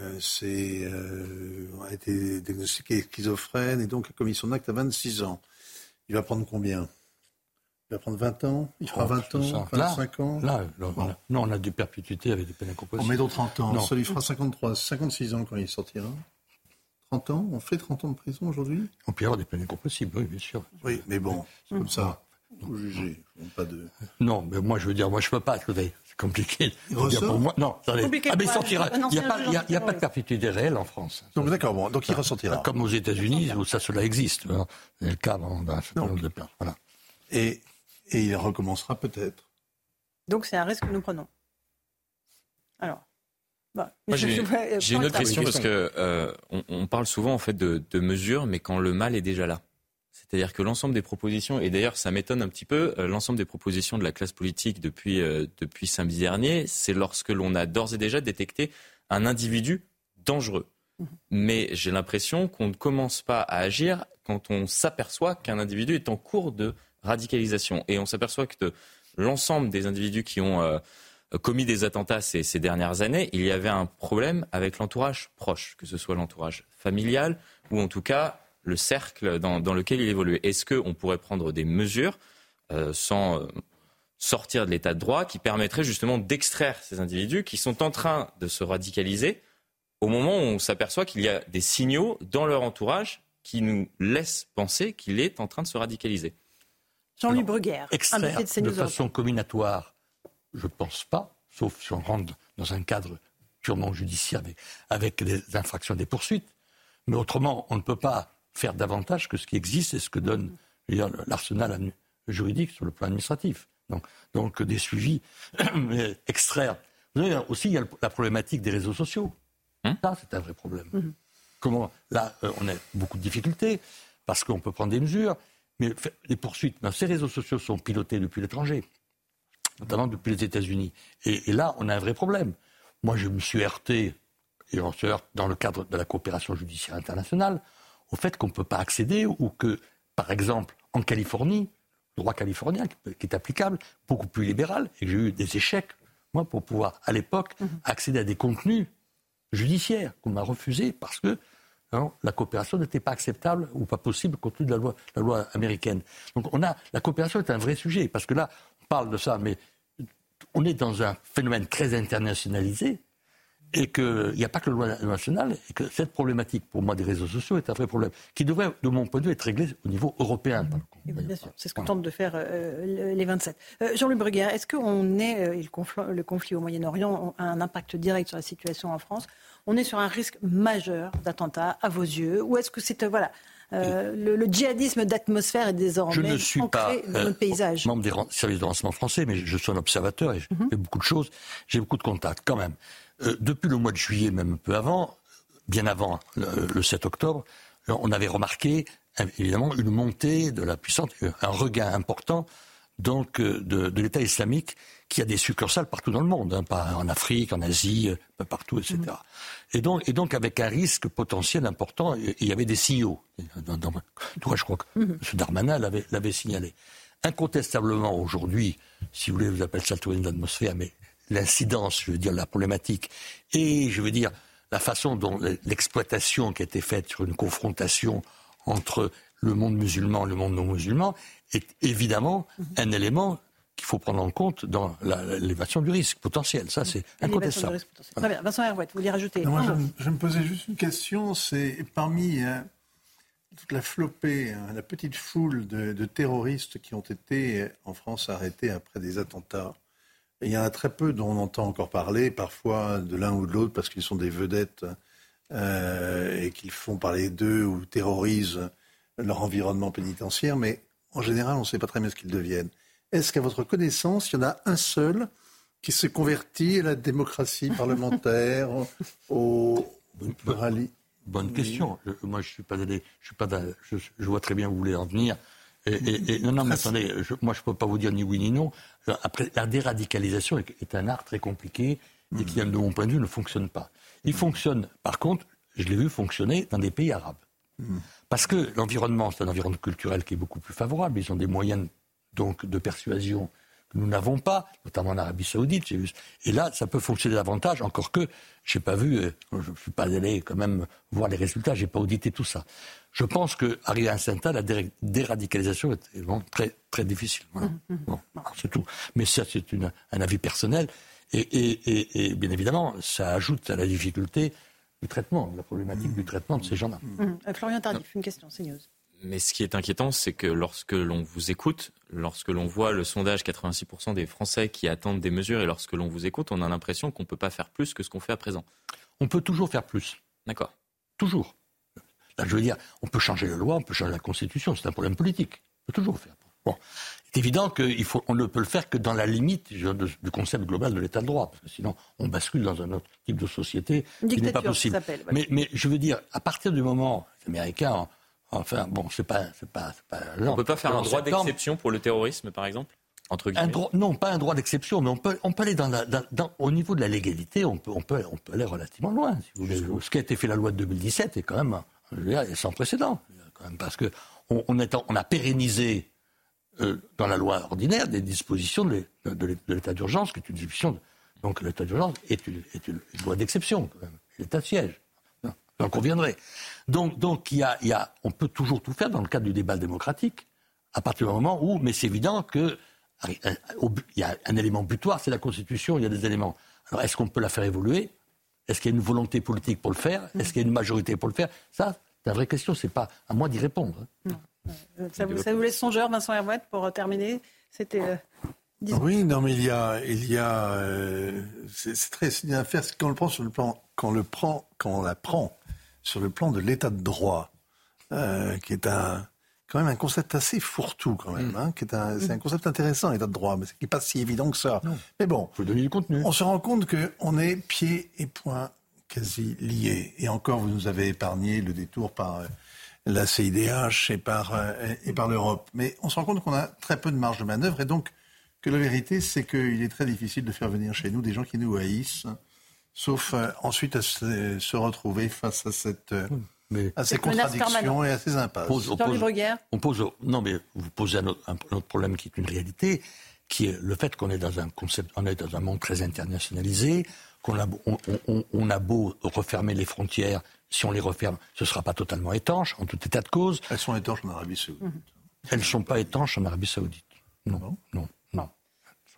Euh, c'est, a été diagnostiqué schizophrène et donc a commis son acte à 26 ans. Il va prendre combien? Il va prendre 20 ans? Il fera 20 ans 25 ans? Là, non, on a du perpétuité avec des peines incompressibles. On met d'autres 30 ans. Ça lui fera 53, 56 ans quand il sortira. 30 ans? On fait 30 ans de prison aujourd'hui? On peut y avoir des peines incompressibles, oui, bien sûr. Oui, mais bon, c'est comme ça. Faut juger. Pas de... Non, mais moi, je veux dire, moi, je peux pas. C'est compliqué. Il pour moi. Non, attendez. Ah, mais il sortira. Il n'y a, pas, a, pas de perpétuité réelle en France. Donc, d'accord, bon, donc il ressortira. Comme aux États-Unis, où ça, cela existe. Hein. C'est le cas dans, un certain nombre de pays. Voilà. Et, et il recommencera peut-être. Donc, c'est un risque que nous prenons. Alors. Bah, j'ai une autre question parce que euh, on, on, parle souvent en fait de, de mesures, mais quand le mal est déjà là. C'est-à-dire que l'ensemble des propositions, et d'ailleurs ça m'étonne un petit peu, euh, l'ensemble des propositions de la classe politique depuis, euh, depuis samedi dernier, c'est lorsque l'on a d'ores et déjà détecté un individu dangereux. Mmh. Mais j'ai l'impression qu'on ne commence pas à agir quand on s'aperçoit qu'un individu est en cours de radicalisation. Et on s'aperçoit que l'ensemble des individus qui ont euh, commis des attentats ces, ces, dernières années, il y avait un problème avec l'entourage proche, que ce soit l'entourage familial ou en tout cas le cercle dans, lequel il évolue. Est-ce qu'on pourrait prendre des mesures euh, sans, sortir de l'état de droit qui permettrait justement d'extraire ces individus qui sont en train de se radicaliser au moment où on s'aperçoit qu'il y a des signaux dans leur entourage qui nous laissent penser qu'il est en train de se radicaliser? Jean-Louis Bruguère, extraire de, de façon combinatoire, je ne pense pas, sauf si on rentre dans un cadre purement judiciaire avec, avec des infractions des poursuites. Mais autrement, on ne peut pas faire davantage que ce qui existe et ce que donne l'arsenal juridique sur le plan administratif. Donc, donc des suivis, [clears throat] extraire. Vous avez aussi, il y a la problématique des réseaux sociaux. Hein Ça, c'est un vrai problème. Mhm. Comment Là, euh, on a beaucoup de difficultés parce qu'on peut prendre des mesures, mais les poursuites, ben, ces réseaux sociaux sont pilotés depuis l'étranger, notamment depuis les États-Unis. Et, et, là, on a un vrai problème. Moi, je me suis heurté, et on se heurte dans le cadre de la coopération judiciaire internationale, au fait qu'on ne peut pas accéder ou que, par exemple, en Californie, le droit californien qui est applicable, beaucoup plus libéral, et j'ai eu des échecs, moi, pour pouvoir, à l'époque, mhm. accéder à des contenus judiciaires qu'on m'a refusés parce que hein, la coopération n'était pas acceptable ou pas possible compte tenu de la loi, la loi américaine. Donc on a, la coopération est un vrai sujet, parce que là, on parle de ça, mais on est dans un phénomène très internationalisé et qu'il n'y a pas que le loi nationale, et que cette problématique, pour moi, des réseaux sociaux est un vrai problème, qui devrait, de mon point de vue, être réglé au niveau européen. bien sûr, c'est ce que tentent de faire euh, les 27. Euh, Jean-Luc Bruguière, est-ce qu'on est, euh, le, conflit, le, conflit, au Moyen-Orient a un impact direct sur la situation en France? On est sur un risque majeur d'attentat, à vos yeux Ou est-ce que c'est, voilà, le, djihadisme d'atmosphère est désormais je ne suis pas, dans notre paysage? membre des services de renseignement français, mais je suis un observateur et je mhm. fais beaucoup de choses. J'ai beaucoup de contacts quand même. Euh, depuis le mois de juillet, même un peu avant, bien avant le, 7 octobre, on avait remarqué évidemment une montée de la puissance, un regain important donc euh, de, l'État islamique qui a des succursales partout dans le monde, hein, en Afrique, en Asie, euh, partout, etc. Mmh. Et, donc, et donc avec un risque potentiel important, il y avait des signaux. Dans, je crois que mmh. M. Darmanin l'avait signalé. Incontestablement, aujourd'hui, si vous voulez, vous appelez ça le d'atmosphère, mais l'incidence, je veux dire, la problématique, et je veux dire, la façon dont l'exploitation qui a été faite sur une confrontation entre le monde musulman et le monde non musulman est évidemment un élément qu'il faut prendre en compte dans l'élévation du risque potentiel. Ça, c'est incontestable. Très bien. Vincent Herouet, vous voulez rajouter moi, je, me posais juste une question. C'est parmi hein, toute la flopée, hein, la petite foule de, terroristes qui ont été en France arrêtés après des attentats, il y en a très peu dont on entend encore parler, parfois de l'un ou de l'autre, parce qu'ils sont des vedettes euh, et qu'ils font parler d'eux ou terrorisent leur environnement pénitentiaire, mais en général, on ne sait pas très bien ce qu'ils deviennent. Est-ce qu'à votre connaissance, il y en a un seul qui se convertit à la démocratie parlementaire, [laughs] au Bonne question. moi, je suis pas je suis pas, je, je, vois très bien où vous voulez en venir. Et, non, non, mais attendez, moi je ne peux pas vous dire ni oui ni non. Après, la déradicalisation est, un art très compliqué et qui, de mon point de vue, ne fonctionne pas. Il fonctionne, par contre, je l'ai vu fonctionner dans des pays arabes. Parce que l'environnement, c'est un environnement culturel qui est beaucoup plus favorable. Ils ont des moyens donc de persuasion nous n'avons pas, notamment en Arabie Saoudite. Et là, ça peut fonctionner davantage, encore que je n'ai pas vu, euh, je ne suis pas allé quand même voir les résultats, je n'ai pas audité tout ça. Je pense qu'arriver à un certain la déradicalisation est vraiment très, très difficile. Voilà. Mmh, mmh. c'est tout. Mais ça, c'est un avis personnel. Et, et, et, bien évidemment, ça ajoute à la difficulté du traitement, la problématique du traitement de ces gens-là. Mmh. Euh, Florian Tardif, une question, c'est news. Mais ce qui est inquiétant, c'est que lorsque l'on vous écoute, lorsque l'on voit le sondage 86% des Français qui attendent des mesures et lorsque l'on vous écoute, on a l'impression qu'on ne peut pas faire plus que ce qu'on fait à présent. On peut toujours faire plus. D'accord. Toujours. Là, je veux dire, on peut changer la loi, on peut changer la Constitution, c'est un problème politique. On peut toujours faire. Bon. C'est évident qu'on ne peut le faire que dans la limite du concept global de l'état de droit, parce que sinon on bascule dans un autre type de société qui n'est pas possible. mais, mais, je veux dire, à partir du moment, les Américains Enfin, bon, c'est pas, c'est pas, pas On ne peut pas faire un droit d'exception pour le terrorisme, par exemple entre un droit, non, pas un droit d'exception, mais on peut, on peut aller dans, la, dans, au niveau de la légalité, on peut, on peut, on peut aller relativement loin. Si vous voulez. Ce qui a été fait la loi de 2017 est quand même sans précédent, quand même, parce que on, on, est, on a pérennisé euh, dans la loi ordinaire des dispositions de, l'état d'urgence, qui est une disposition. Donc l'état d'urgence est une, est une, loi d'exception, l'état de siège. J'en conviendrai. Donc, donc il y a, y a, on peut toujours tout faire dans le cadre du débat démocratique, à partir du moment où, mais c'est évident que il y a un élément butoir, c'est la Constitution, il y a des éléments. Alors est-ce qu'on peut la faire évoluer? Est-ce qu'il y a une volonté politique pour le faire? Est-ce qu'il y a une majorité pour le faire? Ça, c'est la vraie question, c'est pas à moi d'y répondre. Non. Ça, vous, ça vous laisse songeur, Vincent Herouette, pour terminer? C'était. Oui, non, mais il y a, il y a, euh, c'est très, c'est une affaire quand on le prend sur le plan, quand on le prend, quand on la prend sur le plan de l'état de droit, euh, qui est un, quand même un concept assez fourre-tout quand même, mm. hein, qui est un, c'est un concept intéressant l'état de droit, mais qui n'est pas si évident que ça. Mais bon, faut donner du contenu. On se rend compte qu'on est pieds et poings quasi liés. Et encore, vous nous avez épargné le détour par euh, la CIDH et par et par l'Europe. Mais on se rend compte qu'on a très peu de marge de manœuvre et donc que la vérité, c'est qu'il est très difficile de faire venir chez nous des gens qui nous haïssent, sauf euh, ensuite à se, retrouver face à cette... Euh, à ces contradictions et à ces impasses. On pose, on pose, non, mais vous posez un autre, problème qui est une réalité, qui est le fait qu'on est dans un concept, on est dans un monde très internationalisé, qu'on a, on, a beau refermer les frontières, si on les referme, ce ne sera pas totalement étanche, en tout état de cause. Elles sont étanches en Arabie Saoudite. Elles ne sont pas étanches en Arabie Saoudite. Non, non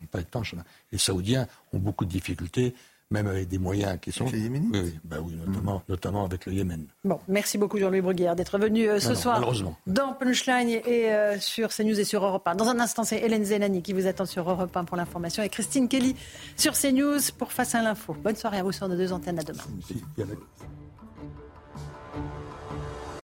pas étanches. Les Saoudiens ont beaucoup de difficultés, même avec des moyens qui sont. Les oui, bah oui notamment, notamment avec le Yémen. Bon, merci beaucoup Jean-Louis Bruguière d'être venu euh, ce soir dans Punchline et euh, sur CNews et sur Europe 1. Dans un instant, c'est Hélène Zelani qui vous attend sur Europe 1 pour l'information et Christine Kelly sur CNews pour Face à l'info. Bonne soirée à vous sur nos deux antennes. À demain.